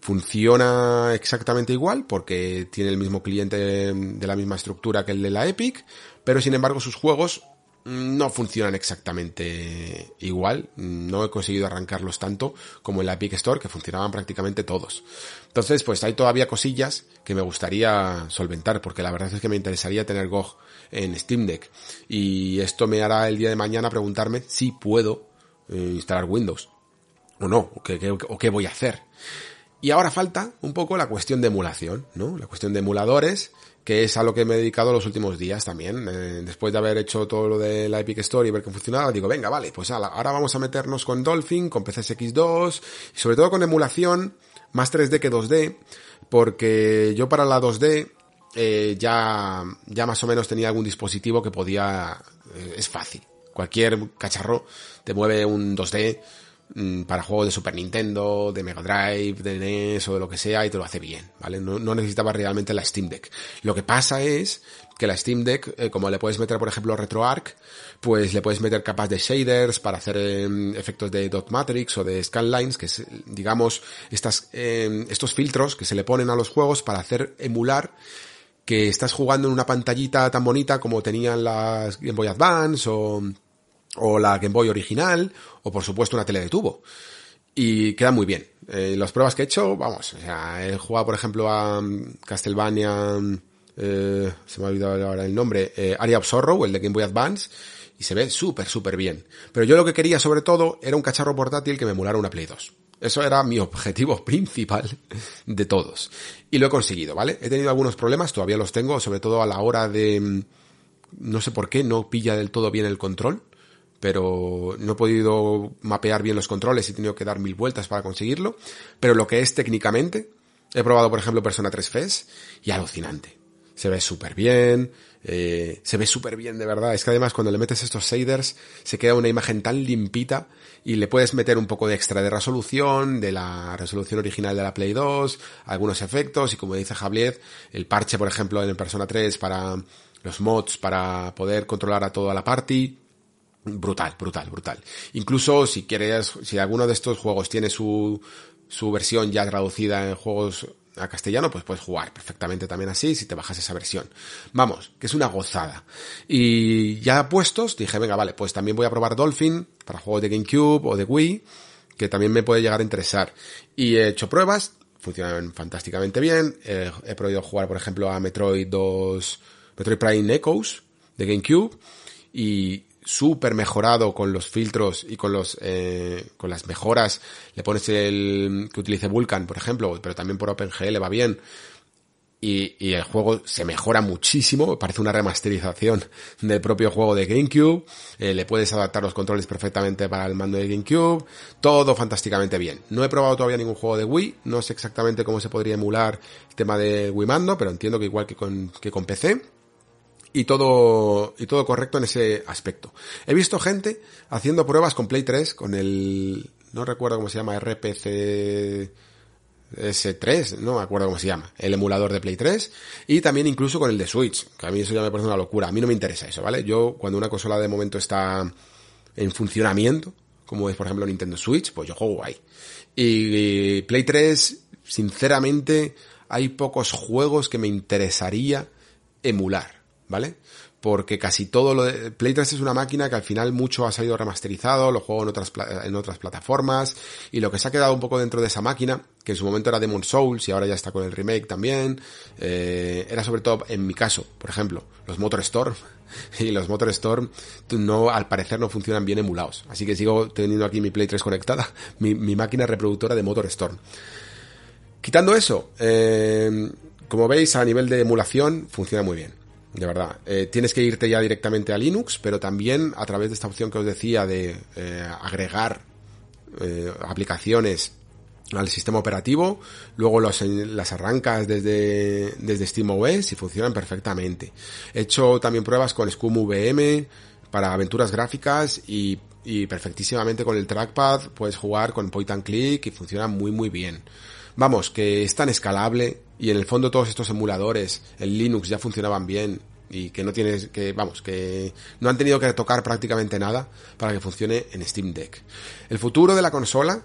funciona exactamente igual porque tiene el mismo cliente de la misma estructura que el de la Epic, pero sin embargo sus juegos no funcionan exactamente igual. No he conseguido arrancarlos tanto como en la Epic Store, que funcionaban prácticamente todos. Entonces, pues hay todavía cosillas que me gustaría solventar, porque la verdad es que me interesaría tener GOG en Steam Deck. Y esto me hará el día de mañana preguntarme si puedo eh, instalar Windows. O no, o qué, voy a hacer. Y ahora falta un poco la cuestión de emulación, ¿no? La cuestión de emuladores que es a lo que me he dedicado los últimos días también. Eh, después de haber hecho todo lo de la Epic Store y ver que funcionaba, digo, venga, vale, pues ahora vamos a meternos con Dolphin, con PCSX2 y sobre todo con emulación más 3D que 2D, porque yo para la 2D eh, ya, ya más o menos tenía algún dispositivo que podía, eh, es fácil. Cualquier cacharro te mueve un 2D Mm, para juegos de Super Nintendo, de Mega Drive, de NES o de lo que sea y te lo hace bien, ¿vale? No, no necesitabas realmente la Steam Deck. Lo que pasa es que la Steam Deck, eh, como le puedes meter, por ejemplo, RetroArch, pues le puedes meter capas de shaders para hacer em, efectos de dot matrix o de scanlines, que es, digamos, em, estos filtros que se le ponen a los juegos para hacer emular que estás jugando en una pantallita tan bonita como tenían las Game Boy Advance o o la Game Boy original, o por supuesto una tele de tubo. Y queda muy bien. Eh, las pruebas que he hecho, vamos, o sea, he jugado por ejemplo a mm, Castlevania, mm, eh, se me ha olvidado ahora el nombre, eh, Area of Sorrow, el de Game Boy Advance, y se ve súper, súper bien. Pero yo lo que quería sobre todo era un cacharro portátil que me emulara una Play 2. Eso era mi objetivo principal de todos. Y lo he conseguido, ¿vale? He tenido algunos problemas, todavía los tengo, sobre todo a la hora de... Mm, no sé por qué, no pilla del todo bien el control pero no he podido mapear bien los controles y he tenido que dar mil vueltas para conseguirlo. Pero lo que es técnicamente, he probado por ejemplo Persona 3 FES y alucinante. Se ve súper bien, eh, se ve súper bien de verdad. Es que además cuando le metes estos shaders se queda una imagen tan limpita y le puedes meter un poco de extra de resolución, de la resolución original de la Play 2, algunos efectos y como dice Javier, el parche por ejemplo en el Persona 3 para los mods para poder controlar a toda la party Brutal, brutal, brutal. Incluso si quieres, si alguno de estos juegos tiene su, su versión ya traducida en juegos a castellano, pues puedes jugar perfectamente también así si te bajas esa versión. Vamos, que es una gozada. Y ya puestos, dije, venga, vale, pues también voy a probar Dolphin para juegos de GameCube o de Wii, que también me puede llegar a interesar. Y he hecho pruebas, funcionan fantásticamente bien. he podido jugar, por ejemplo, a Metroid 2, Metroid Prime Echoes de GameCube y súper mejorado con los filtros y con los eh, con las mejoras. Le pones el que utilice Vulkan, por ejemplo, pero también por OpenGL va bien. Y, y, el juego se mejora muchísimo, parece una remasterización del propio juego de GameCube, eh, le puedes adaptar los controles perfectamente para el mando de GameCube, todo fantásticamente bien. No he probado todavía ningún juego de Wii, no sé exactamente cómo se podría emular el tema de Wii Mando, pero entiendo que igual que con, que con PC y todo, y todo correcto en ese aspecto. He visto gente haciendo pruebas con Play 3, con el, no recuerdo cómo se llama, RPC S3, no me acuerdo cómo se llama, el emulador de Play 3, y también incluso con el de Switch, que a mí eso ya me parece una locura, a mí no me interesa eso, ¿vale? Yo, cuando una consola de momento está en funcionamiento, como es por ejemplo Nintendo Switch, pues yo juego ahí. Y Play 3, sinceramente, hay pocos juegos que me interesaría emular. ¿Vale? porque casi todo lo de Play 3 es una máquina que al final mucho ha salido remasterizado, lo juego en otras, en otras plataformas, y lo que se ha quedado un poco dentro de esa máquina, que en su momento era Demon Souls y ahora ya está con el remake también, eh, era sobre todo, en mi caso, por ejemplo, los Motor Storm, y los Motor Storm no, al parecer no funcionan bien emulados, así que sigo teniendo aquí mi Play 3 conectada, mi, mi máquina reproductora de Motor Storm. Quitando eso, eh, como veis, a nivel de emulación funciona muy bien de verdad. Eh, tienes que irte ya directamente a Linux, pero también a través de esta opción que os decía de eh, agregar eh, aplicaciones al sistema operativo, luego las arrancas desde, desde SteamOS y funcionan perfectamente. He hecho también pruebas con Scum VM para aventuras gráficas y, y perfectísimamente con el trackpad puedes jugar con point and click y funciona muy muy bien. Vamos, que es tan escalable y en el fondo todos estos emuladores en Linux ya funcionaban bien y que no tienes que vamos que no han tenido que tocar prácticamente nada para que funcione en Steam Deck. El futuro de la consola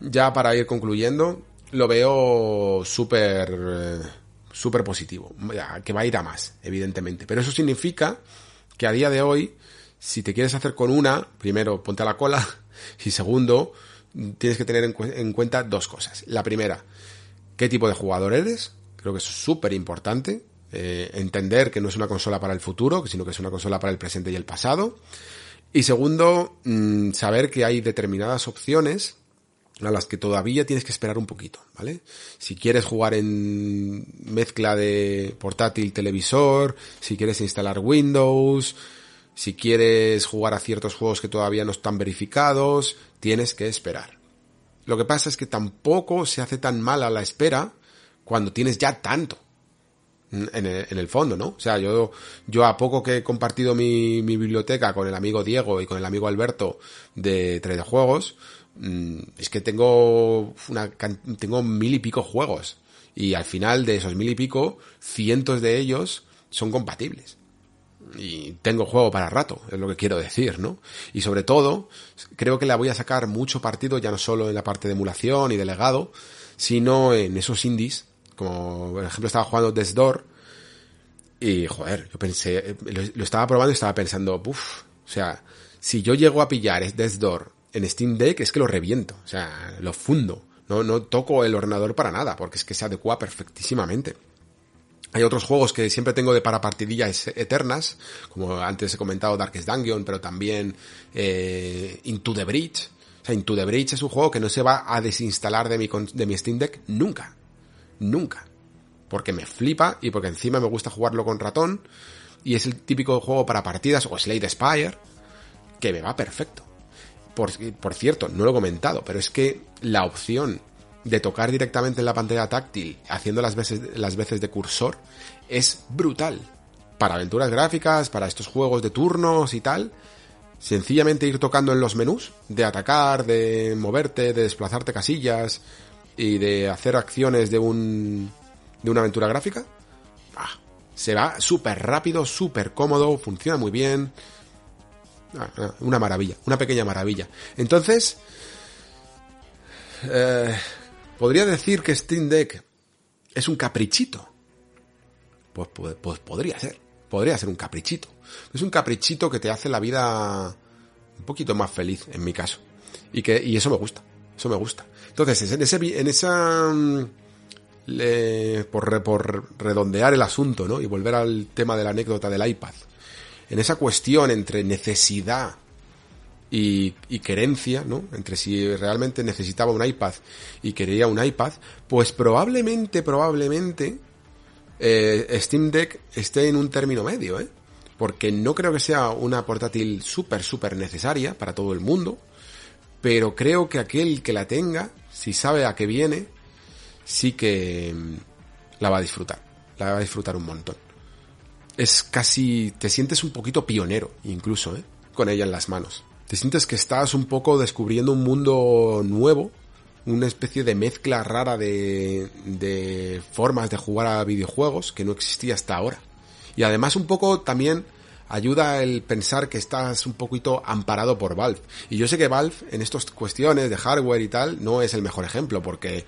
ya para ir concluyendo lo veo súper eh, súper positivo, que va a ir a más, evidentemente, pero eso significa que a día de hoy si te quieres hacer con una, primero ponte a la cola y segundo tienes que tener en, cuenta dos cosas. La primera, qué tipo de jugador eres, creo que es súper importante. Eh, entender que no es una consola para el futuro, sino que es una consola para el presente y el pasado. Y segundo, mm, saber que hay determinadas opciones a las que todavía tienes que esperar un poquito, ¿vale? Si quieres jugar en mezcla de portátil televisor, si quieres instalar Windows, si quieres jugar a ciertos juegos que todavía no están verificados, tienes que esperar. Lo que pasa es que tampoco se hace tan mal a la espera cuando tienes ya tanto en el, fondo, ¿no? O sea, yo, yo a poco que he compartido mi, biblioteca con el amigo Diego y con el amigo Alberto de 3D Juegos, mm, es que tengo una, tengo mil y pico juegos. Y al final de esos mil y pico, cientos de ellos son compatibles y tengo juego para rato, es lo que quiero decir, ¿no? Y sobre todo, creo que la voy a sacar mucho partido, ya no solo en la parte de emulación y de legado, sino en esos indies, como por ejemplo estaba jugando Death Door, y joder, yo pensé, lo, estaba probando y estaba pensando, uff, o sea, si yo llego a pillar Death Door en Steam Deck es que lo reviento, o sea, lo fundo, no, no toco el ordenador para nada, porque es que se adecua perfectísimamente. Hay otros juegos que siempre tengo de para partidillas eternas, como antes he comentado Darkest Dungeon, pero también eh, Into the Bridge. O sea, Into the Bridge es un juego que no se va a desinstalar de mi, de mi Steam Deck nunca. Nunca. Porque me flipa y porque encima me gusta jugarlo con ratón. Y es el típico juego para partidas, o Slade Spire, que me va perfecto. Por cierto, no lo he comentado, pero es que la opción de tocar directamente en la pantalla táctil, haciendo las veces, las veces de cursor, es brutal. Para aventuras gráficas, para estos juegos de turnos y tal, sencillamente ir tocando en los menús, de atacar, de moverte, de desplazarte casillas y de hacer acciones de un de una aventura gráfica, ah, se va súper rápido, súper cómodo, funciona muy bien. Ah, ah, una maravilla, una pequeña maravilla. Entonces, eh, ¿Podría decir que Steam Deck es un caprichito? Pues, pues, podría ser. Podría ser un caprichito. Es un caprichito que te hace la vida un poquito más feliz, en mi caso. Y que, y eso me gusta. Eso me gusta. Entonces, en ese, en esa, mm, por, por redondear el asunto, ¿no? Y volver al tema de la anécdota del iPad. En esa cuestión entre necesidad y, y, querencia, ¿no? Entre si realmente necesitaba un iPad y quería un iPad, pues probablemente, probablemente eh, Steam Deck esté en un término medio, ¿eh? Porque no creo que sea una portátil súper, súper necesaria para todo el mundo, pero creo que aquel que la tenga, si sabe a qué viene, sí que mm, la va a disfrutar, la va a disfrutar un montón. Es casi, te sientes un poquito pionero, incluso, ¿eh? Con ella en las manos te sientes que estás un poco descubriendo un mundo nuevo, una especie de mezcla rara de, de formas de jugar a videojuegos que no existía hasta ahora. Y además un poco también ayuda el pensar que estás un poquito amparado por Valve. Y yo sé que Valve en estas cuestiones de hardware y tal no es el mejor ejemplo porque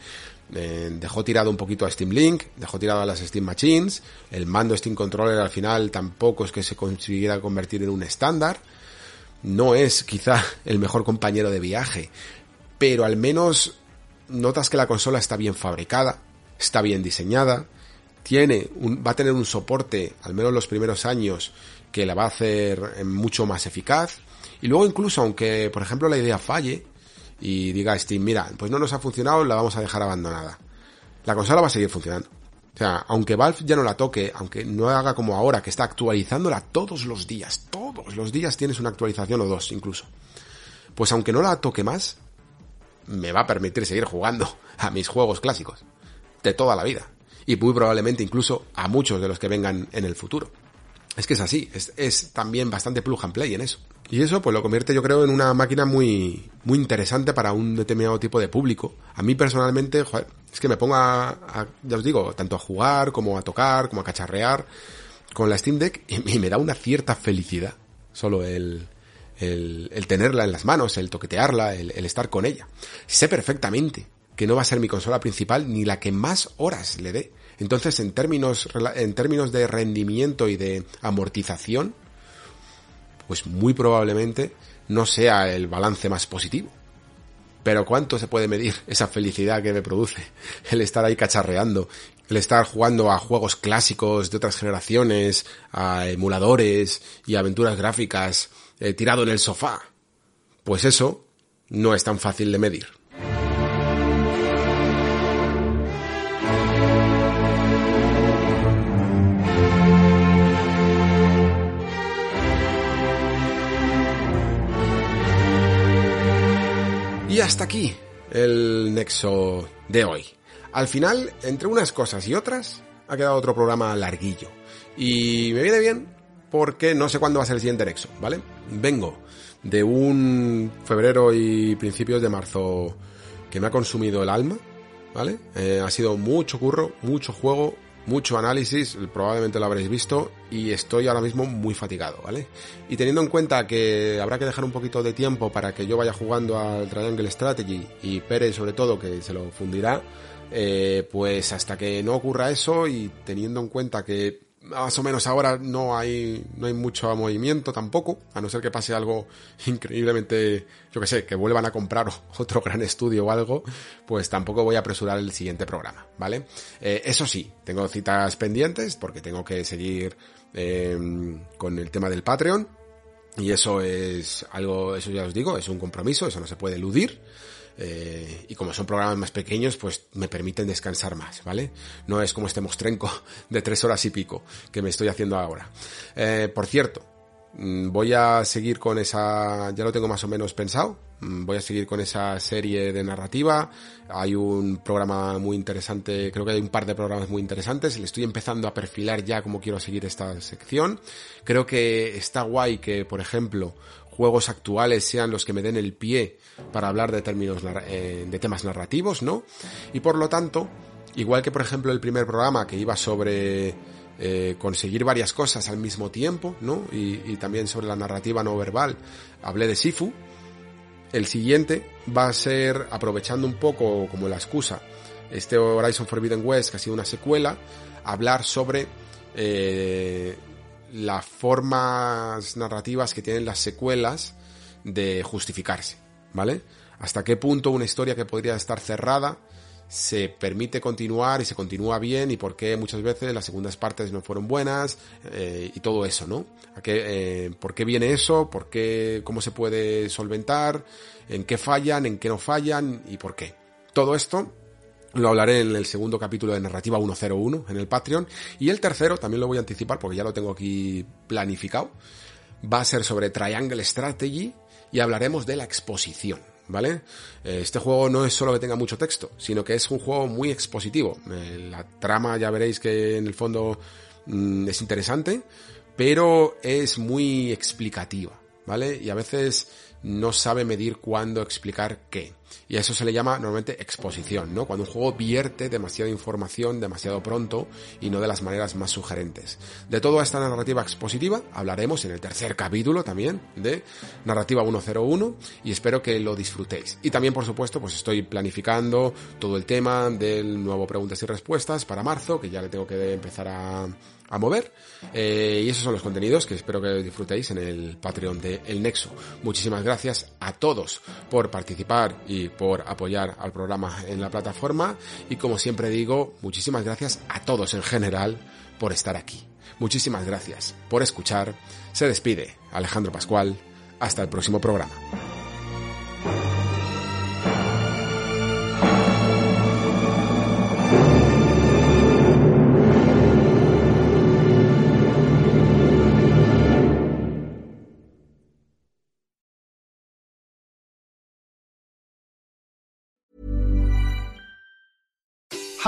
Eh, dejó tirado un poquito a Steam Link, dejó tirado a las Steam Machines, el mando Steam Controller al final tampoco es que se consiguiera convertir en un estándar, no es quizá el mejor compañero de viaje, pero al menos notas que la consola está bien fabricada, está bien diseñada, tiene un, va a tener un soporte, al menos los primeros años, que la va a hacer mucho más eficaz. Y luego incluso, aunque por ejemplo la idea falle y diga Steam, mira, pues no nos ha funcionado, la vamos a dejar abandonada. La consola va a seguir funcionando. O sea, aunque Valve ya no la toque, aunque no haga como ahora, que está actualizándola todos los días, todos los días tienes una actualización o dos incluso. Pues aunque no la toque más, me va a permitir seguir jugando a mis juegos clásicos de toda la vida y muy probablemente incluso a muchos de los que vengan en el futuro. Es que es así, es, también bastante plug and play en eso. Y eso pues lo convierte yo creo en una máquina muy, muy interesante para un determinado tipo de público. A mí personalmente, joder, es que me pongo a, ya os digo, tanto a jugar como a tocar, como a cacharrear con la Steam Deck y, me da una cierta felicidad. Solo el, el, el, tenerla en las manos, el toquetearla, el, el estar con ella. Sé perfectamente que no va a ser mi consola principal ni la que más horas le dé. Entonces, en términos, en términos de rendimiento y de amortización, pues muy probablemente no sea el balance más positivo. Pero ¿cuánto se puede medir esa felicidad que me produce el estar ahí cacharreando, el estar jugando a juegos clásicos de otras generaciones, a emuladores y aventuras gráficas eh, tirado en el sofá? Pues eso no es tan fácil de medir. Hasta aquí el nexo de hoy. Al final, entre unas cosas y otras, ha quedado otro programa larguillo. Y me viene bien porque no sé cuándo va a ser el siguiente nexo, ¿vale? Vengo de un febrero y principios de marzo que me ha consumido el alma, ¿vale? Eh, ha sido mucho curro, mucho juego, mucho análisis, probablemente lo habréis visto, y estoy ahora mismo muy fatigado, ¿vale? Y teniendo en cuenta que habrá que dejar un poquito de tiempo para que yo vaya jugando al Triangle Strategy y Pérez sobre todo que se lo fundirá, eh, pues hasta que no ocurra eso y teniendo en cuenta que más o menos ahora no hay, no hay mucho movimiento tampoco, a no ser que pase algo increíblemente, yo que sé, que vuelvan a comprar otro gran estudio o algo, pues tampoco voy a apresurar el siguiente programa, ¿vale? Eh, eso sí, tengo citas pendientes porque tengo que seguir em, con el tema del Patreon y eso es algo, eso ya os digo, es un compromiso, eso no se puede eludir. Eh, y como son programas más pequeños, pues me permiten descansar más, ¿vale? No es como este mostrenco de tres horas y pico que me estoy haciendo ahora. Eh, por cierto, mm, voy a seguir con esa, ya lo tengo más o menos pensado, mm, voy a seguir con esa serie de narrativa, hay un programa muy interesante, creo que hay un par de programas muy interesantes, le estoy empezando a perfilar ya cómo quiero seguir esta sección, creo que está guay que, por ejemplo, juegos actuales sean los que me den el pie para hablar de términos eh, de temas narrativos, ¿no? Y por lo tanto, igual que por ejemplo el primer programa que iba sobre eh, conseguir varias cosas al mismo tiempo, ¿no? Y, también sobre la narrativa no verbal, hablé de Sifu. El siguiente va a ser, aprovechando un poco como la excusa, este Horizon Forbidden West, que ha sido una secuela, hablar sobre eh, las formas narrativas que tienen las secuelas de justificarse, ¿vale? Hasta qué punto una historia que podría estar cerrada se permite continuar y se continúa bien y por qué muchas veces las segundas partes no fueron buenas eh, y todo eso, ¿no? ¿A qué, eh, ¿Por qué viene eso? ¿Por qué? ¿Cómo se puede solventar? ¿En qué fallan? ¿En qué no fallan? ¿Y por qué? Todo esto lo hablaré en el segundo capítulo de Narrativa 101 en el Patreon. Y el tercero, también lo voy a anticipar porque ya lo tengo aquí planificado, va a ser sobre Triangle Strategy y hablaremos de la exposición. ¿Vale? Eh, este juego no es solo que tenga mucho texto, sino que es un juego muy expositivo. Eh, la trama ya veréis que en el fondo mm, es interesante, pero es muy explicativa, ¿vale? Y a veces no sabe medir cuándo explicar qué. Y a eso se le llama normalmente exposición, ¿no? Cuando un juego vierte demasiada información demasiado pronto y no de las maneras más sugerentes. De toda esta narrativa expositiva hablaremos en el tercer capítulo también de Narrativa 101 y espero que lo disfrutéis. Y también, por supuesto, pues estoy planificando todo el tema del nuevo preguntas y respuestas para marzo, que ya le tengo que empezar a a mover. Eh, y esos son los contenidos que espero que disfrutéis en el Patreon de El Nexo. Muchísimas gracias a todos por participar y por apoyar al programa en la plataforma. Y como siempre digo, muchísimas gracias a todos en general por estar aquí. Muchísimas gracias por escuchar. Se despide Alejandro Pascual. Hasta el próximo programa.